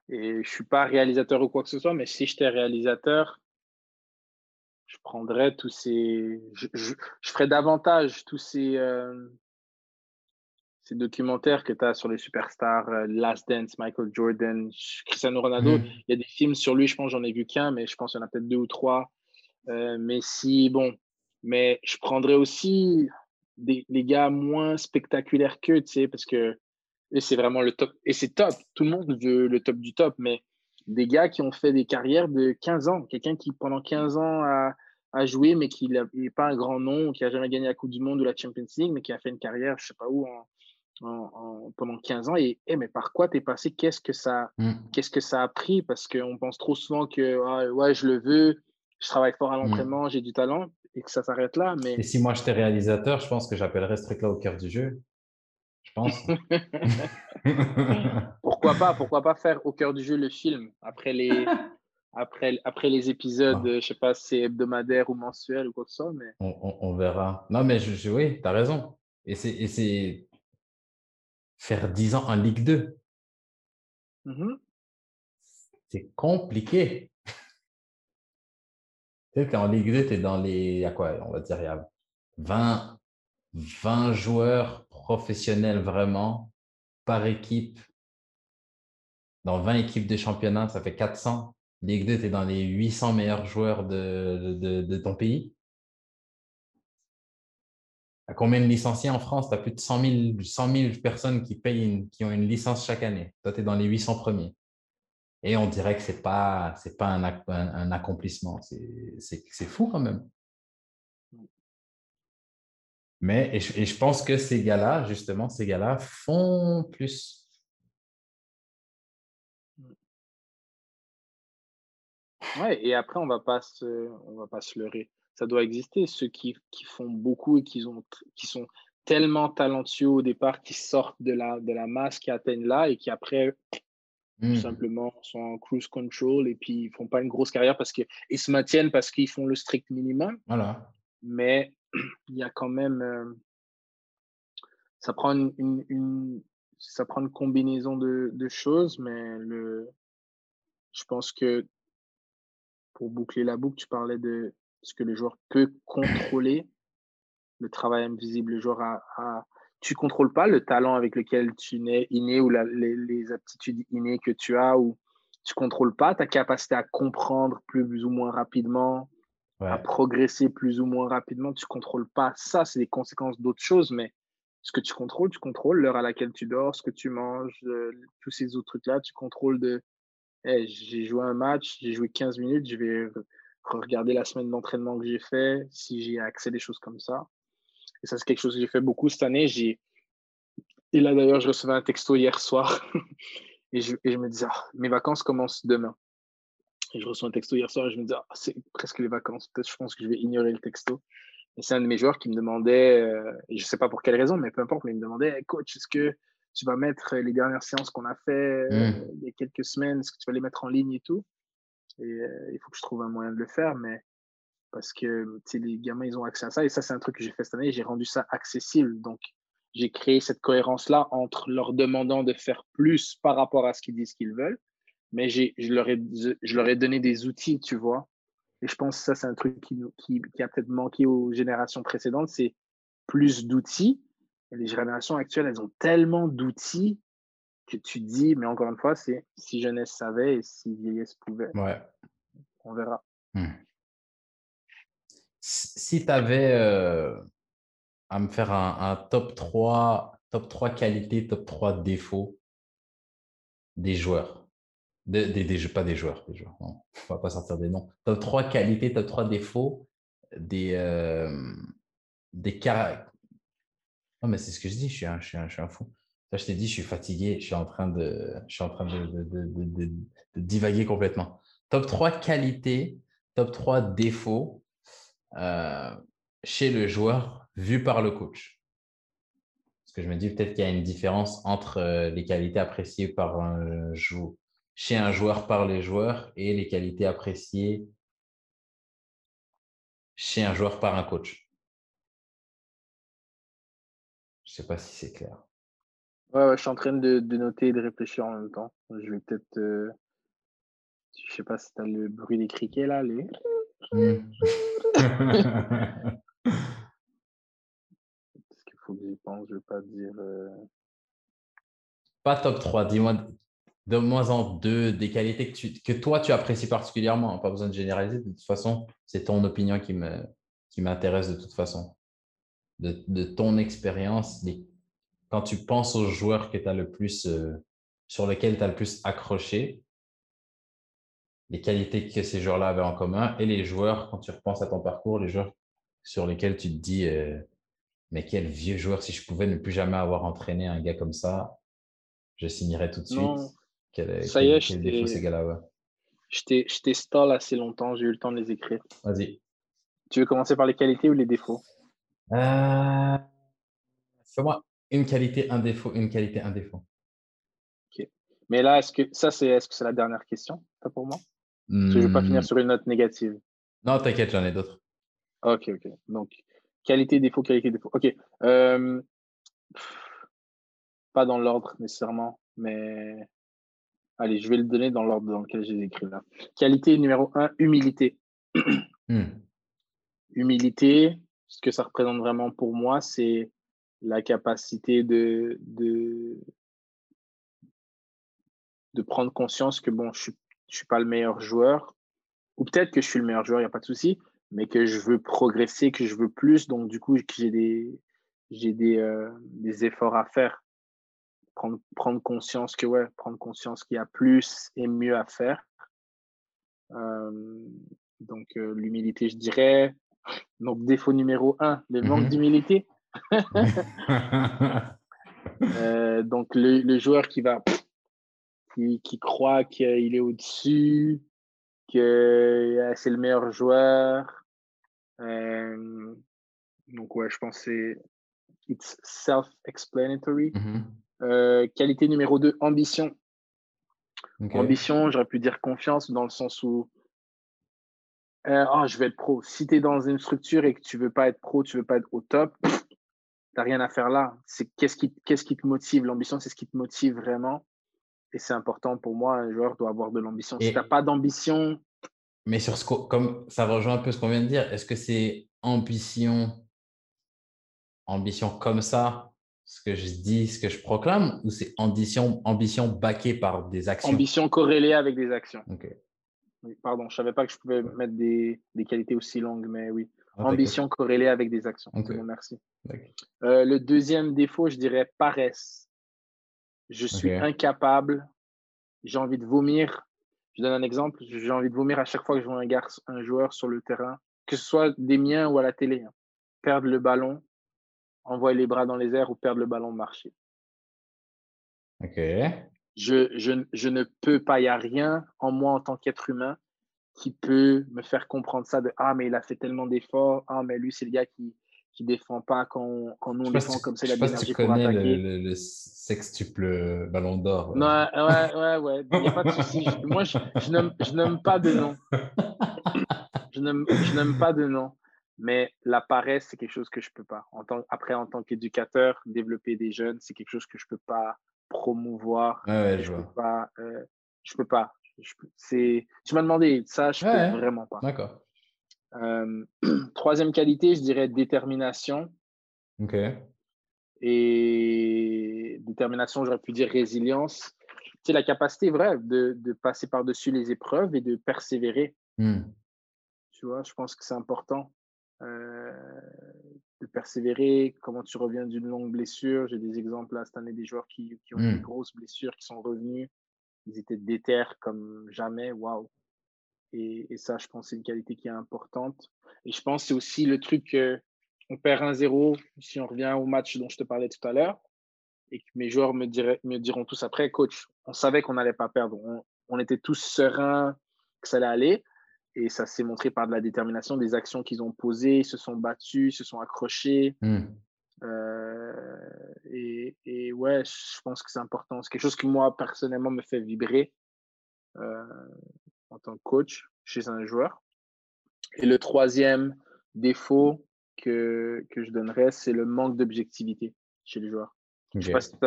Et je ne suis pas réalisateur ou quoi que ce soit, mais si j'étais réalisateur, je prendrais tous ces. Je, je, ferais davantage tous ces, euh, ces documentaires que tu as sur les superstars, euh, Last Dance, Michael Jordan, Cristiano Ronaldo. Mmh. Il y a des films sur lui, je pense, j'en ai vu qu'un, mais je pense qu'il y en a peut-être deux ou trois. Euh, mais si, bon. Mais je prendrais aussi des, les gars moins spectaculaires qu'eux, tu sais, parce que c'est vraiment le top. Et c'est top. Tout le monde veut le top du top, mais des gars qui ont fait des carrières de 15 ans. Quelqu'un qui, pendant 15 ans, a, a joué, mais qui n'est pas un grand nom, qui n'a jamais gagné la Coupe du Monde ou la Champions League, mais qui a fait une carrière, je ne sais pas où, en, pendant 15 ans. Et, mais par quoi tu es passé? Qu'est-ce que ça mm. qu'est-ce que ça a pris? Parce qu'on pense trop souvent que ah, ouais, je le veux, je travaille fort à mm. l'entraînement, j'ai du talent, et que ça s'arrête là. Mais... Et si moi j'étais réalisateur, je pense que j'appellerais ce truc-là au cœur du jeu. Je pense. pourquoi pas Pourquoi pas faire au cœur du jeu le film après les après, après les épisodes, je je sais pas si c'est hebdomadaire ou mensuel ou quoi que ce soit. Mais... On, verra. Non, mais je, oui, tu as raison. Et c'est faire 10 ans en Ligue 2. Mm-hmm. C'est compliqué. tu sais qu'en Ligue 2, tu es dans les. Il y a quoi On va dire, il y a 20, 20 joueurs professionnels vraiment par équipe. Dans 20 équipes de championnat, ça fait 400. Ligue 2, tu es dans les 800 meilleurs joueurs de, ton pays. À combien de licenciés en France? Tu as plus de 100 000, personnes qui, payent qui ont une licence chaque année. Toi, tu es dans les 800 premiers. Et on dirait que ce n'est pas, un, accomplissement. C'est fou quand même. Mais, et je, et je pense que ces gars-là, justement, ces gars-là font plus. Ouais, et après, on va pas se, on va pas se leurrer. Ça doit exister, ceux qui, qui font beaucoup et qui, ont, qui sont tellement talentueux au départ qui sortent de la, de la masse, qui atteignent là et qui après, tout Hmm. simplement, sont en cruise control et puis ils font pas une grosse carrière parce qu'ils se maintiennent parce qu'ils font le strict minimum. Voilà. Mais il y a quand même. euh, ça, prend une, ça prend une combinaison de, choses, mais le, je pense que pour boucler la boucle, tu parlais de ce que le joueur peut contrôler, le travail invisible. Le joueur a, a- tu contrôles pas le talent avec lequel tu nais inné ou les, les aptitudes innées que tu as ou tu contrôles pas ta capacité à comprendre plus ou moins rapidement, à progresser plus ou moins rapidement. Tu contrôles pas ça, c'est des conséquences d'autres choses, mais ce que tu contrôles, tu contrôles l'heure à laquelle tu dors, ce que tu manges, euh, tous ces autres trucs-là. Tu contrôles de Hey, j'ai joué un match, j'ai joué 15 minutes, je vais re- regarder la semaine d'entraînement que j'ai fait, si j'ai accès à des choses comme ça. Et ça, c'est quelque chose que j'ai fait beaucoup cette année. J'ai... Et là, d'ailleurs, je recevais un texto hier soir et, je, et je me disais, Ah, mes vacances commencent demain. Et je reçois un texto hier soir et je me disais, Ah, c'est presque les vacances. Peut-être je pense que je vais ignorer le texto. Et c'est un de mes joueurs qui me demandait, euh, et je ne sais pas pour quelle raison, mais peu importe, mais il me demandait, Hey, coach, est-ce que tu vas mettre les dernières séances qu'on a fait euh, Mm. il y a quelques semaines, est-ce que tu vas les mettre en ligne et tout? Et euh, il faut que je trouve un moyen de le faire, mais parce que les gamins, ils ont accès à ça. Et ça, c'est un truc que j'ai fait cette année. J'ai rendu ça accessible. Donc, j'ai créé cette cohérence-là entre leur demandant de faire plus par rapport à ce qu'ils disent qu'ils veulent, mais j'ai, je, leur ai, je leur ai donné des outils, tu vois. Et je pense que ça, c'est un truc qui, nous- qui, qui a peut-être manqué aux générations précédentes, c'est plus d'outils. Et les générations actuelles, elles ont tellement d'outils que tu te dis, mais encore une fois, c'est si jeunesse savait et si vieillesse pouvait. Ouais. On verra. Hmm. Si tu avais à me faire un, un top 3, top 3 qualités, top 3 défauts des joueurs, des, des, des- pas des joueurs, des joueurs, non, on va pas sortir des noms. Top 3 qualités, top 3 défauts des, euh, des caractères. Non, mais c'est ce que je dis, je suis un, je suis un, fou. Ça, je t'ai dit, je suis fatigué, je suis en train de, je suis en train de, de, de- de- de- de divaguer complètement. Top 3 qualités, top 3 défauts euh, chez le joueur vu par le coach. Parce que je me dis peut-être qu'il y a une différence entre euh, les qualités appréciées par un jou- chez un joueur par les joueurs et les qualités appréciées chez un joueur par un coach. Je ne sais pas si c'est clair. Ouais, ouais, je suis en train de, de noter et de réfléchir en même temps. Je vais peut-être. euh, Je sais pas si tu as le bruit des criquets là. Les... Hmm. Parce qu'il faut que j'y pense? Je ne veux pas dire. euh, Pas top 3, dis-moi de moins en deux des qualités que, tu- que toi tu apprécies particulièrement. Pas besoin de généraliser, de toute façon, c'est ton opinion qui me qui m'intéresse de toute façon. De, de ton expérience, quand tu penses aux joueurs que as le plus euh, sur lesquels tu as le plus accroché, les qualités que ces joueurs-là avaient en commun et les joueurs, quand tu repenses à ton parcours, les joueurs sur lesquels tu te dis euh, mais quel vieux joueur, si je pouvais ne plus jamais avoir entraîné un gars comme ça, je signerais tout de suite. Non. Quel, Ça quel- y est, quel je défaut t'ai- ces gars-là ouais. Je t'ai stall assez longtemps. J'ai eu le temps de les écrire. Vas-y. Tu veux commencer par les qualités ou les défauts? Euh, Fais-moi une qualité, un défaut, une qualité, un défaut. Mais là, est-ce que ça, c'est est-ce que c'est la dernière question ça, pour moi? Parce que je ne veux pas Hmm, finir sur une note négative. Non, t'inquiète, j'en ai d'autres. Ok, ok. Donc, qualité, défaut, qualité, défaut. Ok. Euh, pff, Pas dans l'ordre nécessairement, mais allez, je vais le donner dans l'ordre dans lequel j'ai écrit là. Qualité numéro un, humilité. Hmm. Humilité, ce que ça représente vraiment pour moi, c'est la capacité de, de, de prendre conscience que bon, je ne suis pas le meilleur joueur, ou peut-être que je suis le meilleur joueur, il n'y a pas de souci, mais que je veux progresser, que je veux plus, donc du coup, que j'ai des, j'ai des, euh, des efforts à faire. Prendre, prendre conscience que, ouais, prendre conscience qu'il y a plus et mieux à faire. Euh, donc, euh, l'humilité, je dirais. Donc, défaut numéro un, le manque Mhm. d'humilité. Euh, donc, le, le joueur qui va, qui, qui croit qu'il est au-dessus, que c'est le meilleur joueur. Donc, ouais, je pense que c'est it's self-explanatory. Mhm. Euh, qualité numéro 2, ambition. Ambition, j'aurais pu dire confiance dans le sens où euh, oh, je vais être pro. Si tu es dans une structure et que tu veux pas être pro, tu veux pas être au top, tu n'as rien à faire là. C'est qu'est-ce qui, qu'est-ce qui te motive? L'ambition, c'est ce qui te motive vraiment. Et c'est important pour moi, un joueur doit avoir de l'ambition. Si tu n'as pas d'ambition, Mais sur ce comme ça rejoint un peu ce qu'on vient de dire, est-ce que c'est ambition, ambition comme ça, ce que je dis, ce que je proclame, ou c'est ambition, ambition baquée par des actions? Ambition corrélée avec des actions. Oui, pardon, je savais pas que je pouvais mettre des, des qualités aussi longues, mais oui. Ah, Ambition corrélée avec des actions. Bon, merci. Euh, le deuxième défaut, je dirais paresse. Je suis incapable. J'ai envie de vomir. Je donne un exemple. J'ai envie de vomir à chaque fois que je vois un, garçon, un joueur sur le terrain, que ce soit des miens ou à la télé. hein. Perdre le ballon, envoyer les bras dans les airs ou perdre le ballon marcher. Ok. Je, je, je ne peux pas, il n'y a rien en moi en tant qu'être humain qui peut me faire comprendre ça de Ah, mais il a fait tellement d'efforts. Ah, mais lui, c'est le gars qui ne défend pas quand, quand nous on défend comme je il sais si tu pour connais attaquer. le, le- le sextuple ballon d'or. Non, ouais, ouais, ouais, il n'y a pas de souci. Moi, je, je nomme pas de nom. Je nomme pas de nom. Mais la paresse, c'est quelque chose que je peux pas. En tant, après, en tant qu'éducateur, développer des jeunes, c'est quelque chose que je peux pas promouvoir. Ouais, je vois. peux pas. euh, peux pas. Je c'est, tu m'as demandé, ça, je Ouais. peux vraiment pas. D'accord. Euh, troisième qualité, je dirais détermination. Ok. Et détermination, j'aurais pu dire résilience. C'est la capacité, vrai, de, de passer par-dessus les épreuves et de persévérer. Hmm. Tu vois, je pense que c'est important de persévérer. Comment tu reviens d'une longue blessure. J'ai des exemples là cette année des joueurs qui, qui ont eu Mm. des grosses blessures, qui sont revenus. Ils étaient déter comme jamais. Waouh. Et, et ça, je pense, c'est une qualité qui est importante. Et je pense c'est aussi le truc que on perd 1-0 si on revient au match dont je te parlais tout à l'heure et que mes joueurs me, diraient, me diront tous après, coach, on savait qu'on n'allait pas perdre. On, on était tous sereins que ça allait aller. Et ça s'est montré par de la détermination, des actions qu'ils ont posées, se sont battus, se sont accrochés. Hmm. Euh, et, et ouais, je pense que c'est important. C'est quelque chose qui, moi, personnellement, me fait vibrer euh, en tant que coach chez un joueur. Et le troisième défaut que, que je donnerais, c'est le manque d'objectivité chez les joueurs. Je Ok. sais pas si tu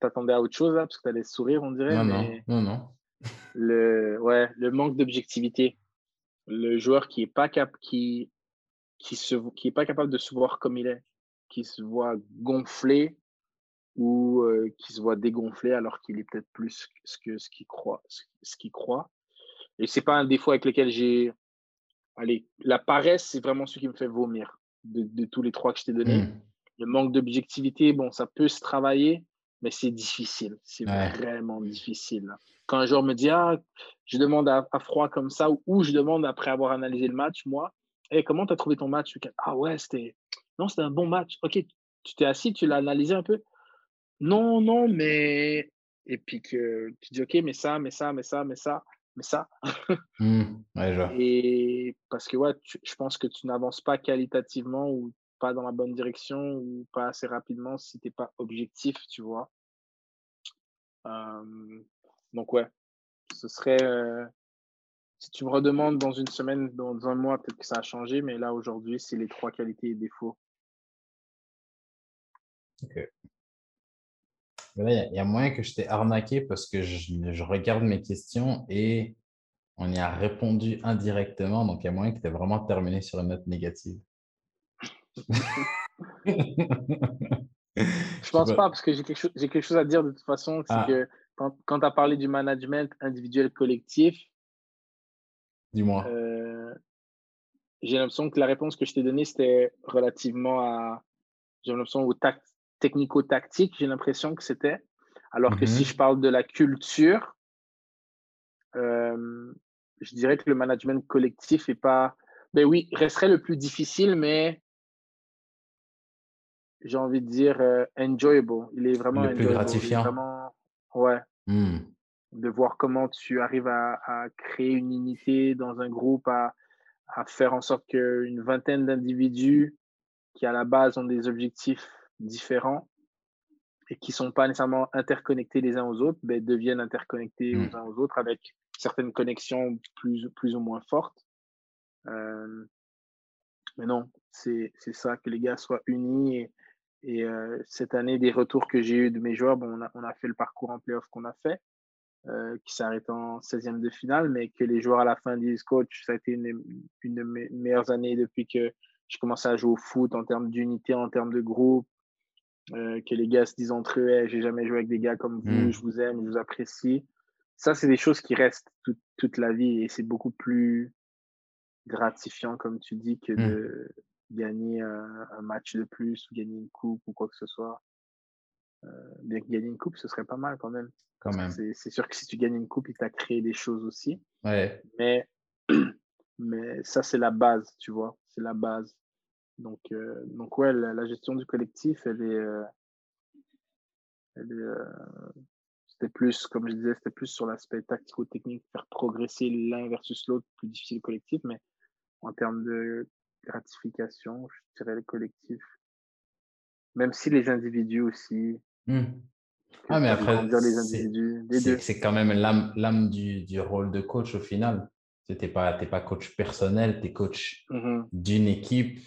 t'attendais à autre chose, là, parce que tu allais sourire, on dirait. Non, mais non, non, non. Le, ouais, le manque d'objectivité. Le joueur qui est pas cap qui, qui, se, qui est pas capable de se voir comme il est, qui se voit gonflé ou euh, qui se voit dégonflé alors qu'il est peut-être plus ce que ce qu'il croit, ce, ce qu'il croit. Et c'est pas un défaut avec lequel j'ai. Allez, la paresse, c'est vraiment ce qui me fait vomir de, de tous les trois que je t'ai donnés. Hmm. Le manque d'objectivité, bon, ça peut se travailler, mais c'est difficile. C'est Ouais. vraiment difficile. Quand un joueur me dit, ah, je demande à, à froid comme ça, ou, ou je demande après avoir analysé le match, moi, hey, comment tu as trouvé ton match Ah ouais, c'était non, c'était un bon match. Ok, tu t'es assis, tu l'as analysé un peu Non, non, mais. Et puis que tu dis, ok, mais ça, mais ça, mais ça, mais ça, mais ça. Ouais, je vois. Et parce que ouais, tu- je pense que tu n'avances pas qualitativement ou pas dans la bonne direction ou pas assez rapidement si tu n'es pas objectif, tu vois. Donc ouais, ce serait... euh, si tu me redemandes dans une semaine, dans un mois, peut-être que ça a changé, mais là aujourd'hui, c'est les trois qualités et défauts. A- il y, a moyen que je t'ai arnaqué parce que je, je regarde mes questions et on y a répondu indirectement. Donc, il y a moyen que tu aies vraiment terminé sur une note négative. Je pense pas, parce que j'ai quelque, chose- j'ai quelque chose à dire de toute façon, c'est Ah. que quand, quand tu as parlé du management individuel collectif, Dis-moi. Euh, j'ai l'impression que la réponse que je t'ai donnée, c'était relativement à. J'ai l'impression au tac- technico-tactique, j'ai l'impression que c'était. Alors que si Mhm. je parle de la culture, euh, je dirais que le management collectif est pas. Ben oui, resterait le plus difficile, mais j'ai envie de dire euh, enjoyable. Il est vraiment Le plus enjoyable. Il est gratifiant. Vraiment, ouais Hmm. de voir comment tu arrives à, à créer une unité dans un groupe, à, à faire en sorte qu'une vingtaine d'individus qui à la base ont des objectifs différents et qui ne sont pas nécessairement interconnectés les uns aux autres, ben, deviennent interconnectés Mm. aux uns aux autres avec certaines connexions plus, plus ou moins fortes. Euh, mais non, c'est c'est ça, que les gars soient unis. Et, et, euh, cette année, des retours que j'ai eu de mes joueurs, bon, on, a, on a fait le parcours en playoff qu'on a fait, euh, qui s'arrête en 16e de finale, mais que les joueurs à la fin disent, coach, ça a été une, une de mes meilleures années depuis que j'ai commencé à jouer au foot en termes d'unité, en termes de groupe. Euh, que les gars se disent entre eux, hey, j'ai jamais joué avec des gars comme vous, Mm. je vous aime, je vous apprécie. Ça, c'est des choses qui restent toute, toute la vie et c'est beaucoup plus gratifiant, comme tu dis, que Mm. de gagner un, un match de plus ou gagner une coupe ou quoi que ce soit. Euh, bien que gagner une coupe, ce serait pas mal quand même. Quand même. C'est sûr que si tu gagnes une coupe, il t'a créé des choses aussi. Ouais. Mais, mais ça, c'est la base, tu vois. C'est la base. Donc, euh, donc ouais, la, la gestion du collectif, elle est. euh, elle est euh, c'était plus, comme je disais, c'était plus sur l'aspect tactico-technique, faire progresser l'un versus l'autre, plus difficile le collectif, mais en termes de gratification, je dirais le collectif. Même si les individus aussi. Mm. que Ah, mais après, c'est- quand même l'âme du, du rôle de coach au final. Tu n'es pas, t'es pas coach personnel, tu es coach Mhm. d'une équipe.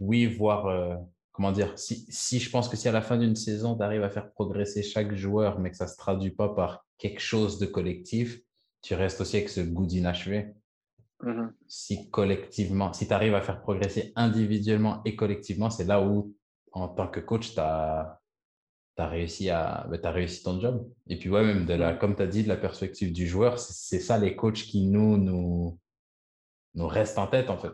Oui, voir, euh, comment dire, si, si je pense que si à la fin d'une saison, tu arrives à faire progresser chaque joueur, mais que ça ne se traduit pas par quelque chose de collectif, tu restes aussi avec ce goût d'inachevé. Mhm. Si collectivement, si tu arrives à faire progresser individuellement et collectivement, c'est là où, en tant que coach, tu as, réussi, à, ben, t'as réussi ton job. Et puis, ouais, même de la, Mhm. comme tu as dit, de la perspective du joueur, c'est c'est ça les coachs qui nous, nous, nous restent en tête, en fait.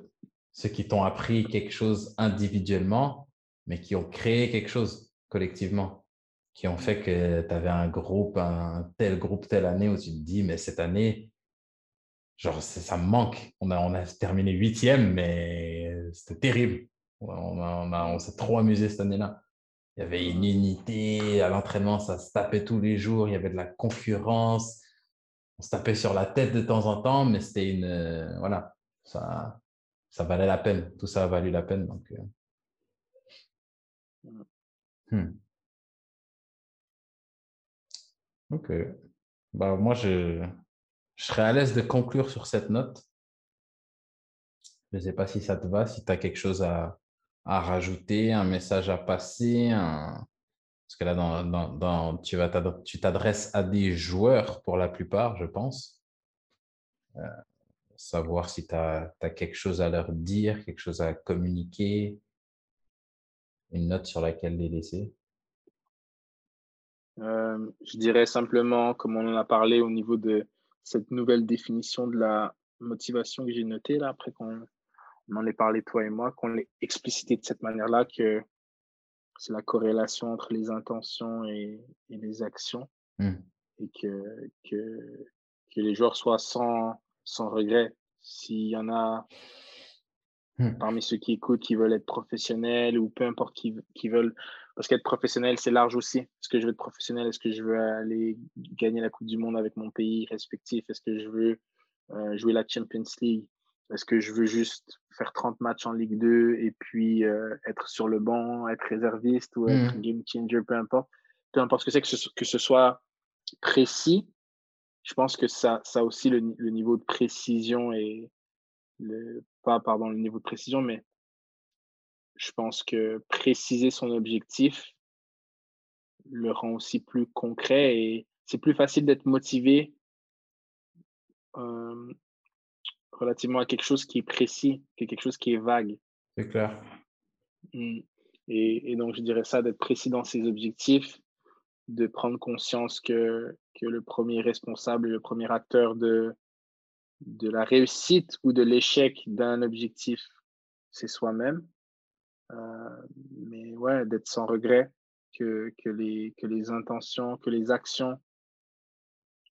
Ceux qui t'ont appris quelque chose individuellement, mais qui ont créé quelque chose collectivement, qui ont fait que tu avais un groupe, un tel groupe, telle année où tu te dis, mais cette année, genre, ça me manque. On a, on a terminé huitième, mais c'était terrible. On, a- on, a- on s'est trop amusé cette année-là. Il y avait une unité, à l'entraînement, ça se tapait tous les jours, il y avait de la concurrence. On se tapait sur la tête de temps en temps, mais c'était une. euh, voilà, ça, ça valait la peine. Tout ça a valu la peine. Donc, euh. Hmm. Ok. Bah, moi, je, je serais à l'aise de conclure sur cette note. Je ne sais pas si ça te va, si tu as quelque chose à, à rajouter, un message à passer. Parce que là, dans, dans- tu vas tu t'adresses à des joueurs pour la plupart, je pense. Euh, savoir si tu as, quelque chose à leur dire, quelque chose à communiquer, une note sur laquelle les laisser. Euh, je dirais simplement, comme on en a parlé au niveau de cette nouvelle définition de la motivation que j'ai notée, là, après qu'on on en ait parlé, toi et moi, qu'on l'ait explicité de cette manière-là, que c'est la corrélation entre les intentions et, et les actions, Hmm. et que, que, que les joueurs soient sans, sans regret. S'il y en a Hmm. parmi ceux qui écoutent qui veulent être professionnels ou peu importe qui, qui veulent. Parce qu'être professionnel, c'est large aussi. Est-ce que je veux être professionnel? Est-ce que je veux aller gagner la Coupe du Monde avec mon pays respectif? Est-ce que je veux euh, jouer la Champions League? Est-ce que je veux juste faire 30 matchs en Ligue 2 et puis euh, être sur le banc, être réserviste ou être Mhm. game changer, peu importe? Peu importe ce que c'est, que ce, que ce soit précis, je pense que ça, ça aussi le, le niveau de précision et le, pas pardon, le niveau de précision, mais je pense que préciser son objectif le rend aussi plus concret et c'est plus facile d'être motivé euh, relativement à quelque chose qui est précis que quelque chose qui est vague. C'est clair. Mm. Et, et donc, je dirais ça, d'être précis dans ses objectifs, de prendre conscience que, que le premier responsable et le premier acteur de, de la réussite ou de l'échec d'un objectif, c'est soi-même. Euh, mais ouais, d'être sans regret, que, que, les, que les intentions, que les actions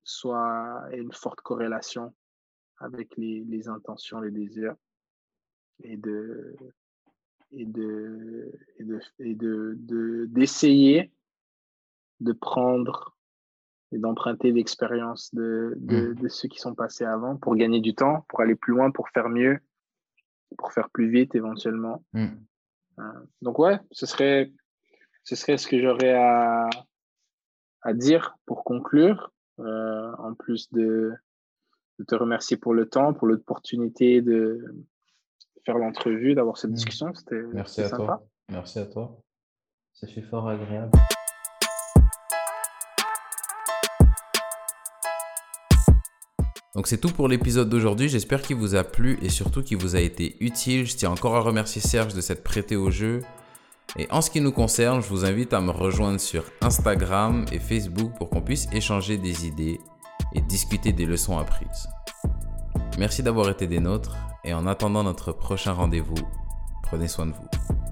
soient aient une forte corrélation avec les, les intentions, les désirs, et de et de et de et de de- d'essayer de prendre et d'emprunter l'expérience de, de, de ceux qui sont passés avant pour gagner du temps, pour aller plus loin, pour faire mieux, pour faire plus vite éventuellement. Hmm. Donc ouais, ce serait, ce serait ce que j'aurais à, à dire pour conclure, en plus de, de te remercier pour le temps, pour l'opportunité de faire l'entrevue, d'avoir cette mmh. discussion. C'était Merci à toi. Merci à toi. Ça fait fort agréable. Donc c'est tout pour l'épisode d'aujourd'hui, j'espère qu'il vous a plu et surtout qu'il vous a été utile. Je tiens encore à remercier Serge de s'être prêté au jeu. Et en ce qui nous concerne, je vous invite à me rejoindre sur Instagram et Facebook pour qu'on puisse échanger des idées et discuter des leçons apprises. Merci d'avoir été des nôtres et en attendant notre prochain rendez-vous, prenez soin de vous.